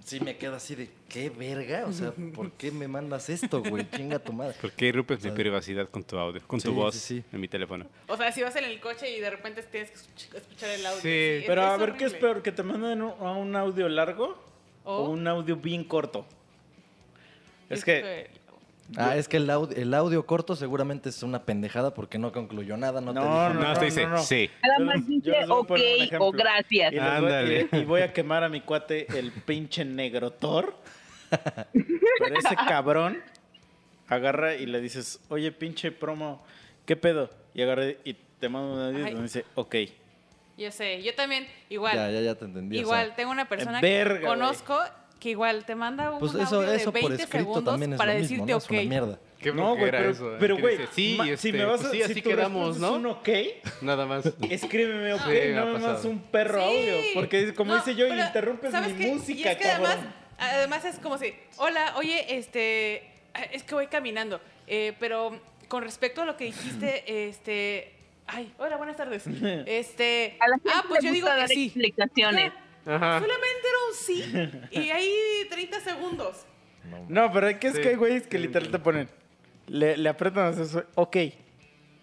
sí me quedo así de, ¿qué verga? O sea, ¿por qué me mandas esto, güey? Chinga tu madre. ¿Por qué irrumpes mi privacidad con tu audio, con tu Sí, voz sí, sí. en mi teléfono? O sea, si vas en el coche y de repente tienes que escuch- escuchar el audio. Sí, Pero a ver, ¿qué es peor? ¿Que te manden un- a un audio largo O- un audio bien corto? Es que... Ah, es que el audio, el audio corto seguramente es una pendejada porque no concluyó nada, no, te No, te dice, no, no. sí. Nada más dice ok o gracias. Y, les voy- Ándale. y- voy a quemar a mi cuate el pinche negrotor. Pero ese cabrón agarra y le dices, oye, pinche promo, ¿qué pedo? Y agarra y te manda un audio donde dice, ok. Yo sé, yo también, igual. Ya, ya, ya te entendí. o igual, sea, tengo una persona verga, que conozco que igual te manda un pues eso, audio eso de por 20 escrito segundos también es para lo decirte mismo, ¿no? ok. Es una mierda. Qué No, güey, pero, eso, ¿eh? pero, güey, dice, sí, ma- este, si me vas a, pues sí, si así tu quedamos, respuesta ¿no? es un ok, Nada más. escríbeme ok, Sí, no me pasado. un perro Sí. audio. Porque como No, dice yo, pero, interrumpes ¿sabes mi qué? música, y es que cabrón. además, además es como si, hola, oye, este, es que voy caminando, eh, pero con respecto a lo que dijiste, este, ay, hola, buenas tardes, este, A la gente ah, pues le yo digo gusta que dar sí. explicaciones. Ajá. Solamente era un sí y ahí 30 segundos. No, pero es que es Sí. que hay güeyes que literal te ponen. Le, le apretan a eso. Ok.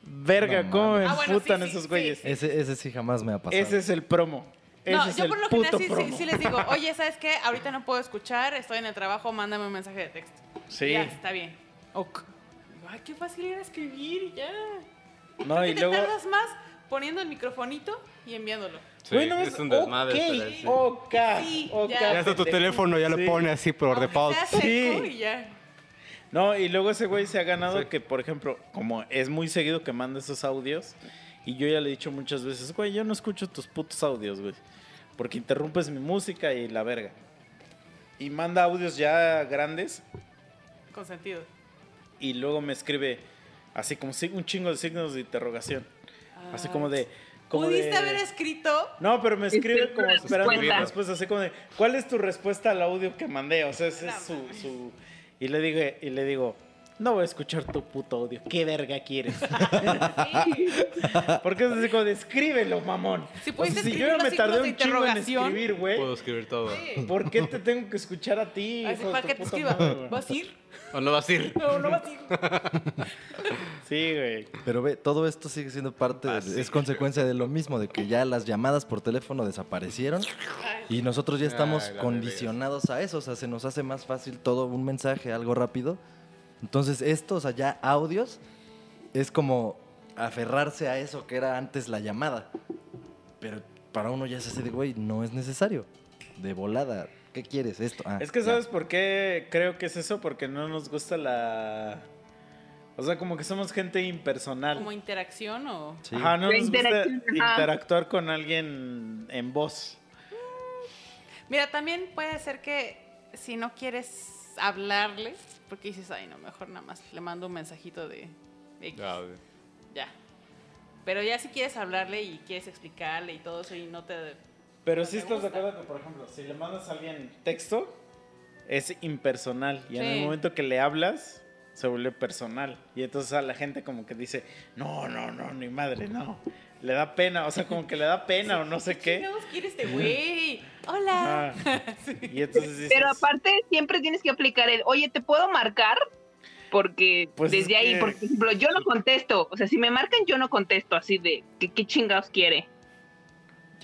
Verga, No ¿cómo me. Ah, bueno, sí, sí, esos sí. güeyes? Ese, ese sí jamás me ha pasado. Ese es el promo. Ese No, es yo el por lo puto general sí, sí, promo. sí les digo, oye, ¿sabes qué? Ahorita no puedo escuchar, estoy en el trabajo, mándame un mensaje de texto. Sí. Ya, está bien. Ok. Ay, qué fácil era escribir y ya. No, y te luego. tardas más poniendo el microfonito y enviándolo. Sí, Güey, no es un desmadre. ok, pero sí. ok, Sí, ok, ya. Ya hasta tu teléfono ya Sí. lo pone así por default. Sí. y ya. No, y luego ese güey se ha ganado Sí. que, por ejemplo, como es muy seguido que manda esos audios, y yo ya le he dicho muchas veces, güey, yo no escucho tus putos audios, güey, porque interrumpes mi música y la verga. Y manda audios ya grandes, Consentido. y luego me escribe así como un chingo de signos de interrogación. Así como de... Como ¿Pudiste de- haber escrito? No, pero me escribe Espera como esperando una respuesta. respuesta, así como de, ¿cuál es tu respuesta al audio que mandé? O sea, ese es su, su... Y le digo, y le digo, no voy a escuchar tu puto audio, ¿qué verga quieres? Sí. Porque es así como escríbelo, mamón. Si O sea, si yo ya me tardé un chingo en escribir, güey, Puedo escribir todo. Sí. ¿por qué te tengo que escuchar a ti? Así para que te escriba. madre? ¿Vas a ir? ¿O no vas a ir? No, no vas a ir. Sí, güey. Pero ve, todo esto sigue siendo parte, de- Ah, sí. es consecuencia de lo mismo, de que ya las llamadas por teléfono desaparecieron y nosotros ya estamos Ay, condicionados a eso, o sea, se nos hace más fácil todo un mensaje, algo rápido. Entonces, esto, o sea, ya audios, es como aferrarse a eso que era antes la llamada. Pero para uno ya se hace de, güey, no es necesario. De volada, ¿qué quieres? Esto. Ah, Es que ya. ¿sabes por qué creo que es eso? Porque no nos gusta la... O sea, como que somos gente impersonal. ¿Como interacción o...? Sí. Ajá, no nos gusta interactuar con alguien en voz. Mira, también puede ser que si no quieres hablarle, porque dices, ay, no, mejor nada más le mando un mensajito de X, Ah, ya. Pero ya si quieres hablarle y quieres explicarle y todo eso y no te... Pero No sí estás de acuerdo que, por ejemplo, si le mandas a alguien texto, es impersonal. Y en el momento que le hablas, se vuelve personal. Y entonces a la gente como que dice, no, no, no, ni madre, no. Le da pena, o sea, como que le da pena o no sé ¿Qué qué. chingados quiere este güey? Hola. Ajá. Y entonces dices, Pero aparte siempre tienes que aplicar el, oye, ¿te puedo marcar? Porque Pues es desde ahí, que- por ejemplo, yo no contesto. O sea, si me marcan, yo no contesto así de, ¿qué, qué chingados quiere?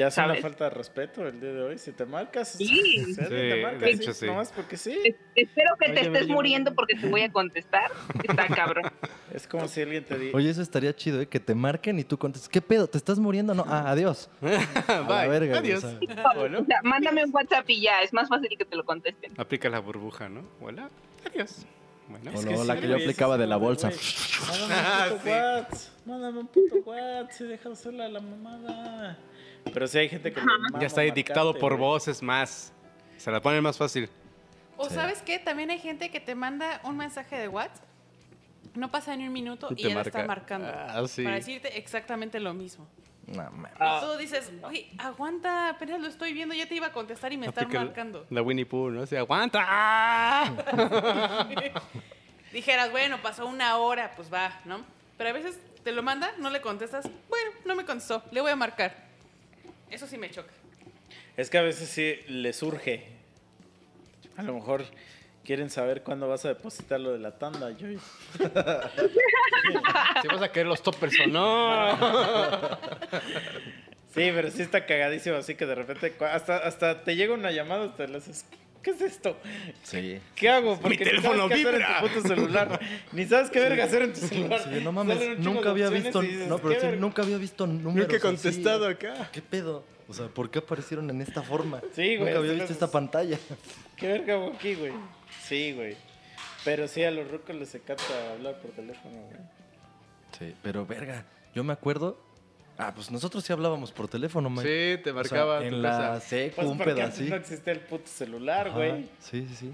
Ya es una falta de respeto el día de hoy. Si te marcas, Sí. si alguien te Sí, marca, de sí, hecho, sí. nomás porque sí. Es- espero que te Oye, estés oye, muriendo porque te voy a contestar. Está cabrón. Es como si alguien te diga, Oye, eso estaría chido, ¿eh? Que te marquen y tú contestes, ¿qué pedo? ¿Te estás muriendo? No, ah, adiós. A la Bye. verga, güey, Adiós. o sea. O sea, mándame un WhatsApp y ya, es más fácil que te lo contesten. Aplica la burbuja, ¿no? Hola. Adiós. Bueno. O Es la- sí, la que yo aplicaba de la bolsa. Mándame Ah, un puto sí. WhatsApp. Mándame un puto WhatsApp y deja de hacerla la mamada. Pero sí hay gente que Ya está ahí dictado por voces más. Se la ponen más fácil. O Sí. sabes qué, también hay gente que te manda un mensaje de WhatsApp, no pasa ni un minuto Y ya lo está marca. marcando. Ah, sí. Para decirte exactamente lo mismo. No. Ah. Y tú dices, oye, aguanta, apenas lo estoy viendo, ya te iba a contestar y me están marcando. La Winnie Pooh, ¿no? Se aguanta. Dijeras, bueno, pasó una hora, pues va, ¿no? Pero a veces te lo manda, no le contestas, bueno, no me contestó, le voy a marcar. Eso sí me choca. Es que a veces sí le surge. A lo mejor quieren saber cuándo vas a depositar lo de la tanda, Joy. Si vas a querer los toppers o no. Sí, pero sí está cagadísimo, así que de repente hasta, hasta te llega una llamada, hasta le haces, ¿qué es esto? Sí. ¿Qué hago? Porque ni teléfono sabes qué hacer vibra. en tu puto celular. Ni sabes qué verga hacer en tu celular. Sí, no mames, nunca había visto, dices, no, pero ¿qué sí, verga? nunca había visto números Nunca he así. contestado acá. ¿Qué pedo? O sea, ¿por qué aparecieron en esta forma? Sí, güey, Nunca había visto esta pantalla. ¿Qué verga hago aquí, güey? Sí, güey. Pero sí, a los rucos les encanta hablar por teléfono, güey. Sí, pero verga, yo me acuerdo. Ah, pues nosotros sí hablábamos por teléfono, man. Sí, te O sea, marcaba en la secu, Pues un así. no existía el puto celular, güey. Sí, sí, sí.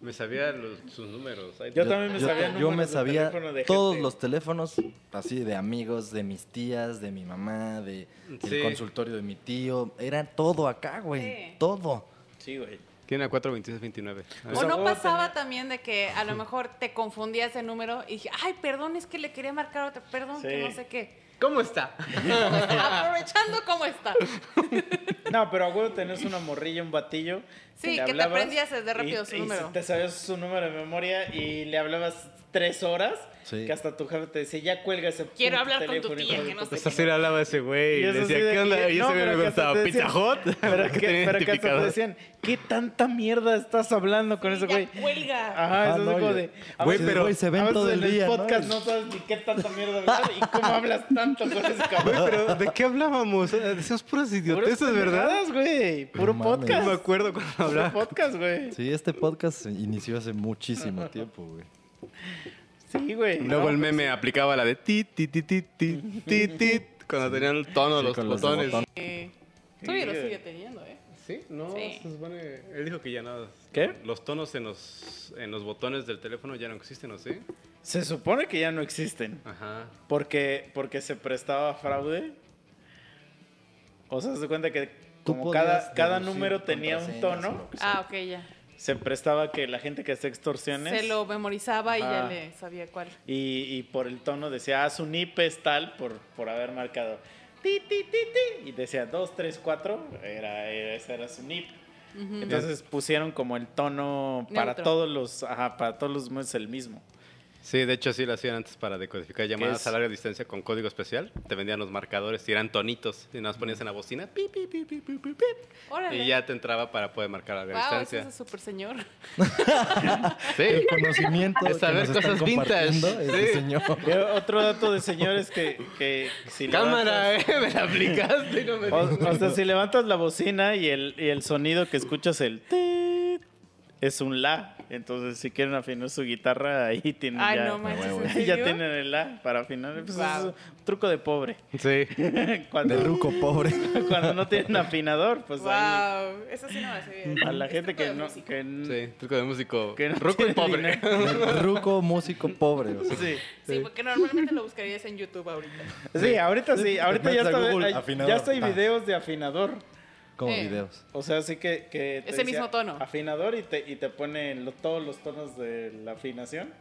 Me sabía los- sus números. Ahí Yo también me yo, sabía yo me sabía de todos gente. los teléfonos, así de amigos, de mis tías, de mi mamá, de Sí. el consultorio de mi tío. Era todo acá, güey. Sí. Todo. Sí, güey. Tiene a 42629. Pues o no huevo pasaba también de que a lo mejor te confundías de número y dije, ay, perdón, es que le quería marcar otra, perdón, que no sé qué. ¿Cómo está? Aprovechando cómo está. No, pero a huevo tenés una morrilla, un batillo. Sí, que te aprendías desde rápido y- su y número. te sabías su número de memoria y le hablabas tres horas. Sí. Que hasta tu jefe te decía, ya cuelga ese Quiero hablar con tu tía, de que no sé Pues así le hablaba ese güey. Y le decía, de ¿qué onda? Y ese güey me te ¿Pizza Hut? Pero que, hasta te decían, ¿qué tanta mierda estás hablando con ese güey? cuelga. Ajá, Ah, eso no, es como de. Güey, pero- Güey, se ven todo en el día, ¿no? podcast no sabes ni qué tanta mierda hablar y cómo hablas tanto con ese cabrón. Pero, ¿de qué hablábamos? Decíamos puras idioteces, ¿verdad? güey. Puro podcast. No me acuerdo cuando Puro hablaba. podcast, güey. Sí, este podcast se inició hace muchísimo tiempo, güey. Sí, güey. Luego No, el pues meme aplicaba la de ti, ti, ti, ti, ti, ti, ti, cuando tenían el tono Sí, los con los botones. Eh, todavía lo sigue teniendo, ¿eh? ¿Sí? No, Sí. se supone... Él dijo que ya nada. ¿Qué? Los tonos en los, en los botones del teléfono ya no existen, ¿o sí? Se supone que ya no existen. Ajá. Porque, porque se prestaba a fraude. O sea, se cuenta que Tú como cada, cada número tenía un tono. Ah, ok, ya. se prestaba que la gente que hacía extorsiones Se lo memorizaba y ya le sabía cuál. y, y por el tono decía, ah, su NIP es tal por, por haber marcado ti, ti, ti, ti, y decía 2, 3, 4, era, era- ese era su NIP. Entonces pusieron como el tono para Neutro. todos los, ajá, para todos los meses el mismo. Sí, de hecho sí lo hacían antes para decodificar llamadas es? a larga distancia con código especial. Te vendían los marcadores y eran tonitos. Y nada más ponías en la bocina y ya te entraba para poder marcar a larga Wow, ese distancia. es el super señor. Sí. El conocimiento Es que saber nos cosas vintage. es el Sí. señor. Otro dato de señores que, que si Cámara, levantas- eh, me la aplicaste y no me O, o sea, si levantas la bocina y el, y el sonido que escuchas, el tit, es un la. Entonces, si quieren afinar su guitarra, ahí tienen Ay, ya, no manches, huevo. ¿en ahí ya serio? tienen el la para afinar. Pues. Es un truco de pobre. Sí. cuando, De ruco pobre. cuando no tienen afinador, pues ahí, wow, eso sí no me sabía. a la Es gente truco que de no... músico. Que, n- Sí, truco de músico. que no Ruco y tiene pobre. dinero. Ruco músico pobre. o sea. Sí. Sí, porque normalmente lo buscarías en YouTube ahorita. Sí, ahorita sí. Ahorita ya metes a está, Google, hay- afinador, ya está hay videos de afinador. Como Eh. videos. O sea, sí que... que te Ese mismo tono. Afinador y te, y te pone lo- todos los tonos de la afinación.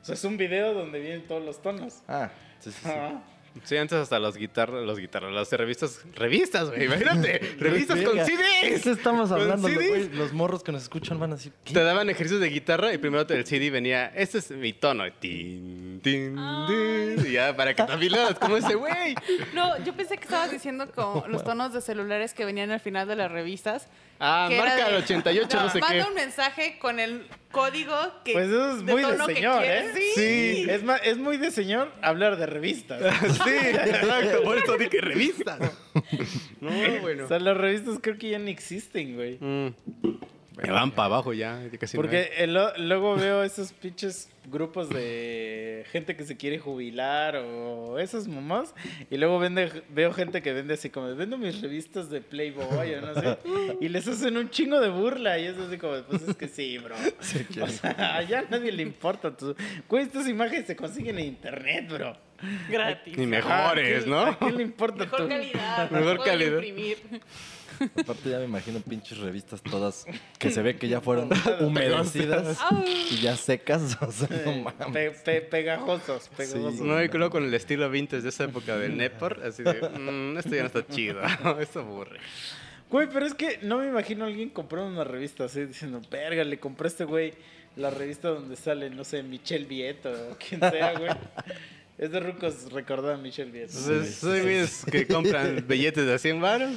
O sea, es un video donde vienen todos los tonos. Ah, sí, sí, sí. Ajá. Sí, antes hasta los guitarras, los guitarras, las revistas, revistas, güey, imagínate, revistas con. CDs. ¿Qué estamos Con hablando? CDs. güey? Los morros que nos escuchan van a decir, ¿qué? Te daban ejercicios de guitarra y primero el CD venía, este es mi tono, tin, tin, tin, y ya para que te afilaras como ese güey. No, yo pensé que estabas diciendo como los tonos de celulares que venían al final de las revistas. Ah, que era marca el 88, no sé manda qué. un mensaje con el código que Pues eso es muy de que señor. ¿eh? Sí. Es, ma- es muy de señor hablar de revistas. Sí, exacto, por eso dije revistas. No, bueno. O sea, las revistas creo que ya ni existen, güey. Mm. Me van para abajo ya, casi no Porque eh, lo- luego veo esos pinches grupos de gente que se quiere jubilar o esas mamás. Y luego vende, veo gente que vende así como, vendo mis revistas de Playboy o no sé. Y les hacen un chingo de burla. Y es así como, pues es que sí, bro. O sea, allá a nadie le importa. tu- Güey, estas imágenes se consiguen en internet, bro. Gratis. Ni Ajá, mejores, ¿qué- ¿no? ¿A quién le importa Mejor tu- calidad. Mejor calidad. imprimir. Aparte ya me imagino pinches revistas todas que se ve que ya fueron humedecidas y ya secas. O sea, no mames. Pe- pe- pegajosos, pegajosos. No, y luego con el estilo vintage de esa época del Nepor, así de, "Mm, esto ya no está chido, esto aburre. Güey, pero es que no me imagino a alguien comprando una revista así diciendo, verga, le compré a este güey la revista donde sale, no sé, Michelle Vieto o quien sea, güey. Es de rucos recordar a Michelle Vieto. Entonces, soy güeyes que compran billetes de 100 varos.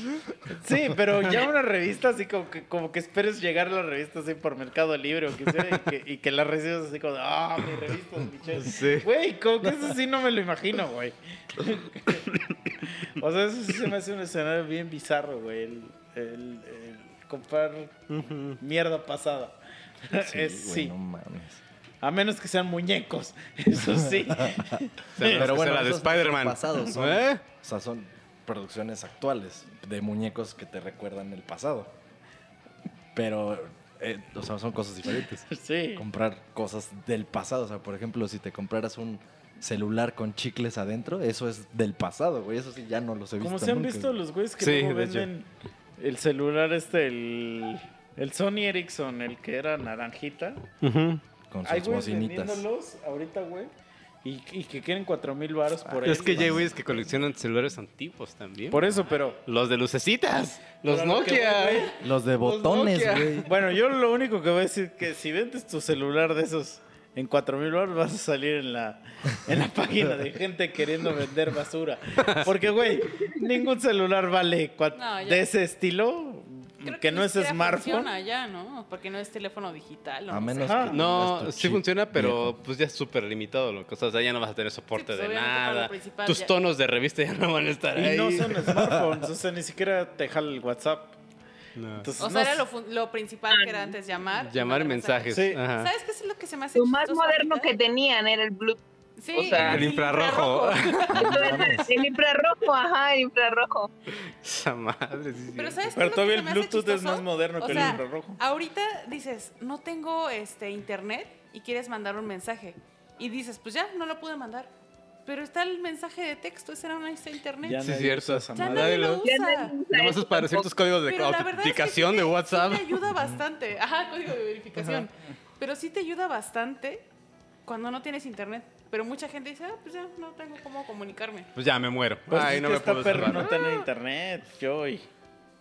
Sí, pero ya una revista así como que, como que esperes llegar a la revista así por Mercado Libre o que sea y que, y que la recibas así como, ah, mi revista de Michelle. Sí. Güey, como que eso sí no me lo imagino, güey. o sea, eso sí se me hace un escenario bien bizarro, güey. El, el- el comprar mierda pasada. Sí, Es- güey, sí. no mames. A menos que sean muñecos. Eso sí. Pero bueno, la de Spider-Man. pasados, son- ¿Eh? O sea, son producciones actuales de muñecos que te recuerdan el pasado. Pero, eh, o sea, son cosas diferentes. sí. Comprar cosas del pasado. O sea, por ejemplo, si te compraras un celular con chicles adentro, eso es del pasado, güey. Eso sí ya no los he visto Como se han nunca, visto güey. los güeyes que Sí, luego venden el celular este, el, el Sony Ericsson, el que era naranjita. Con Hay sus güeyes bocinitas. vendiéndolos ahorita, güey. Y, y que quieren cuatro mil baros por él. Es que ya hay güeyes que coleccionan celulares antiguos también. Por eso, pero... Los de lucecitas, los Pero lo que Nokia. güey, Los de botones, Nokia. güey. Bueno, yo lo único que voy a decir es que si vendes tu celular de esos en 4 mil baros vas a salir en la, en la página de gente queriendo vender basura. Porque, güey, ningún celular vale cua- No, ya. de ese estilo Creo que no es smartphone. funciona ya, ¿no? Porque no es teléfono digital. o A no menos que No, sí chip funciona, pero viejo. pues ya es súper limitado. Lo que, o sea, ya no vas a tener soporte pues, de nada. Tus ya- tonos de revista ya no van a estar ahí. Y no son smartphones, o sea, ni siquiera te jala el WhatsApp. No. Entonces, O no sea, era lo, fun- lo principal que era antes llamar. Llamar mensajes. Sí. ¿Sabes qué es lo que se me hace Lo más moderno ahorita? que tenían era el Bluetooth. Sí, O sea, El infrarrojo. El infrarrojo, ajá, el infrarrojo. Esa madre, sí. Pero ¿sabes Pero es todavía el Bluetooth es más moderno O que el sea, infrarrojo. Ahorita dices, no tengo este internet y quieres mandar un mensaje. Y dices, pues ya, no lo pude mandar. Pero está el mensaje de texto, ese no está internet. Ya Sí, nadie cierto. esa Ya madre. nadie lo usa. nadie usa Nada más es para ciertos códigos de verdad es que autenticación sí de WhatsApp. Sí te ayuda bastante. Ajá, código de verificación. Pero sí te ayuda bastante cuando no tienes internet. Pero mucha gente dice, ah, pues ya no tengo cómo comunicarme. Pues ya me muero. Pues Ay, es no que me está puedo perro salvar. no tener internet, Joy.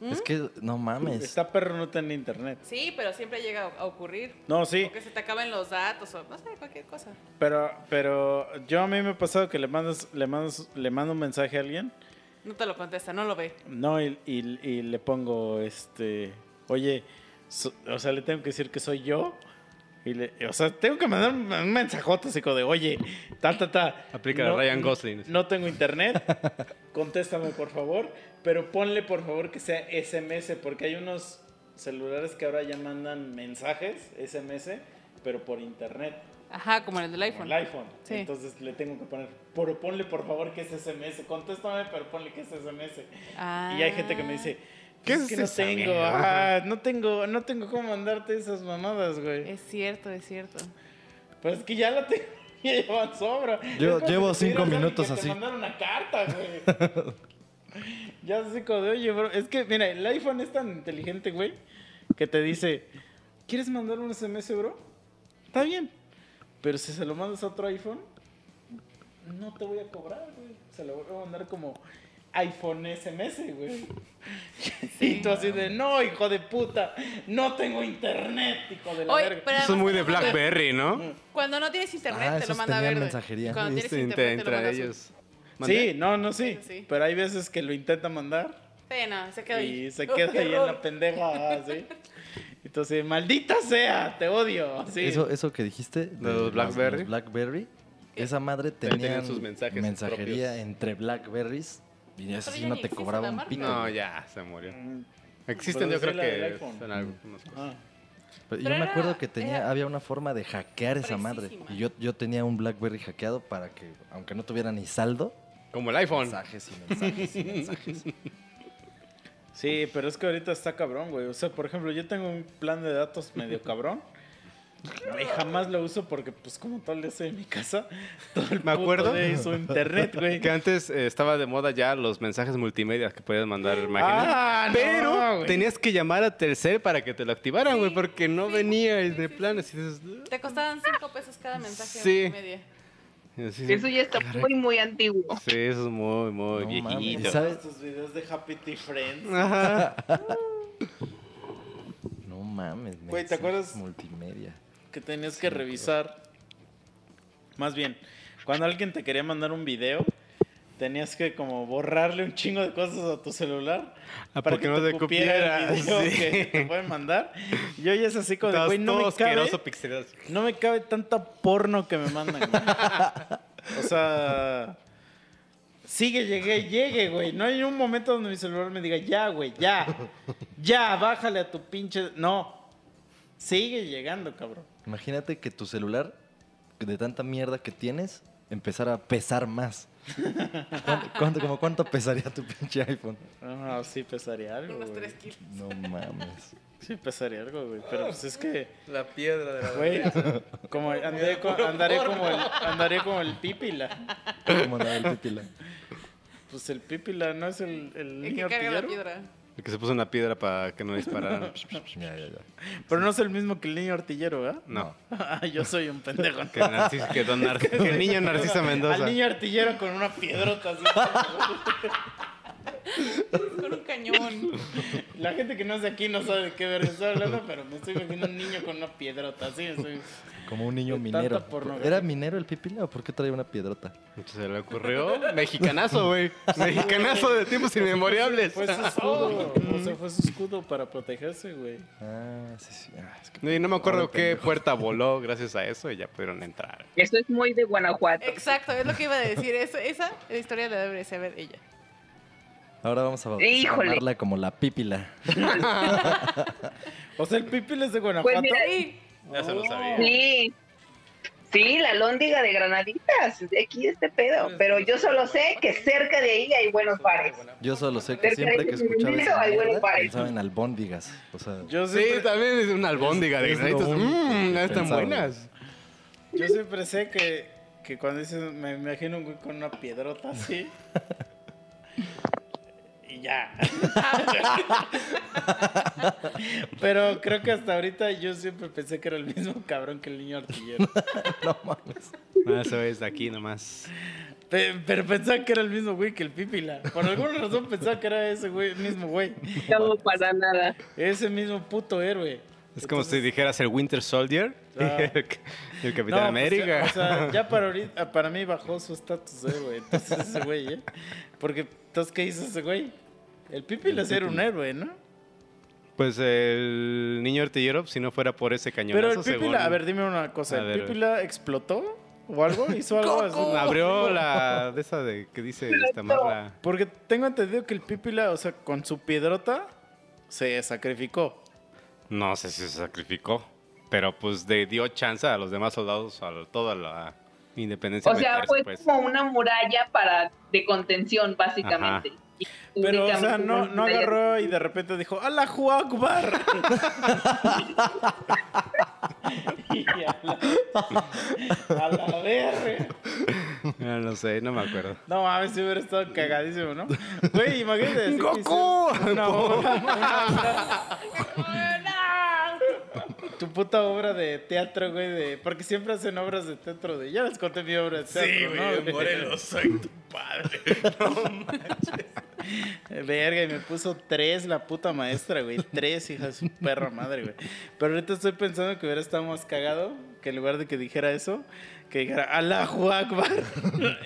Es que, no mames. Está perro no tener internet. Sí, pero siempre llega a ocurrir. No, sí, O que se te acaben los datos o no sé, cualquier cosa. pero, pero yo a mí me ha pasado que le mandas, le mandas, le mando un mensaje a alguien, No te lo contesta, no lo ve. no, y, y- y le pongo, este, oye, so- o sea, le tengo que decir que soy yo, y le, o sea, tengo que mandar un, mensajote así como de, oye, ta, ta, ta. Aplica la Ryan Gosling. No tengo internet, contéstame por favor, pero ponle por favor que sea SMS, porque hay unos celulares que ahora ya mandan mensajes, SMS, pero por internet. Ajá, como el del iPhone. el iPhone. Sí. Entonces le tengo que poner, pero ponle por favor que es SMS, contéstame, pero ponle que es SMS. Ah. Y hay gente que me dice, ¿Qué "Pues es que no tengo, mierda?" ah, no tengo, no tengo cómo mandarte esas mamadas, güey. Es cierto, es cierto. Pues es que ya la tengo, ya llevan sobra. Yo Es llevo cinco minutos que así. Te mandaron una carta, güey. ya así como de, oye, bro, es que, mira, el iPhone es tan inteligente, güey, que te dice, ¿quieres mandar un SMS, bro? Está bien. Pero si se lo mandas a otro iPhone, no te voy a cobrar, güey. Se lo voy a mandar como iPhone SMS, güey. Y tú así de, no, hijo de puta, no tengo internet, hijo de la Oye, verga. pero Eso es muy de BlackBerry, ¿no? Cuando no tienes internet, Ah, te lo esos manda tenían verde. mensajería. Cuando tienes Este, internet, entre, te lo entre manda azul. ellos. Sí, no, no, sí. Pero hay veces que lo intenta mandar Sí, no, se queda ahí. y se queda ahí en la pendeja, así. Entonces, maldita sea, te odio. Así. Eso, eso que dijiste de los Blackberry. los Blackberry, esa madre tenía tenían sus mensajes mensajería propios. entre Blackberries y Pero sí no te cobraba un pico. No, ya, se murió. Mm, Existen, yo creo que son algunas cosas. ah. Pero yo me acuerdo que tenía, era había una forma de hackear esa madre. Y yo, yo tenía un Blackberry hackeado para que, aunque no tuviera ni saldo, Como el iPhone. mensajes y mensajes y mensajes. Sí, pero es que ahorita está cabrón, güey. O sea, por ejemplo, yo tengo un plan de datos medio cabrón. Y jamás lo uso porque, pues, como tal, estoy en mi casa. Todo el Me acuerdo. uso internet, güey. Que antes eh, estaba de moda ya los mensajes multimedia que podías mandar imágenes. Ah, no, pero güey. tenías que llamar a Telcel para que te lo activaran, güey, porque no sí, venía sí, de sí, plan. Así dices, Te costaban 5 pesos cada mensaje Sí. en media. así, Eso ya está muy, muy antiguo. Sí, eso es muy, muy No mames. viejito. ¿Sabes? Estos videos de Happy Tea Friends. Ajá. No mames. Güey, ¿te acuerdas? Multimedia. Que tenías que revisar. Más bien, cuando alguien te quería mandar un video, tenías que como borrarle un chingo de cosas a tu celular Ah, para que no te cupiera el cupiera, video sí. que te pueden mandar. Y hoy es así como de, güey, no me cabe, no me cabe tanta porno que me mandan. güey". o sea, sigue, llegué, llegue, güey. No hay un momento donde mi celular me diga, ya, güey, ya, ya, bájale a tu pinche... No, sigue llegando, cabrón. Imagínate que tu celular, de tanta mierda que tienes, empezara a pesar más. ¿Cuánto, cuánto- como cuánto pesaría tu pinche iPhone? Ah, sí pesaría algo, Unos güey. 3 kilos. No mames. Sí pesaría algo, güey. Pero pues es que, La piedra de la güey, como andaré, co- andaré como el, andaré como el pípila. ¿Cómo andaba el pipila? Pues el pípila no es el, el El que niño carga la piedra. El que se puso una piedra para que no dispararan. Ya, ya, ya. Pero no es el mismo que el niño artillero, ¿verdad? No. Yo soy un pendejo. Que, Narcis- que don Nar- que el niño Narcisa Mendoza. Al niño artillero con una piedrota así. Con un cañón. La gente que no es de aquí no sabe de qué ver estoy hablando, pero me estoy imaginando un niño con una piedrota así. así. Como un niño minero. ¿Era minero el pipila o por qué traía una piedrota? Se le ocurrió. Mexicanazo, güey. Mexicanazo de tiempos inmemorables. Fue su escudo. O sea, fue su escudo para protegerse, güey. Ah, sí, sí. Ah, es que- Y no me acuerdo qué pendejo. puerta voló gracias a eso y ya pudieron entrar. Eso es muy de Guanajuato. Exacto, es lo que iba a decir. Eso, esa la historia la debe saber ella. Ahora vamos a llamarla como la pípila. O sea, el pípila es de Guanajuato. Pues mira, Sí, Ya se lo sabía. Sí, Sí, la lóndiga de granaditas, de aquí este pedo. Pero yo solo sé que cerca de ahí hay buenos bares. Yo solo sé que Cerca siempre que escuchaba esa hay buenos bares. pensaba en albóndigas. O sea, Yo Sí, también es una albóndiga de único Mmm, están buenas. yo siempre sé que, que cuando dices, me imagino un güey con una piedrota así. y ya. Pero creo que hasta ahorita yo siempre pensé que era el mismo cabrón que el niño artillero. no mames. No, eso es de aquí nomás. Pe- Pero pensaba que era el mismo güey que el Pípila. Por alguna razón pensaba que era ese güey, el mismo güey. No para nada. Ese mismo puto héroe. Es como si dijeras el Winter Soldier y Ah. el, el Capitán No, pues, América. o sea, ya para ahorita, para mí bajó su estatus de héroe. Entonces ese güey, ¿eh? Porque, entonces, ¿qué hizo ese güey? El Pípila sí era un héroe, ¿no? Pues el niño artillero, si no fuera por ese cañonazo, Pero el Pípila, según- a ver, dime una cosa. A ¿El ver. Pípila explotó o algo? ¿Hizo algo así? Abrió la de esa de que dice esta marra. Porque tengo entendido que el Pípila, o sea, con su piedrota, se sacrificó. No sé si se sacrificó, pero pues de, dio chance a los demás soldados a toda la independencia. O sea, fue pues. como una muralla para de contención, básicamente. Y Pero, o sea, no, no agarró y de repente dijo, ¡Ala Akbar! y a la, a la. Ah, no sé, no me acuerdo. No mames, si hubiera estado cagadísimo, ¿no? Güey, imagínate. ¡Goku! hicieron Tu puta obra de teatro, güey, de... Porque siempre hacen obras de teatro de... Ya les conté mi obra de teatro, ¿no? soy tu padre. Verga, y me puso tres la puta maestra, güey. Tres, hija de su perra madre, güey. Pero ahorita estoy pensando que hubiera estado más cagado que en lugar de que dijera eso, que dijera Allahu Akbar.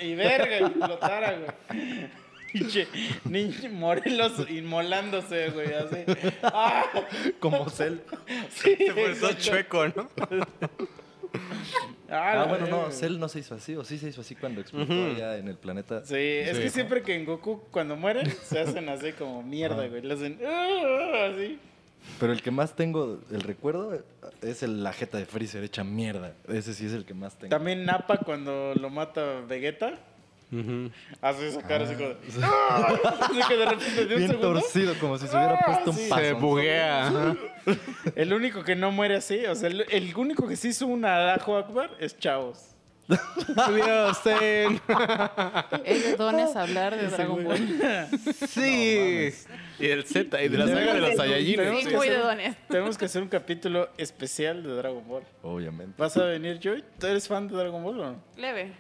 y verga, y explotara, güey. Pinche niño Morelos inmolándose, güey, así. ¡Ah! Como Cell. Sí, Se fue todo exacto. chueco, ¿no? Ah, Ah, bueno, no. Cell no se hizo así, o sí se hizo así cuando explotó allá en el planeta. Sí, es que siempre que en Goku, cuando mueren, se hacen así como mierda, güey. Le hacen "Ah", así. Pero el que más tengo, el recuerdo, es el, la jeta de Freezer hecha mierda. Ese sí es el que más tengo. También Nappa cuando lo mata Vegeta. Hace esa cara así como de, "Ah", Así que de repente de un Bien segundo. torcido, como si se hubiera puesto un sí. paso. Se buguea. El único que no muere así, o sea, el, el único que sí hizo un Adajo Akbar es Chavos. Dios, ten. Es de dones hablar de Dragon Ball. Sí. y el Z, y de la saga de los Saiyajines. dones. Tenemos que hacer un capítulo especial de Dragon Ball. Obviamente. ¿Vas a venir, Joy? ¿Tú eres fan de Dragon Ball o no? Leve.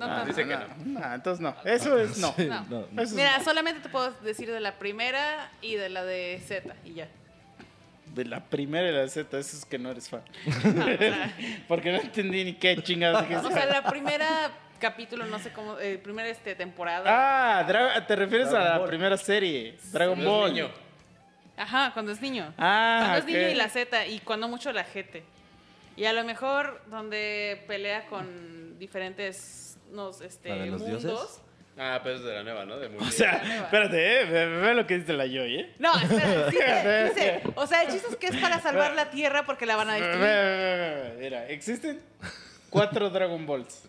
No, Ah, no, dice que no. Entonces no. Eso es no. Sí, No. no, no. Eso es Mira, no. solamente te puedo decir de la primera y de la de Z y ya. De la primera y la Z, eso es que no eres fan. No, o sea, Porque no entendí ni qué chingados dijiste. o sea, la primera capítulo, no sé cómo, eh, primera este, temporada. Ah, Dra- te refieres a la Ball. primera serie, Dragon Ball. Ajá, cuando es niño. Ah, cuando es niño y la Z y cuando mucho la GT. Y a lo mejor donde pelea con diferentes nos, este, ¿La de los mundos. dioses? Ah, pero es de la nueva, ¿no? De muy O sea, espérate, eh, ve, ve lo que dice la Joy, ¿eh? No, espera, dice, dice, o sea, el chiste es que es para salvar la Tierra porque la van a destruir. ve, ve, ve, Mira, existen cuatro Dragon Balls.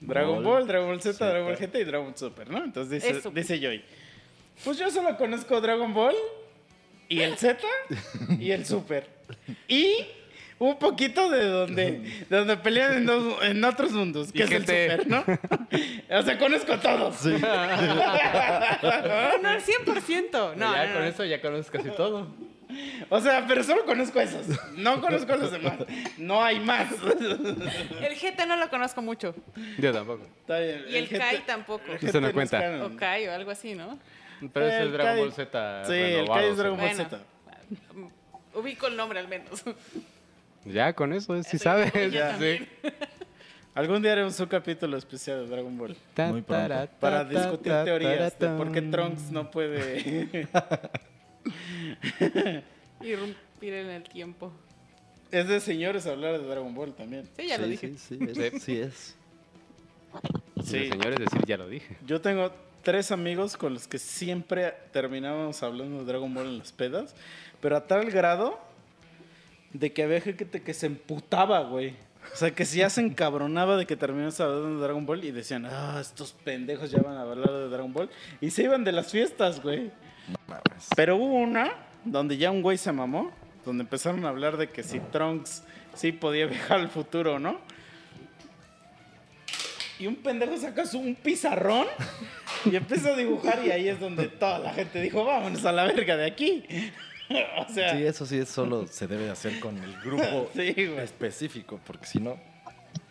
Dragon Ball, Ball, Dragon Ball Z. Dragon Ball GT y Dragon Ball Super, ¿no? Entonces dice Joy. Pues yo solo conozco Dragon Ball y el Z y el Super. Y un poquito de donde, de donde pelean en, dos- en otros mundos, que Y es el. Super, ¿no? o sea, conozco todos. Sí. No, no, 100%. No, ya no, con no. eso ya conoces casi todo. O sea, pero solo conozco esos. No conozco a los demás. No hay más. El GT no lo conozco mucho. Yo tampoco. Está bien, Y el Kai tampoco. el Eso no cuenta. O Kai o algo así, ¿no? Pero ese El es Dragon Kai- Ball Z. Sí, el Kai es Dragon Ball Bueno. Z. Ubico el nombre al menos. Ya con eso, sí Eso sabes. Ya. también. Algún día haremos un capítulo especial de Dragon Ball. Muy pronto. Para discutir teorías de por qué Trunks no puede. Irrumpir en el tiempo. es de señores hablar de Dragon Ball también. Sí, ya lo Sí, dije. Sí, sí, es. Sí es. Sí. señores, decir, ya lo dije. Yo tengo tres amigos con los que siempre terminábamos hablando de Dragon Ball en las pedas, pero a tal grado de que había gente que se emputaba, güey. O sea, que si ya se encabronaba de que terminó hablando de Dragon Ball y decían, ah, estos pendejos ya van a hablar de Dragon Ball. Y se iban de las fiestas, güey. Mames. Pero hubo una donde ya un güey se mamó, donde empezaron a hablar de que si Trunks sí podía viajar al futuro, ¿no? Y un pendejo saca su, un pizarrón y empieza a dibujar y ahí es donde toda la gente dijo, vámonos a la verga de aquí. o sea, Sí, eso sí, es solo se debe hacer con el grupo Sí, específico, porque si no,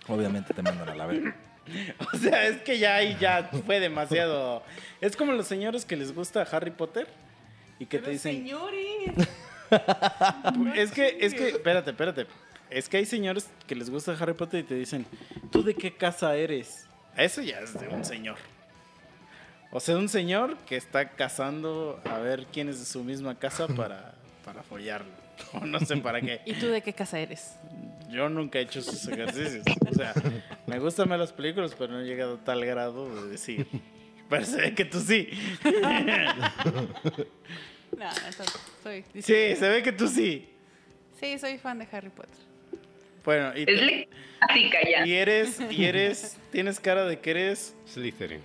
obviamente te mandan a la verga. o sea, es que ya ahí ya fue demasiado. Es como los señores que les gusta Harry Potter y que te dicen, señores. Es que, es que, espérate, espérate. Es que hay señores que les gusta Harry Potter y te dicen, ¿tú de qué casa eres? Eso ya es de un señor. O sea, un señor que está cazando a ver quién es de su misma casa para, para follarlo. O no sé para qué. ¿Y tú de qué casa eres? Yo nunca he hecho esos ejercicios. O sea, me gustan más las películas, pero no he llegado a tal grado de decir. Pero se ve que tú sí. No, entonces soy. Sí, se ve que tú sí. Sí, soy fan de Harry Potter. Bueno, y, Es te- clásica ya. y eres, y eres, tienes cara de que eres Slytherin.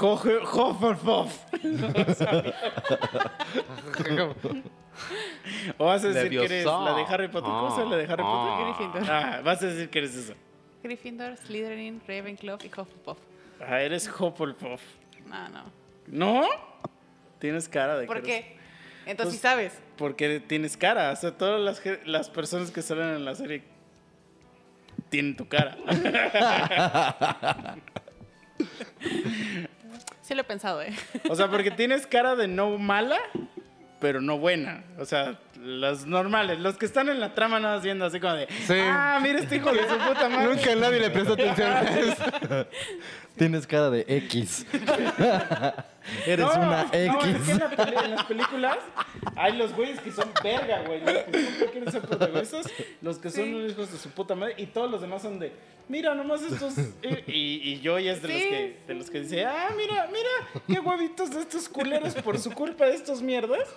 Hufflepuff. o vas a decir que eres la de Harry Potter. ¿Cómo se llama la de Harry Potter? Ah. Gryffindor. Ah, vas a decir que eres eso. Gryffindor, Slytherin, Ravenclaw y Hufflepuff. Ah, eres Hufflepuff. No, no. ¿No? Tienes cara de ¿Por que eres- qué? Entonces sí Pues- sabes. Porque tienes cara. O sea, todas las, ge- las personas que salen en la serie tienen tu cara. Sí lo he pensado, ¿eh? O sea, porque tienes cara de no mala, pero no buena. O sea, los normales, los que están en la trama nada más viendo así como de, Sí. ah, mira este hijo de su puta madre. Nunca nadie le prestó atención a eso. Tienes cara de X. Eres No, una no, X. es que en, la peli- en las películas hay los güeyes que son verga, güey. Los que siempre quieren ser protagonistas, los que son Sí. unos hijos de su puta madre, y todos los demás son de, mira, nomás estos. Y, y, yo ya es de, los que, de los que dice, ah, mira, mira, qué huevitos de estos culeros por su culpa de estos mierdas.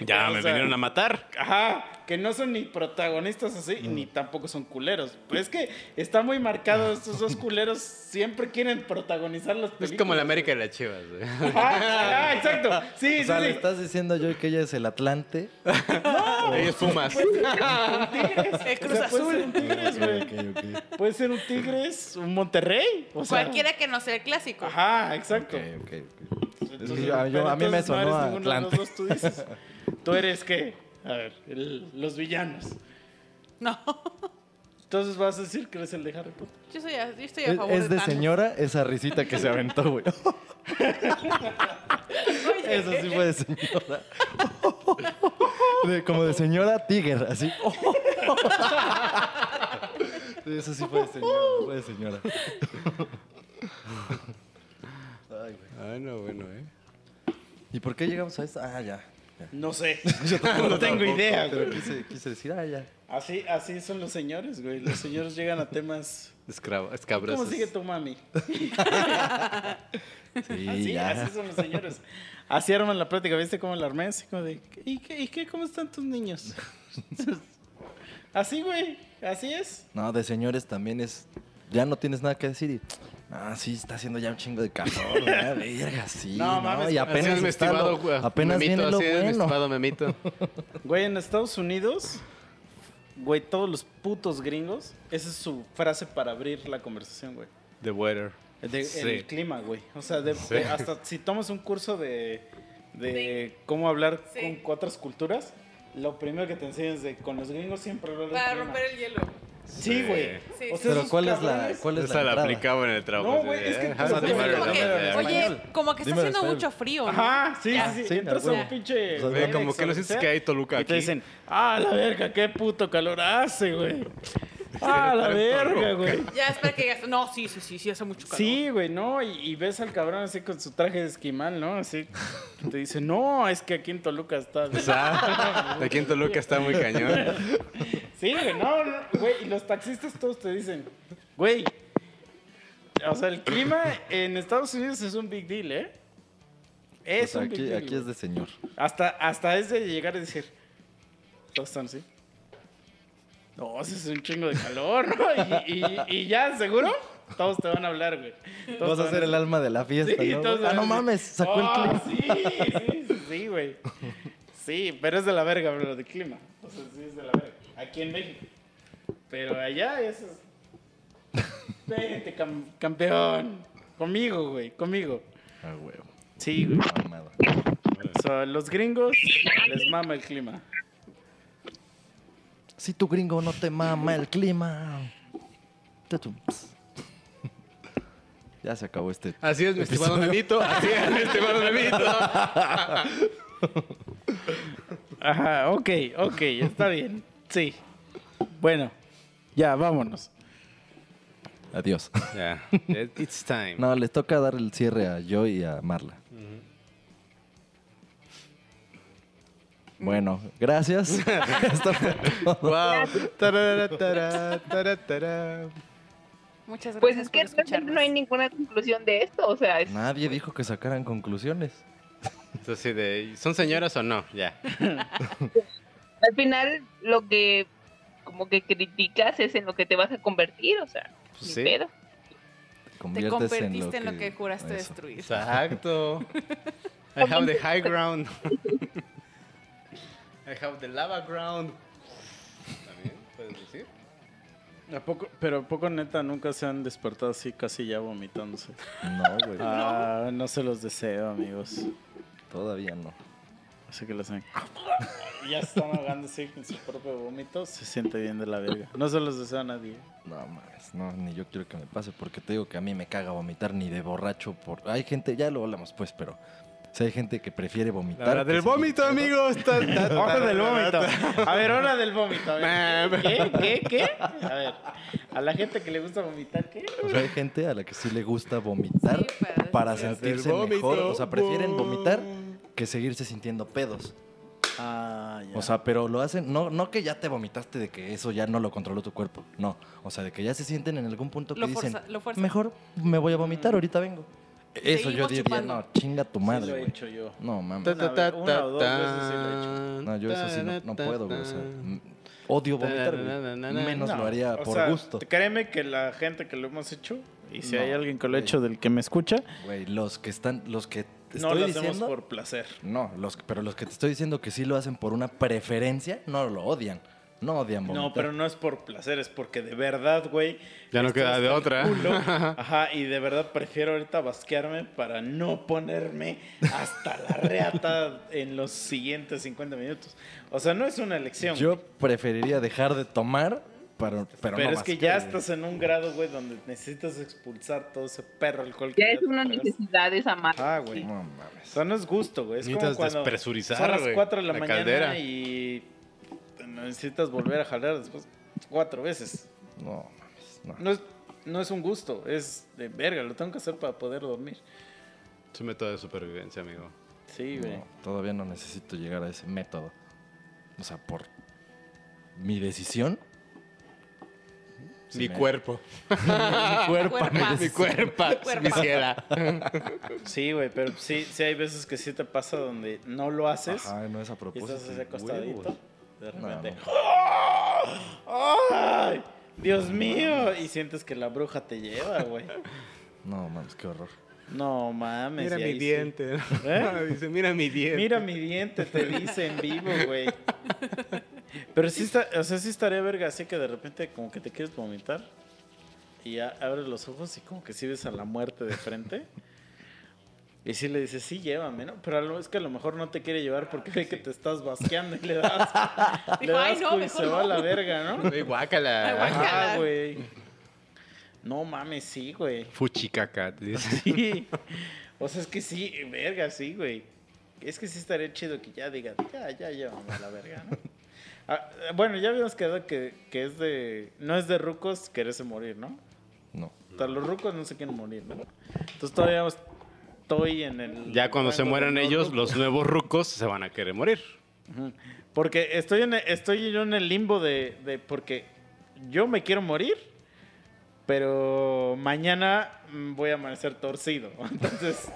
Ya O me sea, vinieron a matar. Ajá, que no son ni protagonistas así, ni tampoco son culeros. Pues es que está muy marcado, estos dos culeros siempre quieren protagonizar las películas. Es como la América y las Chivas. güey. Ajá, ah, exacto. Sí, O sea, sí, le sí. estás diciendo yo que ella es el Atlante. Ellos fumas. Un Tigres. El Cruz O sea, puede ser un Tigres, güey. Ok, ok. Puede ser un Tigres, un Monterrey. O sea, Cualquiera que no sea el clásico. Ajá, exacto. Ok, ok, ok. Entonces, Es yo- yo- pero a mí me no sonó eres a ninguno de los Atlante. dos, tú dices. Tú eres qué? A ver, el- los villanos. No. Entonces vas a decir que eres el de Harry Potter. Yo, soy a, yo estoy a Es, favor es de de señora esa risita que se aventó, güey. Eso sí fue de señora. De- como de señora Tiger, así. Sí, Eso sí fue de señora, fue de señora. Ay, güey. Ah, no, bueno, ¿eh? ¿Y por qué llegamos a esto? Ah, ya. No sé. no tengo idea, Pero güey. quise, quise decir, ah, ya. Así, así son los señores, güey. Los señores llegan a temas. Escabrosos. ¿Cómo sigue tu mami? Sí, Así, ya. así son los señores. Así arman la plática, ¿viste cómo la armé? Así como de, ¿y qué, y qué? ¿Cómo están tus niños? así, güey, así es. No, de señores también es. Ya no tienes nada que decir y. Ah, sí, está haciendo ya un chingo de calor, ¿verdad? Verga, sí. No, No, mames, y así Así apenas es mi está estimado, lo- güey, apenas memito, viene lo así es, mi bueno. estimado memito. Güey, en Estados Unidos, güey, todos los putos gringos, esa es su frase para abrir la conversación, güey. The weather. De- Sí. El clima, güey. O sea, de- Sí. de- hasta si tomas un curso de, de cómo hablar Sí. con otras culturas, lo primero que te enseñan es de con los gringos siempre hablar del Para clima. romper el hielo. Sí, güey. Sí, O sea, Pero ¿cuál es la, cuál es Esa la la aplicaba en el trabajo. No, güey, es que eh, weather? como Como que, oye, como que está Dímelo haciendo mucho frío. Ajá, sí, Ya. sí, sí. Entras a un pinche. O sea, como que no lo sientes que hay Toluca Y aquí. te dicen, ah, la verga, qué puto calor hace, güey. Ah, la verga, güey. Ya espera que digas, no, sí, sí, sí, sí, hace mucho calor. Sí, güey, no, y, y ves al cabrón así con su traje de esquimal, ¿no? Así, que te dice, no, es que aquí en Toluca está... bien". Exacto. Aquí en Toluca está muy cañón. Sí, güey, no, no, güey, y los taxistas todos te dicen, güey, o sea, el clima en Estados Unidos es un big deal, ¿eh? Es O sea, un big aquí, deal, aquí es de señor. Hasta, hasta es de llegar y decir, todos están así. Oh, sí es un chingo de calor, ¿no? Y, y- y ya, ¿seguro? Todos te van a hablar, güey. Todos Vas a ser el alma de la fiesta, Sí, ¿no? todos güey? Ah, no mames, sacó "Oh, el clima. Sí, sí, sí, güey. Sí, pero es de la verga, bro, de clima. O sea, sí es de la verga. Aquí en México. Pero allá eso es... Vente, cam- campeón. Conmigo, güey, conmigo. Ah, huevo. Sí, güey. Mamada. O sea, los gringos les mama el clima. Si tu gringo no te mama el clima. Ya se acabó este. Así es, mi estimado Memito. Así es, mi estimado. Ajá, ok, ok, está bien. Sí. Bueno, ya, vámonos. Adiós. Ya, it- it's time. No, les toca dar el cierre a Joy y a Marla. Bueno, gracias. Esto fue todo. Wow. Tarara, tarara, tarara, tarara. Muchas gracias Pues es que no hay ninguna conclusión de esto, o sea, es- Nadie dijo que sacaran conclusiones. Es así de, ¿son señoras o no? Ya. al final lo que como que criticas es en lo que te vas a convertir, o sea, Pues sí. pedo. Te convertiste en lo que, juraste eso. destruir. Exacto. I have the high ground. I have the lava ground. ¿También puedes decir? ¿A poco, pero ¿a poco neta nunca se han despertado así casi ya vomitándose? No, güey. Ah, no se los deseo, amigos. Todavía no. Así que lo hacen. Ya se están ahogando así con su propio vómito. Se siente bien de la verga. No se los deseo a nadie. No mames, no, ni yo quiero que me pase porque te digo que a mí me caga vomitar ni de borracho por... Hay gente, ya lo hablamos pues, pero... O sea, hay gente que prefiere vomitar. La hora del vómito, amigos. Hora del vómito. A ver, hora del vómito. A ver, ¿Qué? ¿Qué? ¿Qué? A ver, a la gente que le gusta vomitar, ¿qué? O sea, hay gente a la que sí le gusta vomitar Sí, para sentirse vómito. mejor. O sea, prefieren vomitar que seguirse sintiendo pedos. Ah, ya. O sea, pero lo hacen, no, no que ya te vomitaste de que eso ya no lo controló tu cuerpo. No. O sea, de que ya se sienten en algún punto que Lo dicen, forza- lo fuerzan. mejor me voy a vomitar, ahorita vengo. Eso yo diría, chupando. no, chinga tu Sí madre, lo he güey. hecho yo. No, mames. Una o dos ta, veces sí lo he hecho. No, yo eso sí no, no puedo, güey. O sea, odio vomitar, güey. Menos No, lo haría o por sea, gusto. Créeme que la gente que lo hemos hecho, y si No, hay alguien que lo ha hecho del que me escucha, Güey, los que están, los que te no estoy lo hacemos diciendo. por placer. No, los, que- pero los que te estoy diciendo que sí lo hacen por una preferencia, no lo odian. No vomitar. No, pero no es por placer, es porque de verdad, güey. Ya no queda de otra. el culo. Ajá, y de verdad prefiero ahorita basquearme para no ponerme hasta la reata en los siguientes 50 minutos. O sea, no es una elección. Yo preferiría dejar de tomar, para, pero, pero no es que ya estás en un grado, güey, donde necesitas expulsar todo ese perro alcohol Ya que es una necesidad esa madre. Ah, güey. No O mames. sea, no es gusto, güey. Es como Necesitas cuando despresurizar, son las güey, 4 de la, la mañana caldera. y necesitas volver a jalar después cuatro veces. No mames. No. No es, no es un gusto, es de verga, lo tengo que hacer para poder dormir. Es un método de supervivencia, amigo. Sí, güey. No, todavía no necesito llegar a ese método. O sea, por mi decisión. Sí Mi me- cuerpo. Mi cuerpo. Mi cuerpo. Mi ciela. Sí, güey, pero sí, sí hay veces que sí te pasa donde no lo haces Ajá, no es a y propósito. estás así acostadito. huevos. De repente. no. ¡Ay! Dios mío. Y sientes que la bruja te lleva, güey. No, mames, qué horror. No mames. Mira mi sí. diente. ¿Eh? Dice, mira mi diente. Mira mi diente, te dice en vivo, güey. Pero sí está, o sea, sí estaría verga, así que de repente como que te quieres vomitar y ya abres los ojos y como que sí ves a la muerte de frente. Y sí le dices, sí, llévame, ¿no? Pero es que a lo mejor no te quiere llevar porque ve que te estás basqueando y le das, le Dijo, "Ay, das no, y se va a no". la verga, ¿no? Ay, guácala. Ay, guácala. Güey. No mames, sí, güey. Fuchicaca. Sí. O sea, es que sí, verga, sí, güey. Es que sí estaría chido que ya digan, ya, ya, llévame a la verga, ¿no? Ah, bueno, ya habíamos quedado que, que es de. No es de rucos quererse morir, ¿no? No. O sea, los rucos no se quieren morir, ¿no? Entonces todavía estoy en el. Ya cuando se mueran los ellos, rucos. los nuevos rucos se van a querer morir. Porque estoy, en, estoy yo en el limbo de, de. Porque yo me quiero morir, pero mañana mm, voy a amanecer torcido. Entonces,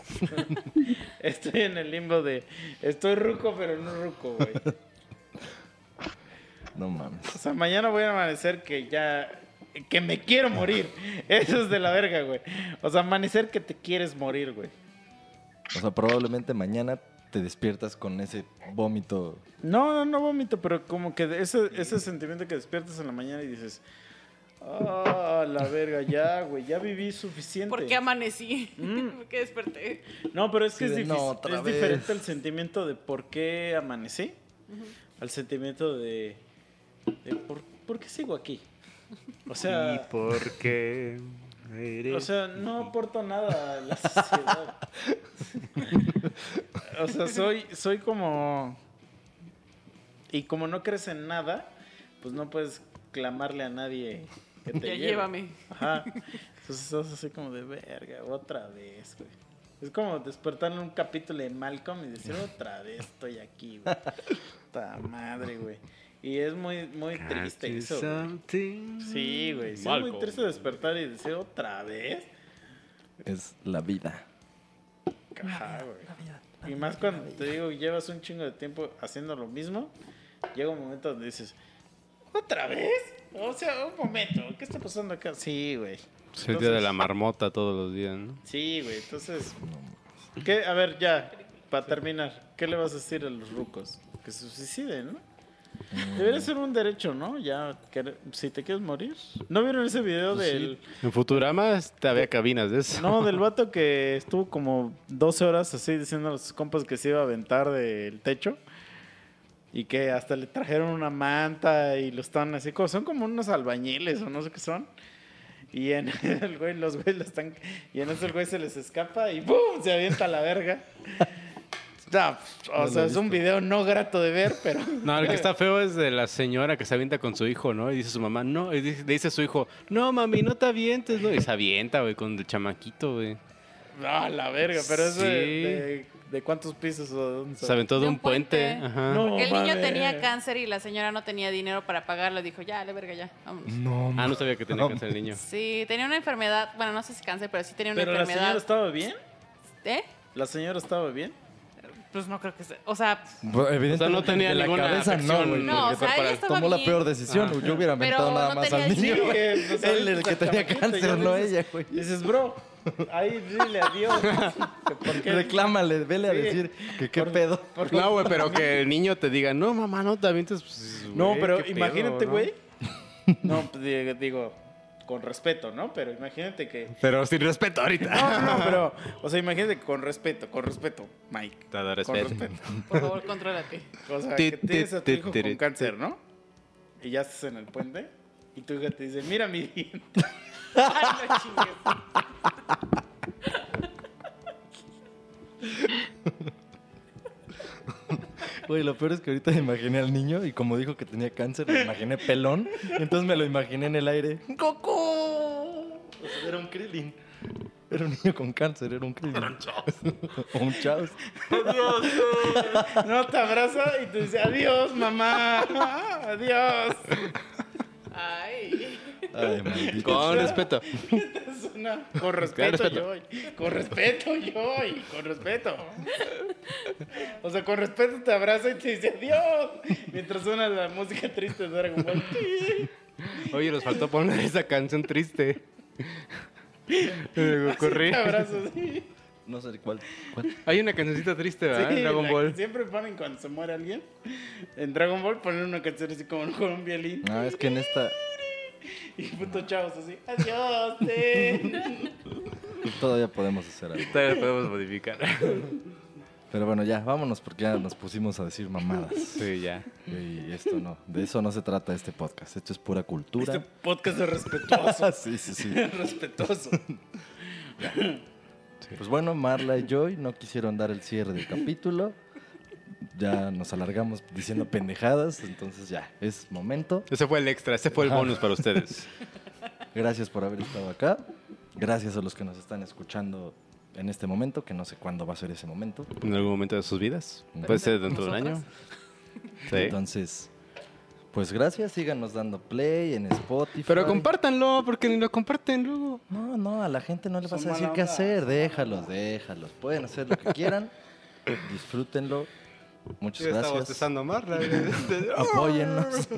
estoy en el limbo de. Estoy ruco, pero no ruco, güey. No mames. O sea, mañana voy a amanecer que ya. que me quiero morir. Eso es de la verga, güey. O sea, amanecer que te quieres morir, güey. O sea, probablemente mañana te despiertas con ese vómito. No, no, no vómito, pero como que ese, ese sentimiento que despiertas en la mañana y dices. Ah, la verga, ya, güey, ya viví suficiente. ¿Por qué amanecí? Mm. ¿Por qué desperté? No, pero es que Sí, es, difícil- no, otra es diferente el sentimiento de por qué amanecí al sentimiento de, de por, por qué sigo aquí. O sea, ¿Y por qué eres o sea, no aporto nada a la sociedad. O sea, soy, soy como... Y como no crees en nada, pues no puedes clamarle a nadie que te Ya lleve. llévame. Ajá. Entonces estás así como de verga, otra vez, güey. Es como despertar en un capítulo de Malcolm y decir otra vez estoy aquí, güey. Puta madre, güey. Y es muy, muy triste eso. güey. Sí, güey. Sí, es muy triste despertar y decir otra vez. Es la vida. Ajá, güey. Y más cuando te digo, llevas un chingo de tiempo haciendo lo mismo, llega un momento donde dices, ¿otra vez? O sea, un momento, ¿qué está pasando acá? Sí, güey. Es el día de la marmota todos los días, ¿no? Sí, güey, entonces. ¿qué? A ver, ya, para terminar, ¿qué le vas a decir a los rucos? Que se suiciden, ¿no? Debería ser un derecho, ¿no? Ya, que- si te quieres morir. ¿No vieron ese video del. En Futurama este, había cabinas de eso. No, del vato que estuvo como 12 horas así diciendo a los compas que se iba a aventar del techo. Y que hasta le trajeron una manta y lo están así, como, son como unos albañiles o no sé qué son. Y en el güey, los güeyes lo están. Y en eso el güey se les escapa y ¡pum! Se avienta a la verga. Ya, o No lo sea, es un video no grato de ver, pero. No, el que está feo es de la señora que se avienta con su hijo, ¿no? Y dice su mamá, no, y dice, le dice a su hijo, no, mami, no te avientes, ¿no? Y se avienta, güey, con el chamaquito, güey. No, la verga, pero es de, Sí. de, de cuántos pisos o de dónde Se aventó de un puente. puente. Ajá. No. Porque el niño tenía cáncer y la señora no tenía dinero para pagarlo. Dijo, ya, le verga, ya, vámonos. No, Ah, no sabía que tenía cáncer el niño. Sí, tenía una enfermedad. Bueno, no sé si cáncer, pero sí tenía una Pero la enfermedad. señora estaba bien. ¿Eh? La señora estaba bien. Pues no creo que sea. O sea, Bueno, Evidentemente, O sea, no tenía de la ninguna cabeza afección. no, güey. No, porque o sea, ella para- estaba tomó la bien. peor decisión. Ah. Yo hubiera aventado Pero nada no más tenía al niño. güey. que, pues, Él el ahorita que tenía chamaquito, cáncer, ya no dices- ella, güey. Dices, bro, ahí dile adiós. que ¿Por qué? Reclámale, vele a Sí. decir que qué Por- pedo. por- No, güey, pero que el niño te diga, no, mamá, no te avientes. pues, No, güey, pero qué pedo, imagínate, ¿no? güey. No, pues, digo, con respeto, ¿no? Pero imagínate que. Pero sin respeto ahorita. No, no, pero. O sea, imagínate que con respeto, con respeto, Mike. Te da Con respeto. respeto. por favor, contrólate. O sea, que ti, tienes a tu hijo con cáncer, ¿no? Y ya estás en el puente. Y tu hija te dice, mira mi diente. Ay, no chingues. Güey, lo peor es que ahorita me imaginé al niño y como dijo que tenía cáncer, me imaginé pelón. y entonces me lo imaginé en el aire. ¡Coco! O sea, era un Krillin. Era un niño con cáncer, era un Krillin. Era un Chaos. un Chaos. No, te abraza y te dice, adiós, mamá. Adiós. Ay. Ay. Con respeto. Es una- Con respeto, respeto. yo. Con respeto, yo. y Con respeto. O sea, con respeto te abraza y te dice adiós. Mientras suena la música triste de Dragon Ball. Oye, nos faltó poner esa canción triste. Me ocurrí. Te abrazo así. No sé cuál. cuál. Hay una cancioncita triste, ¿verdad? Sí, en Dragon la que Ball. Siempre ponen cuando se muere alguien. En Dragon Ball ponen una canción así como con un violín. Ah, es que en esta Y puto chavos así. Adiós, todavía podemos hacer algo. Todavía podemos modificar. Pero bueno, ya, vámonos porque ya nos pusimos a decir mamadas. Sí, ya. Y esto no, de eso no se trata este podcast. Esto es pura cultura. Este podcast es respetuoso. sí, sí, sí. respetuoso. Pues bueno, Marla y Joy no quisieron dar el cierre del capítulo. Ya nos alargamos diciendo pendejadas, entonces ya, es momento. Ese fue el extra, ese fue el Ajá. bonus para ustedes. Gracias por haber estado acá. Gracias a los que nos están escuchando en este momento, que no sé cuándo va a ser ese momento. En algún momento de sus vidas. Puede ser dentro de un año. Sí. Entonces, pues gracias, síganos dando play en Spotify. Pero compártanlo, porque ni lo comparten luego. No, no, a la gente no le vas a decir qué hacer. Déjalos, déjalos. Pueden hacer lo que quieran. Disfrútenlo. Muchas Yo gracias. bostezando a Marla. Apóyennos.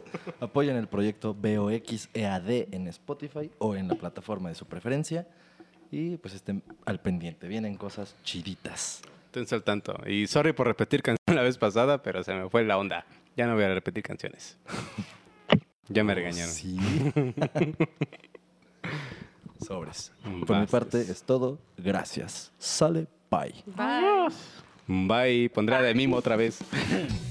Apoyen el proyecto BOXEAD en Spotify o en la plataforma de su preferencia. Y pues estén al pendiente. Vienen cosas chiditas. Esténse al tanto. Y sorry por repetir canción la vez pasada, pero se me fue la onda. Ya no voy a repetir canciones. Ya me regañaron. Sí. Sobres. Por mi parte es todo. Gracias. Sale. Bye. Bye. Bye. Pondré a de mimo otra vez.